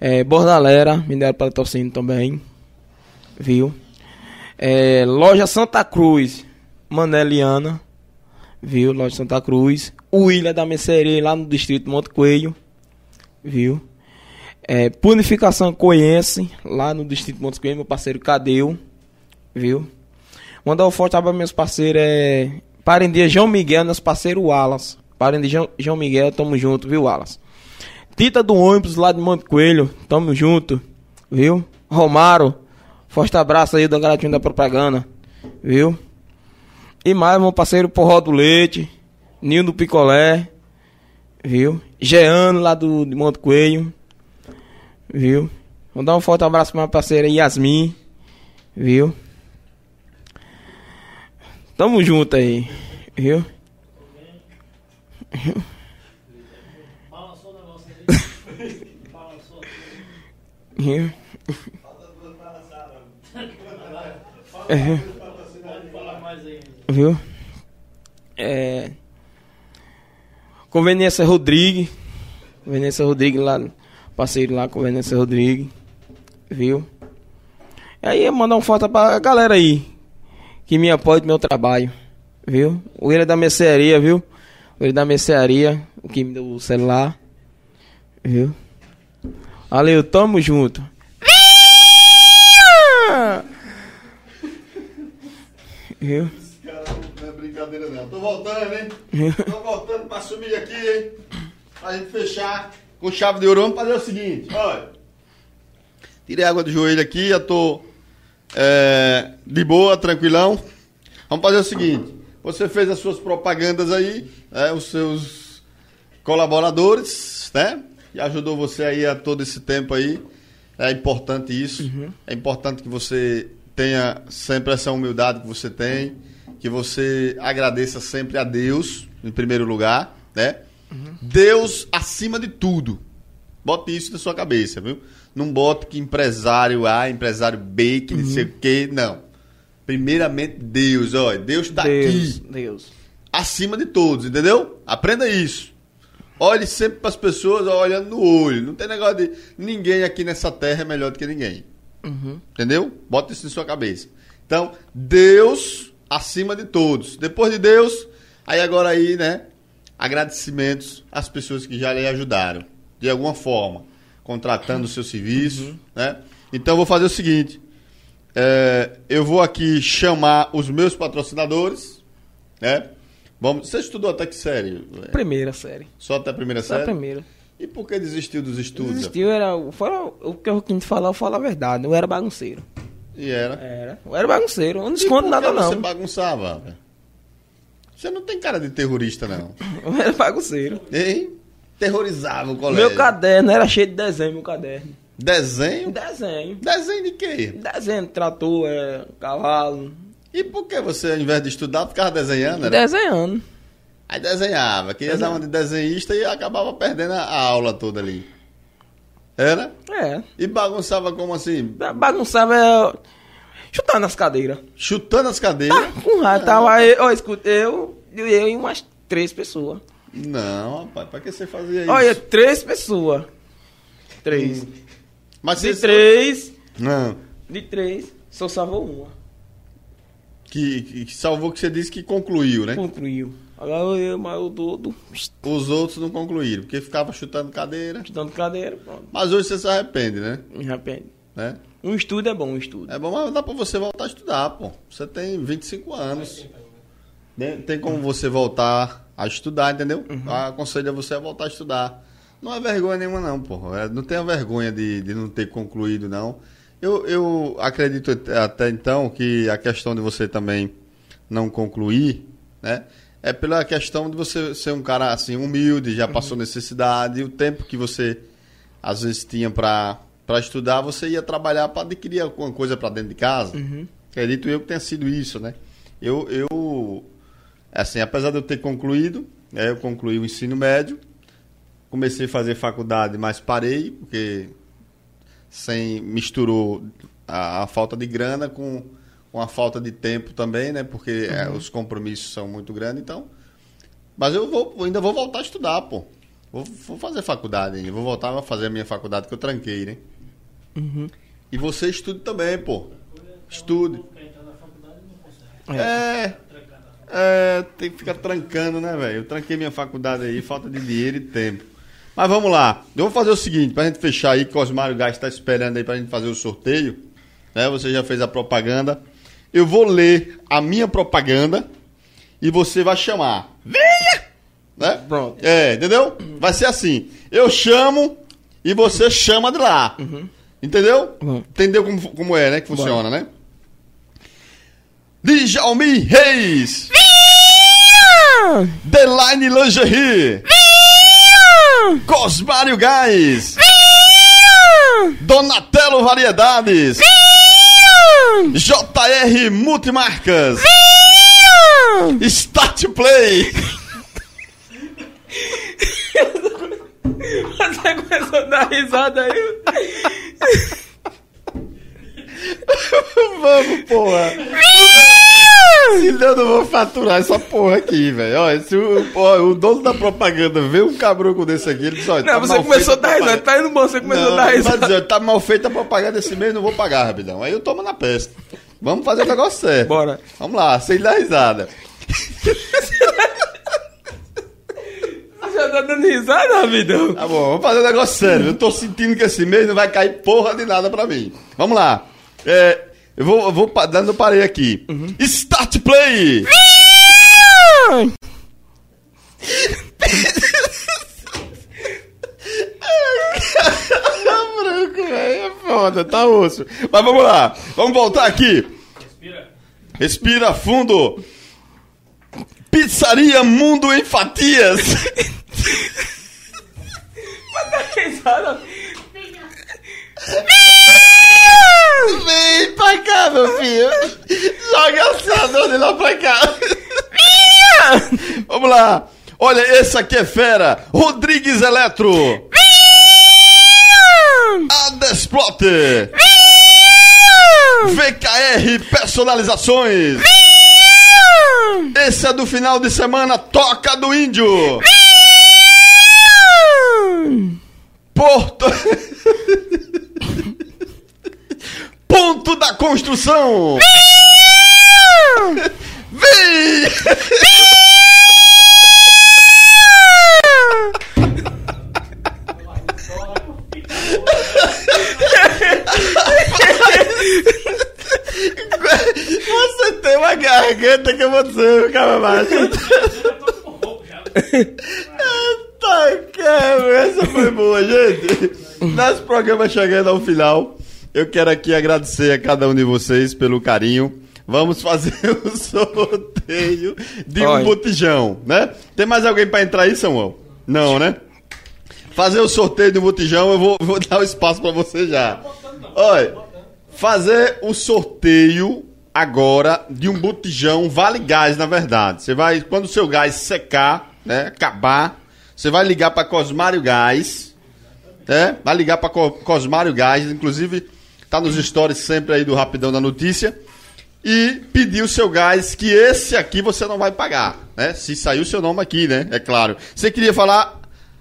É, Bordalera, me deram patrocínio também. Viu? É, Loja Santa Cruz, Maneliana. Viu? Loja Santa Cruz. O Ilha da Mercearia, lá no distrito Monte Coelho. Viu? É, Purificação Coense, lá no distrito Monte Coelho, meu parceiro Cadeu. Viu? Mandar um forte abraço meus parceiros é. Parendia João Miguel, meus parceiros Wallace. Parendia João, João Miguel, tamo junto, viu, Wallace? Tita do ônibus lá de Monte Coelho, tamo junto, viu? Romaro, forte abraço aí do garotinho da propaganda, viu? E mais, meu parceiro Porró do Leite, Ninho do Picolé, viu? Jeano lá do de Monte Coelho, viu? Mandar um forte abraço pra minha parceira Yasmin, viu? Tamo junto aí, viu? Fala só o negócio É, *laughs* viu? É. Conveniência Rodrigues. Conveniência Rodrigues lá, parceiro lá, Conveniência Rodrigues. Viu? Aí, mandar um forte pra galera aí que me apoia no meu trabalho. Viu? O Ilha da Mercearia, viu? O Ilha da Mercearia, o que me deu o celular. Viu? Valeu, tamo junto. Viu? Esse cara não é brincadeira não. Tô voltando, hein? Tô voltando pra sumir aqui, hein? Pra gente fechar com chave de ouro. Vamos fazer o seguinte, olha. Tirei água do joelho aqui, já tô é, de boa, tranquilão. Vamos fazer o seguinte. Você fez as suas propagandas aí, né, os seus colaboradores, né? E ajudou você aí a todo esse tempo aí. É importante isso. É importante que você tenha sempre essa humildade que você tem, que você agradeça sempre a Deus, em primeiro lugar, né? Deus acima de tudo. Bote isso na sua cabeça, viu? Não bote que empresário A, empresário B, que não sei o quê, não. Primeiramente Deus, olha, Deus está aqui Deus. acima de todos, entendeu? Aprenda isso. Olhe sempre para as pessoas olhando no olho. Não tem negócio de ninguém aqui nessa terra é melhor do que ninguém. Entendeu? Bota isso na sua cabeça. Então, Deus acima de todos. Depois de Deus, aí agora aí, né? Agradecimentos às pessoas que já lhe ajudaram, de alguma forma, contratando o seu serviço, né? Então, eu vou fazer o seguinte. é, eu vou aqui chamar os meus patrocinadores, né? Vamos, você estudou até que série? Primeira série. Só até a primeira Só a série? primeira. E por que desistiu dos estudos? Desistiu, era. Fora o que eu quis falar, eu falo a verdade. Eu era bagunceiro. E era. Era. Eu era bagunceiro. Eu não escondo nada, que você não. bagunçava? Você não tem cara de terrorista, não. *laughs* Eu era bagunceiro. Hein? Terrorizava o colégio. Meu caderno era cheio de desenho, meu caderno. Desenho? Desenho. Desenho de quê? Desenho, trator, é, cavalo. E por que você, ao invés de estudar, ficava desenhando? Era? Desenhando. Aí desenhava, queria dar uma de desenhista e acabava perdendo a aula toda ali. Era? É. E bagunçava como assim? Bagunçava, é, chutando as cadeiras. Chutando as cadeiras? Tá, com raiva. Tava eu, ó, escuta, eu, eu e umas três pessoas. Não, rapaz, pra que você fazia isso? Olha, três pessoas. Três. Mas De três, Não. de três, só salvou uma. Que, que salvou que você disse que concluiu, né? Concluiu. Agora eu, mas eu todo, Os outros não concluíram, porque ficava chutando cadeira. chutando cadeira, pronto. Mas hoje você se arrepende, né? Me arrependo. né? Um estudo é bom, um estudo. É bom, mas dá pra você voltar a estudar, pô. Você tem 25 anos. Tem, tem como você voltar a estudar, entendeu? Aconselho a você a voltar a estudar. Não é vergonha nenhuma, não, pô. É, não tenha vergonha de, de não ter concluído, não. Eu, eu acredito até- então que a questão de você também não concluir, né? É pela questão de você ser um cara assim humilde, já passou necessidade, e o tempo que você às vezes tinha para estudar, você ia trabalhar para adquirir alguma coisa para dentro de casa. Acredito eu que tenha sido isso, né? Eu, eu assim, apesar de eu ter concluído, né, eu concluí o ensino médio, comecei a fazer faculdade, mas parei porque sem misturou a, a falta de grana com, com a falta de tempo também, né? Porque é, os compromissos são muito grandes, então. Mas eu vou, ainda vou voltar a estudar, pô. Vou, vou fazer faculdade ainda. Vou voltar a fazer a minha faculdade que eu tranquei, né? E você estude também, pô. Estude. É. Faculdade. É, tem que ficar trancando, né, velho? Eu tranquei minha faculdade aí, falta de dinheiro e tempo. Mas vamos lá. Eu vou fazer o seguinte, pra gente fechar aí, que o Osmário Gás está esperando aí pra gente fazer o sorteio. Né? Você já fez a propaganda. Eu vou ler a minha propaganda e você vai chamar. Venha! Né? Pronto. É, entendeu? Vai ser assim. Eu chamo e você chama de lá. Entendeu? Uhum. Entendeu como, como é, né? Que funciona, né? Djalmi Reis. Deline Lingerie. Cosmário Gás. Donatello Variedades. JR Multimarcas. Start Play. *laughs* Você começou a dar risada aí. *laughs* Vamos, porra. Senão eu não vou faturar essa porra aqui, velho. Olha, se o, ó, o dono da propaganda vê um cabroco desse aqui, ele diz, olha, Não, tá você mal começou a feita dar risada. Tá indo bom, você começou Não, a dar vai risada. dizer, tá mal feita a propaganda esse mês, não vou pagar, rapidão. Aí eu tomo na peste. Vamos fazer o negócio certo. Bora. Vamos lá, sem dar risada. Você já tá dando risada, Ravidão? Tá bom, vamos fazer um negócio sério. Eu tô sentindo que esse mês não vai cair porra de nada pra mim. Vamos lá. É, Eu vou, eu vou dando parei aqui. Start play! Branco, velho, é foda, tá osso. Mas vamos lá, vamos voltar aqui. Respira. Respira fundo. Pizzaria Mundo em Fatias. Vem pra cá, meu filho. Joga o senador de lá pra cá. Vamos lá. Olha, esse aqui é fera. Rodrigues Eletro. Adesplote. VKR Personalizações. Esse é do final de semana. Toca do Índio. Porto. *laughs* Ponto da construção. Vem! Você tem uma garganta que eu vou dizer, cara baixo. Tá, cara, essa foi boa, gente. Nosso programa chegando ao final. Eu quero aqui agradecer a cada um de vocês pelo carinho. Vamos fazer *laughs* o sorteio de um botijão, né? Tem mais alguém pra entrar aí, Samuel? Não, né? Fazer o sorteio de um botijão, eu vou, vou dar o espaço pra você já. Olha, fazer o sorteio agora de um botijão vale gás, na verdade. Você vai, quando o seu gás secar, né, acabar, você vai ligar para Cosmário Gás, né? Vai ligar para Cosmário Gás, inclusive tá nos stories sempre aí do Rapidão da Notícia e pedir o seu gás, que esse aqui você não vai pagar, né? Se sair o seu nome aqui, né? É claro. Você queria falar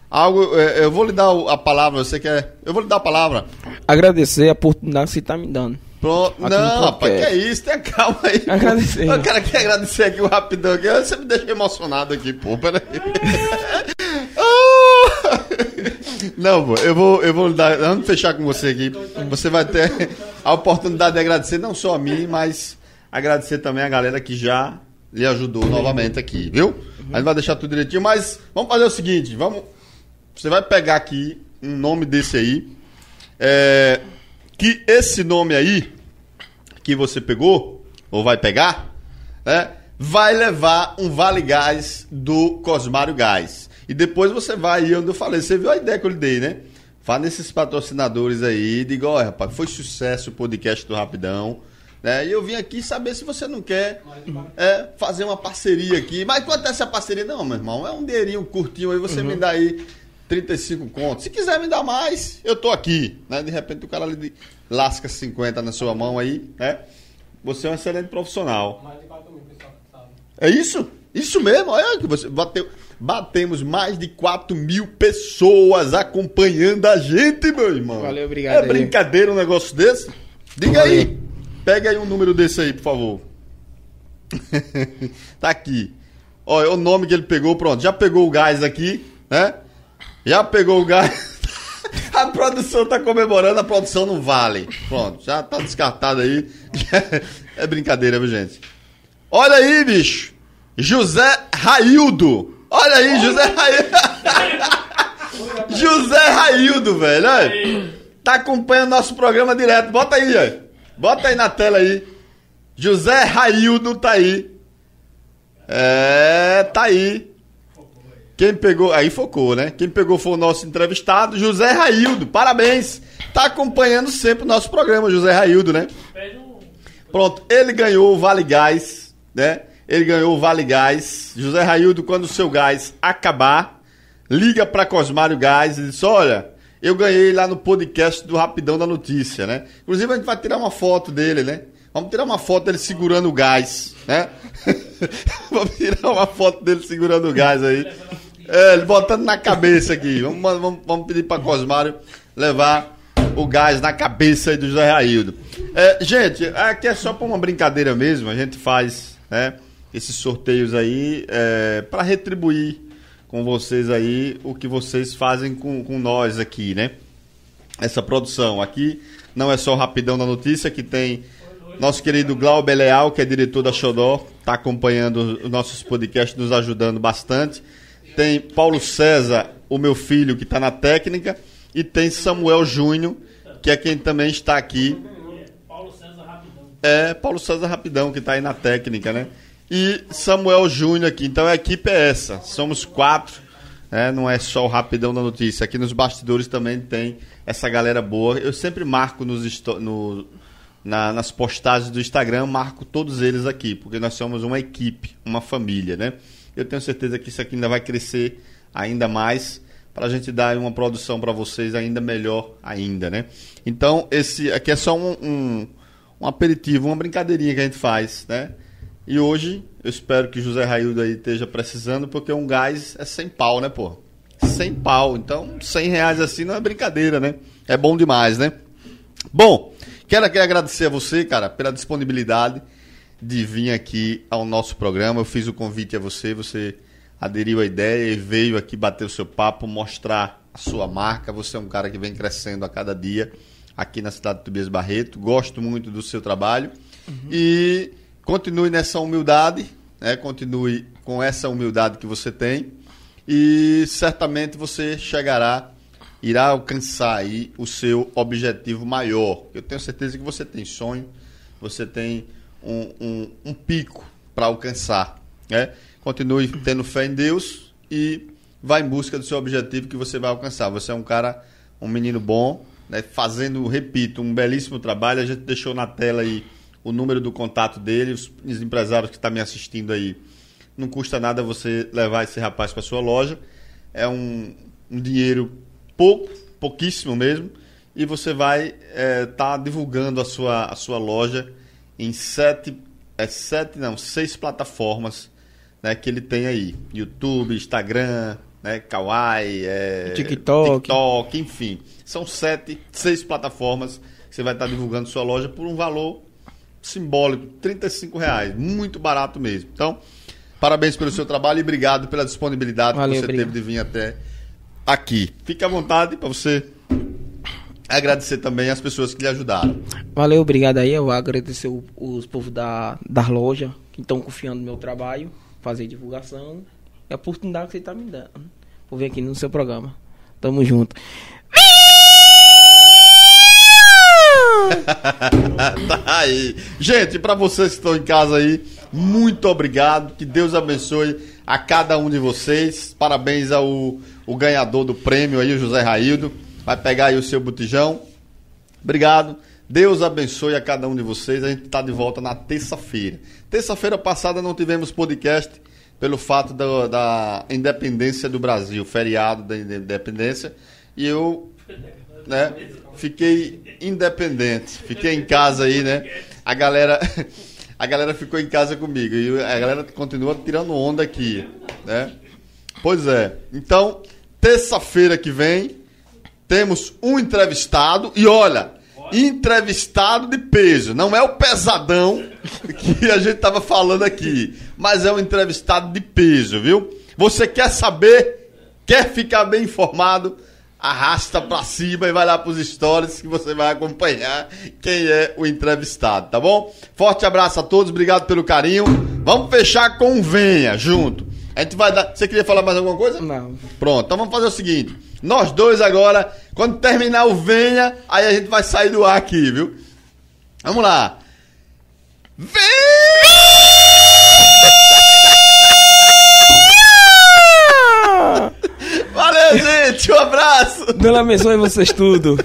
algo, é, eu vou lhe dar o- a palavra, você quer? Eu vou lhe dar a palavra. Agradecer a oportunidade que você tá me dando. Pronto. Aqui Não, rapaz, que é isso? Tenha calma aí. Agradecer. Eu quero aqui agradecer aqui o rapidão aqui. Você me deixa emocionado aqui, pô. Peraí. *laughs* *laughs* Não, pô, eu vou, eu vou dar. Vamos fechar com você aqui. Você vai ter a oportunidade de agradecer não só a mim, mas agradecer também a galera que já lhe ajudou novamente aqui, viu? A gente vai deixar tudo direitinho, mas vamos fazer o seguinte: vamos. Você vai pegar aqui um nome desse aí. É, que esse nome aí que você pegou, ou vai pegar, né, vai levar um Vale Gás do Cosmário Gás. E depois você vai aí onde eu falei. Você viu a ideia que eu lhe dei, né? Fala nesses patrocinadores aí, diga, olha, rapaz, foi sucesso o podcast do Rapidão. Né? E eu vim aqui saber se você não quer é, fazer uma parceria aqui. Mas quanto é essa parceria? Não, meu irmão, é um dinheirinho curtinho aí, você me dá aí 35 contos. Se quiser me dar mais, eu tô aqui. Né? De repente o cara lhe lasca 50 na sua mão aí, né? Você é um excelente profissional. Mais de 4 mil, pessoal que sabe. É isso? Isso mesmo? Olha que você bateu. Batemos mais de 4 mil pessoas acompanhando a gente, meu irmão. Valeu, obrigado É aí. brincadeira um negócio desse? Diga Valeu. aí. Pega aí um número desse aí, por favor. *laughs* tá aqui. Olha, o nome que ele pegou, pronto. Já pegou o gás aqui, né? Já pegou o gás. *laughs* A produção tá comemorando, a produção não vale. Pronto, já tá descartado aí. *laughs* É brincadeira, viu, gente? Olha aí, bicho. José Raildo. Olha aí, José Raildo. José Raildo, velho. Olha. Tá acompanhando nosso programa direto. Bota aí, ó. Bota aí na tela aí. José Raildo tá aí. É, tá aí. Quem pegou, aí focou, né? Quem pegou foi o nosso entrevistado, José Raildo. Parabéns. Tá acompanhando sempre o nosso programa, José Raildo, né? Pronto, ele ganhou o Vale Gás, né? Ele ganhou o Vale Gás. José Raildo, quando o seu gás acabar, liga para Cosmário Gás e diz: Olha, eu ganhei lá no podcast do Rapidão da Notícia, né? Inclusive, a gente vai tirar uma foto dele, né? Vamos tirar uma foto dele segurando o gás, né? *laughs* Vamos tirar uma foto dele segurando o gás aí. É, ele botando na cabeça aqui. Vamos, vamos, vamos pedir para Cosmário levar o gás na cabeça aí do José Raildo. É, gente, aqui é só para uma brincadeira mesmo. A gente faz né, esses sorteios aí é, para retribuir com vocês aí o que vocês fazem com, com nós aqui, né? Essa produção aqui não é só o Rapidão da Notícia que tem Nosso querido Glauber Leal, que é diretor da Xodó, está acompanhando os nossos podcasts, nos ajudando bastante. Tem Paulo César, o meu filho, que está na técnica. E tem Samuel Júnior, que é quem também está aqui. Paulo César Rapidão. É, Paulo César Rapidão, que está aí na técnica, né? E Samuel Júnior aqui. Então a equipe é essa. Somos quatro. né? não é só o Rapidão da Notícia. Aqui nos bastidores também tem essa galera boa. Eu sempre marco nos no, na- nas postagens do Instagram, marco todos eles aqui, porque nós somos uma equipe, uma família, né? Eu tenho certeza que isso aqui ainda vai crescer ainda mais para a gente dar uma produção para vocês ainda melhor ainda, né? Então, esse aqui é só um, um, um aperitivo, uma brincadeirinha que a gente faz, né? E hoje, eu espero que José Raildo aí esteja precisando, porque um gás é 100 pau, né, pô? 100 pau. Então, 100 reais assim não é brincadeira, né? É bom demais, né? Bom, quero aqui agradecer a você, cara, pela disponibilidade de vir aqui ao nosso programa. Eu fiz o convite a você, você aderiu à ideia e veio aqui bater o seu papo, mostrar a sua marca. Você é um cara que vem crescendo a cada dia aqui na cidade de Tobias Barreto. Gosto muito do seu trabalho e continue nessa humildade, né? Continue com essa humildade que você tem e certamente você chegará irá alcançar aí o seu objetivo maior. Eu tenho certeza que você tem sonho, você tem um, um, um pico para alcançar. Né? Continue tendo fé em Deus e vá em busca do seu objetivo que você vai alcançar. Você é um cara, um menino bom, né? fazendo, repito, um belíssimo trabalho. A gente deixou na tela aí o número do contato dele, os, os empresários que estão me assistindo aí. Não custa nada você levar esse rapaz para sua loja. É um, um dinheiro pouco, pouquíssimo mesmo, e você vai estar divulgando a sua, a sua loja em sete, é sete, não, seis plataformas né, que ele tem aí. YouTube, Instagram, né, Kawaii, é, TikTok. TikTok, enfim. São sete, seis plataformas que você vai estar divulgando sua loja por um valor simbólico, 35 reais, muito barato mesmo. Então, parabéns pelo seu trabalho e obrigado pela disponibilidade Valeu, que você obrigado. teve de vir até aqui. Fique à vontade para você agradecer também as pessoas que lhe ajudaram. Valeu, obrigado aí. Eu agradecer o- os povos da, da loja que estão confiando no meu trabalho, fazer divulgação e a oportunidade que você está me dando por vir aqui no seu programa. Tamo junto. *laughs* tá aí. Gente, para vocês que estão em casa aí, muito obrigado. Que Deus abençoe a cada um de vocês. Parabéns ao o ganhador do prêmio aí, o José Raildo. Vai pegar aí o seu botijão. Obrigado. Deus abençoe a cada um de vocês. A gente está de volta na terça-feira. Terça-feira passada não tivemos podcast pelo fato da, da independência do Brasil, feriado da independência. E eu né? Fiquei independente, fiquei em casa aí, né? A galera, *laughs* a galera ficou em casa comigo e a galera continua tirando onda aqui, né? Pois é. Então, terça-feira que vem temos um entrevistado e olha, entrevistado de peso, não é o pesadão que a gente tava falando aqui, mas é um entrevistado de peso, viu? Você quer saber, quer ficar bem informado? Arrasta pra cima e vai lá pros stories que você vai acompanhar quem é o entrevistado, tá bom? Forte abraço a todos, obrigado pelo carinho. Vamos fechar com Venha junto. A gente vai dar. Você queria falar mais alguma coisa? Não. Pronto, então vamos fazer o seguinte. Nós dois agora, quando terminar o Venha, aí a gente vai sair do ar aqui, viu? Vamos lá. Venha! Valeu, gente. Um abraço. Deus abençoe vocês tudo.